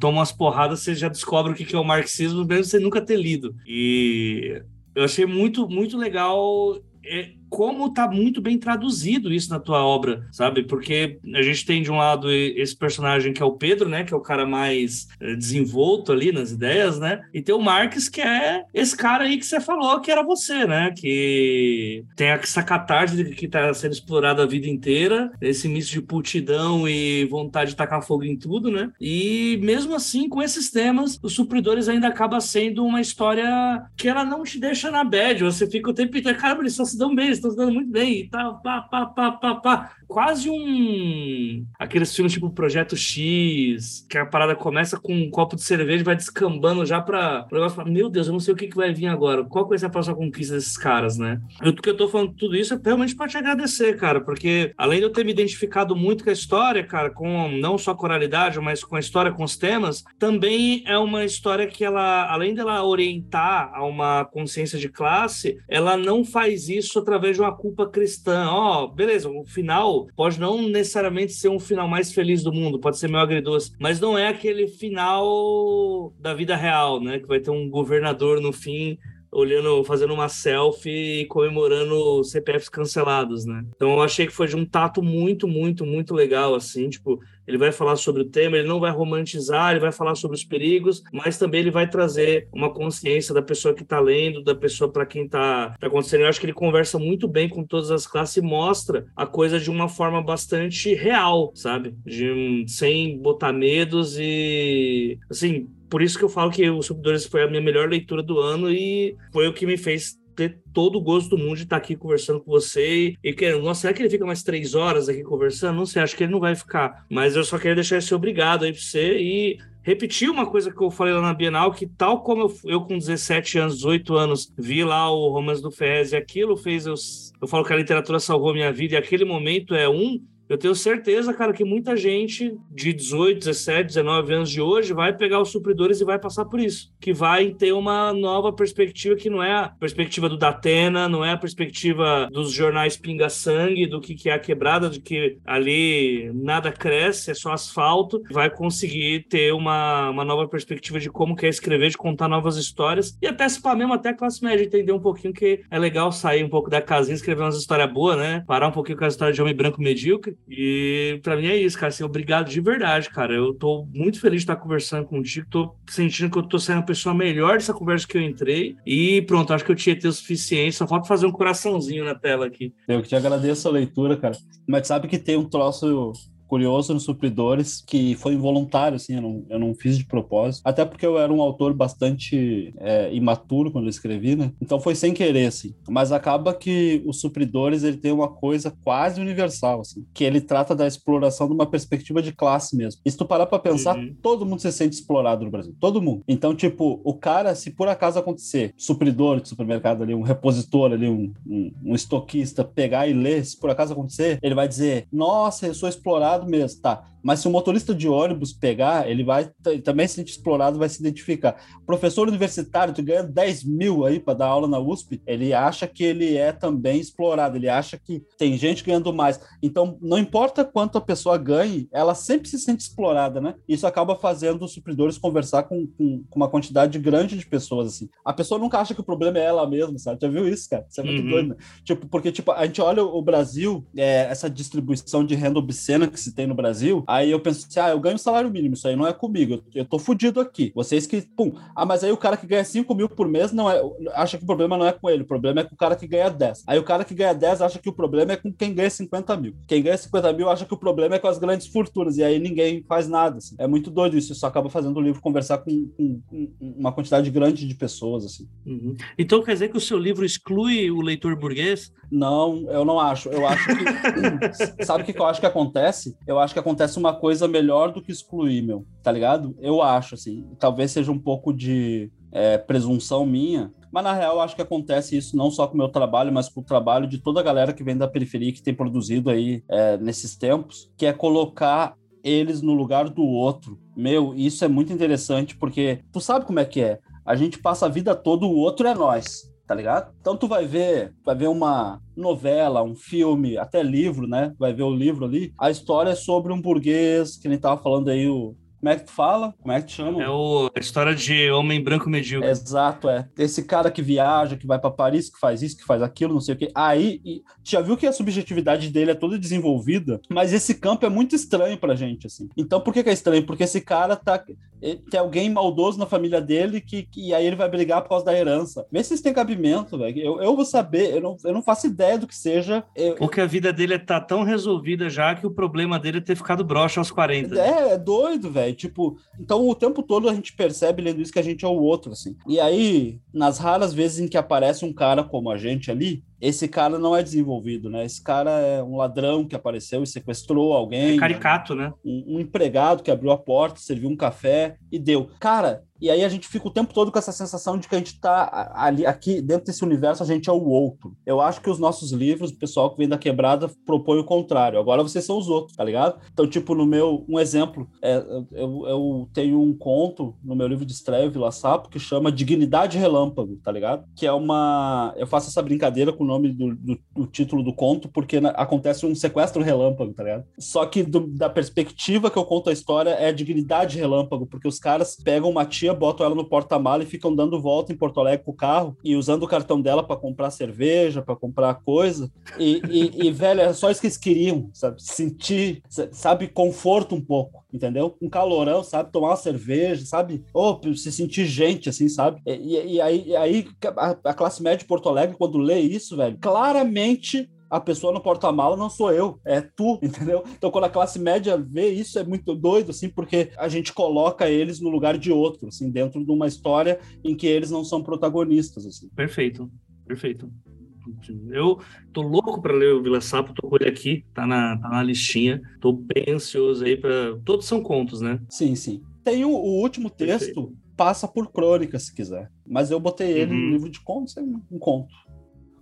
toma umas porradas, você já descobre o que é o marxismo, mesmo você nunca ter lido. E eu achei muito, muito legal é, como tá muito bem traduzido isso na tua obra, sabe? Porque a gente tem de um lado esse personagem que é o Pedro, né? Que é o cara mais eh, desenvolto ali nas ideias, né? E tem o Marques, que é esse cara aí que você falou que era você, né? Que tem essa catarse que tá sendo explorada a vida inteira, esse misto de putidão e vontade de tacar fogo em tudo, né? E mesmo assim, com esses temas, os supridores ainda acaba sendo uma história que ela não te deixa na bad. Você fica o tempo inteiro, cara, eles só se dão bem, estão dando muito bem e tal, pá, pá, pá, pá, pá. Quase um. Aqueles filmes tipo Projeto X, que a parada começa com um copo de cerveja e vai descambando já pra. O negócio fala, meu Deus, eu não sei o que, que vai vir agora. Qual vai ser a próxima conquista desses caras, né? E o que eu tô falando tudo isso é realmente pra te agradecer, cara, porque além de eu ter me identificado muito com a história, cara, com não só a coralidade, mas com a história, com os temas, também é uma história que ela, além dela orientar a uma consciência de classe, ela não faz isso através de uma culpa cristã. Ó, oh, beleza, o final pode não necessariamente ser um final mais feliz do mundo, pode ser meio agridoce, mas não é aquele final da vida real, né? Que vai ter um governador no fim olhando, fazendo uma selfie e comemorando CPFs cancelados, né? Então eu achei que foi de um tato muito, muito, muito legal, assim, tipo, ele vai falar sobre o tema, ele não vai romantizar, ele vai falar sobre os perigos, mas também ele vai trazer uma consciência da pessoa que está lendo, da pessoa para quem está tá acontecendo. Eu acho que ele conversa muito bem com todas as classes e mostra a coisa de uma forma bastante real, sabe? De, sem botar medos e, assim, por isso que eu falo que o Subidores foi a minha melhor leitura do ano e foi o que me fez ter todo o gosto do mundo de estar aqui conversando com você e, querendo, nossa, será que ele fica mais três horas aqui conversando? Não sei, acho que ele não vai ficar. Mas eu só queria deixar esse obrigado aí para você e repetir uma coisa que eu falei lá na Bienal, que tal como eu, eu com 17 anos, 18 anos, vi lá o Romance do Ferrez e aquilo fez eu, eu falo que a literatura salvou minha vida e aquele momento é um Eu tenho certeza, cara, que muita gente de 18, 17, 19 anos de hoje vai pegar os supridores e vai passar por isso. Que vai ter uma nova perspectiva que não é a perspectiva do Datena, não é a perspectiva dos jornais pinga-sangue, do que, que é a quebrada, de que ali nada cresce, é só asfalto. Vai conseguir ter uma, uma nova perspectiva de como quer escrever, de contar novas histórias. E até se pá mesmo, até a classe média entender um pouquinho que é legal sair um pouco da casinha, escrever umas histórias boas, né? Parar um pouquinho com a história de homem branco medíocre. E para mim é isso, cara. Assim, obrigado de verdade, cara. Eu tô muito feliz de estar conversando contigo. Tô sentindo que eu tô sendo a pessoa melhor dessa conversa que eu entrei. E pronto, acho que eu tinha ter o suficiente. Só falta fazer um coraçãozinho na tela aqui. Eu que te agradeço a leitura, cara. Mas sabe que tem um troço curioso nos supridores que foi involuntário, assim, eu não, eu não fiz de propósito. Até porque eu era um autor bastante é, imaturo quando eu escrevi, né? Então foi sem querer, assim. Mas acaba que os supridores, ele tem uma coisa quase universal, assim, que ele trata da exploração de uma perspectiva de classe mesmo. E se tu parar pra pensar, uhum. todo mundo se sente explorado no Brasil. Todo mundo. Então, tipo, o cara, se por acaso acontecer, supridor de supermercado ali, um repositor ali, um, um, um estoquista, pegar e ler, se por acaso acontecer, ele vai dizer, nossa, eu sou explorado mesmo, tá? Mas se o motorista de ônibus pegar, ele vai também se sentir explorado, vai se identificar. professor universitário, tu ganha 10 mil aí para dar aula na USP, ele acha que ele é também explorado, ele acha que tem gente ganhando mais. Então, não importa quanto a pessoa ganhe, ela sempre se sente explorada, né? Isso acaba fazendo os supridores conversar com, com, com uma quantidade grande de pessoas, assim. A pessoa nunca acha que o problema é ela mesma, sabe? Já viu isso, cara? Isso é muito uhum. doido, né? Tipo, porque, tipo, a gente olha o Brasil, é, essa distribuição de renda obscena que se tem no Brasil, Aí eu penso assim, ah, eu ganho salário mínimo, isso aí não é comigo, eu, eu tô fudido aqui. Vocês que, pum. Ah, mas aí o cara que ganha 5 mil por mês não é, acha que o problema não é com ele, o problema é com o cara que ganha 10. Aí o cara que ganha 10 acha que o problema é com quem ganha 50 mil. Quem ganha 50 mil acha que o problema é com as grandes fortunas, e aí ninguém faz nada. Assim. É muito doido isso, isso acaba fazendo o livro conversar com, com, com uma quantidade grande de pessoas. assim. Uhum. Então quer dizer que o seu livro exclui o leitor burguês? Não, eu não acho. Eu acho que. sabe o que eu acho que acontece? Eu acho que acontece uma coisa melhor do que excluir, meu. Tá ligado? Eu acho, assim. Talvez seja um pouco de é, presunção minha, mas na real acho que acontece isso não só com o meu trabalho, mas com o trabalho de toda a galera que vem da periferia que tem produzido aí é, nesses tempos, que é colocar eles no lugar do outro. Meu, isso é muito interessante porque tu sabe como é que é. A gente passa a vida toda, o outro é nós tá ligado? Então tu vai ver, vai ver uma novela, um filme, até livro, né? Vai ver o livro ali. A história é sobre um burguês, que nem tava falando aí o como é que tu fala? Como é que te chama? É o, a história de homem branco medíocre. Exato, é. Esse cara que viaja, que vai para Paris, que faz isso, que faz aquilo, não sei o quê. Aí, e, já viu que a subjetividade dele é toda desenvolvida, mas esse campo é muito estranho pra gente, assim. Então, por que, que é estranho? Porque esse cara tá. Tem alguém maldoso na família dele que, que e aí ele vai brigar por causa da herança. Vê se isso tem cabimento, velho. Eu, eu vou saber, eu não, eu não faço ideia do que seja. Eu, Porque a vida dele tá tão resolvida já que o problema dele é ter ficado broxa aos 40. É, é doido, velho. Tipo, então o tempo todo a gente percebe lendo isso que a gente é o outro, assim. E aí, nas raras vezes em que aparece um cara como a gente ali, esse cara não é desenvolvido, né? Esse cara é um ladrão que apareceu e sequestrou alguém. É caricato, né? Um, um, empregado que abriu a porta, serviu um café e deu. Cara, e aí a gente fica o tempo todo com essa sensação de que a gente tá ali, aqui, dentro desse universo, a gente é o outro. Eu acho que os nossos livros, o pessoal que vem da quebrada propõe o contrário. Agora vocês são os outros, tá ligado? Então, tipo, no meu, um exemplo, é, eu, eu tenho um conto no meu livro de estreia, Vila Sapo, que chama Dignidade Relâmpago, tá ligado? Que é uma. Eu faço essa brincadeira com nome do, do, do título do conto, porque na, acontece um sequestro relâmpago, tá ligado? Só que do, da perspectiva que eu conto a história é dignidade relâmpago, porque os caras pegam uma tia botam ela no porta-mala e ficam dando volta em Porto Alegre com o carro e usando o cartão dela para comprar cerveja, para comprar coisa. E, e, e, velho, é só isso que eles queriam, sabe? Sentir, sabe, conforto um pouco, entendeu? Um calorão, sabe? Tomar uma cerveja, sabe? Ou oh, se sentir gente, assim, sabe? E, e aí, aí a, a classe média de Porto Alegre, quando lê isso, velho, claramente a pessoa no porta-mala não sou eu, é tu, entendeu? Então, quando a classe média vê isso, é muito doido, assim, porque a gente coloca eles no lugar de outro, assim, dentro de uma história em que eles não são protagonistas, assim. Perfeito, perfeito. Eu tô louco para ler o Vila Sapo, tô com ele aqui, tá na, tá na listinha, tô bem ansioso aí para Todos são contos, né? Sim, sim. Tem o, o último texto, Perfeito. passa por crônica, se quiser. Mas eu botei ele uhum. no livro de contos, é um conto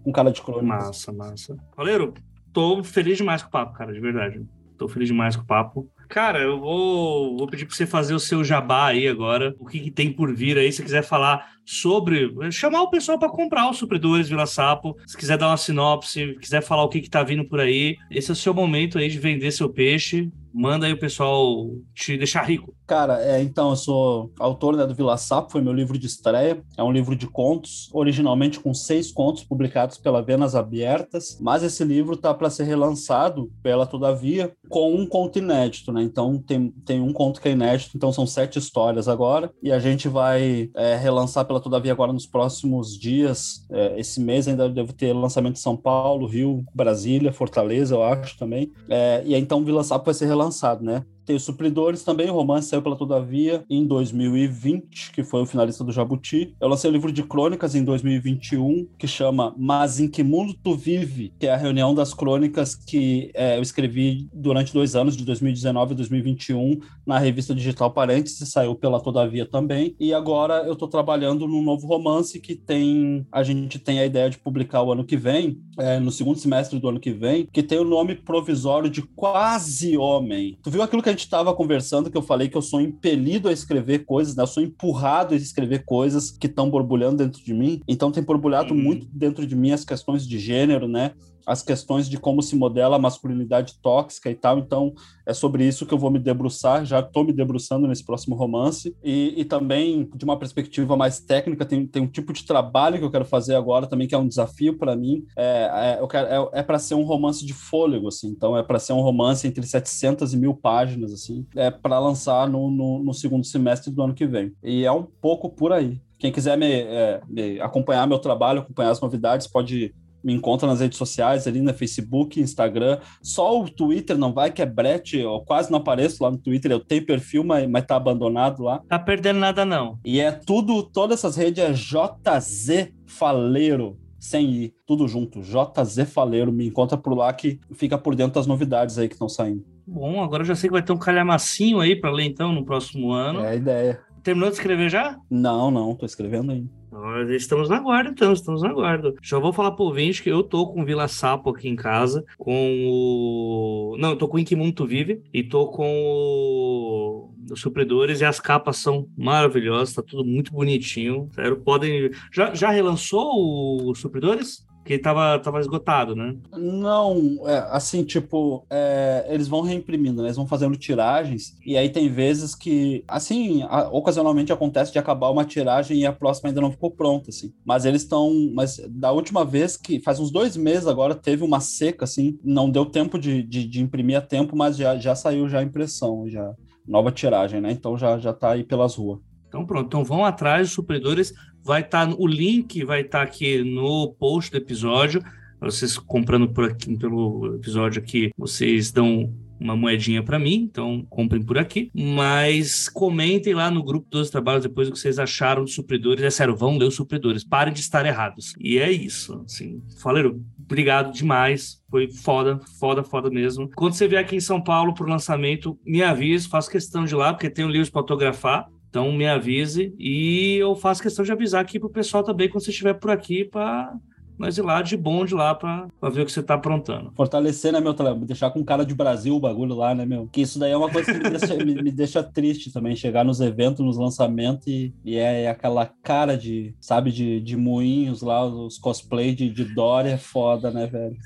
com cara de crônica. Massa, massa. Valeiro, tô feliz demais com o papo, cara, de verdade. Tô feliz demais com o papo. Cara, eu vou, vou pedir para você fazer o seu jabá aí agora. O que, que tem por vir aí? Se quiser falar sobre. chamar o pessoal para comprar os supridores Vila Sapo. Se quiser dar uma sinopse, quiser falar o que, que tá vindo por aí. Esse é o seu momento aí de vender seu peixe. Manda aí o pessoal te deixar rico. Cara, é, então, eu sou autor né, do Vila Sapo, foi meu livro de estreia. É um livro de contos, originalmente com seis contos publicados pela Venas Abertas, mas esse livro tá para ser relançado pela Todavia com um conto inédito, né? Então, tem, tem um conto que é inédito, então são sete histórias agora, e a gente vai é, relançar pela Todavia agora nos próximos dias. É, esse mês ainda deve ter lançamento em São Paulo, Rio, Brasília, Fortaleza, eu acho também. É, e aí, então, o Vila Sapo vai ser relançado, né? Tem os Supridores também, o romance saiu pela Todavia em 2020, que foi o finalista do Jabuti. Eu lancei o um livro de crônicas em 2021, que chama Mas em que mundo tu vive? Que é a reunião das crônicas que é, eu escrevi durante dois anos, de 2019 e 2021, na revista digital Parênteses, saiu pela Todavia também. E agora eu estou trabalhando num novo romance que tem. A gente tem a ideia de publicar o ano que vem, é, no segundo semestre do ano que vem, que tem o nome provisório de Quase Homem. Tu viu aquilo que a gente estava conversando, que eu falei que eu sou impelido a escrever coisas, né? Eu sou empurrado a escrever coisas que estão borbulhando dentro de mim. Então tem borbulhado uhum. muito dentro de mim as questões de gênero, né? As questões de como se modela a masculinidade tóxica e tal. Então, é sobre isso que eu vou me debruçar. Já estou me debruçando nesse próximo romance. E, e, também, de uma perspectiva mais técnica, tem, tem um tipo de trabalho que eu quero fazer agora também, que é um desafio para mim. É, é, é, é para ser um romance de fôlego, assim. Então, é para ser um romance entre 700 e mil páginas, assim. É para lançar no, no, no segundo semestre do ano que vem. E é um pouco por aí. Quem quiser me, é, me, acompanhar meu trabalho, acompanhar as novidades, pode me encontra nas redes sociais, ali no Facebook, Instagram. Só o Twitter não vai, que é brete. Eu quase não apareço lá no Twitter. Eu tenho perfil, mas, mas tá abandonado lá. Tá perdendo nada, não. E é tudo, todas essas redes é JZ Faleiro sem ir, tudo junto. JZ Faleiro, me encontra por lá que fica por dentro das novidades aí que estão saindo. Bom, agora eu já sei que vai ter um calhamacinho aí para ler então no próximo ano. É a ideia. Terminou de escrever já? Não, não, tô escrevendo ainda. Nós estamos na guarda, então, estamos na guarda. Já vou falar pro ouvinte que eu tô com Vila Sapo aqui em casa, com o. Não, eu tô com o Inquimundo Vive e tô com o... os supridores e as capas são maravilhosas, tá tudo muito bonitinho. Sério, podem. Já, já relançou os supridores? Que tava, tava esgotado, né? Não, é, assim, tipo, é, eles vão reimprimindo, né? Eles vão fazendo tiragens, e aí tem vezes que, assim, a, ocasionalmente acontece de acabar uma tiragem e a próxima ainda não ficou pronta, assim. Mas eles estão, mas da última vez que, faz uns dois meses agora, teve uma seca, assim, não deu tempo de, de, de imprimir a tempo, mas já, já saiu já a impressão, já nova tiragem, né? Então já, já tá aí pelas ruas. Então pronto, então vão atrás dos supridores, vai estar tá, o link vai estar tá aqui no post do episódio. Vocês comprando por aqui pelo episódio aqui, vocês dão uma moedinha para mim, então comprem por aqui. Mas comentem lá no grupo dos trabalhos depois o que vocês acharam dos supridores. É sério, vão ler os supridores, parem de estar errados. E é isso, assim. Faleiro, obrigado demais. Foi foda, foda, foda mesmo. Quando você vier aqui em São Paulo pro lançamento, me avise, faço questão de ir lá, porque tem um livro para autografar. Então me avise e eu faço questão de avisar aqui pro pessoal também quando você estiver por aqui para nós ir lá de bonde lá pra, pra ver o que você tá aprontando. Fortalecer, né, meu? Deixar com cara de Brasil o bagulho lá, né, meu? Que isso daí é uma coisa que me deixa, me, me deixa triste também, chegar nos eventos, nos lançamentos e, e é, é, aquela cara de, sabe, de, de moinhos lá, os cosplay de, de Dory é foda, né, velho?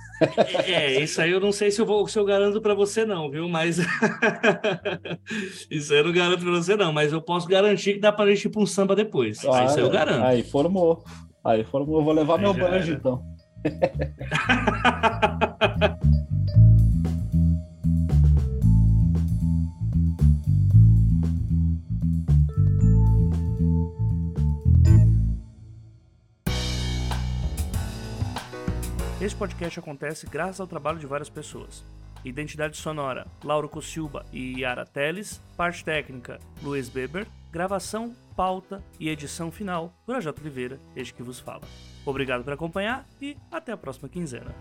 É, é, isso aí eu não sei se eu vou, se eu garanto pra você não, viu? Mas isso aí eu não garanto pra você não, mas eu posso garantir que dá pra gente ir pra um samba depois. Ah, isso aí eu garanto. Aí formou. Aí foram, eu vou levar Aí meu banjo, então. Esse podcast acontece graças ao trabalho de várias pessoas. Identidade sonora: Lauro Cossilba e Yara Teles. Parte técnica: Luiz Beber. Gravação, pauta e edição final: Projeto Oliveira, este que vos fala. Obrigado por acompanhar e até a próxima quinzena.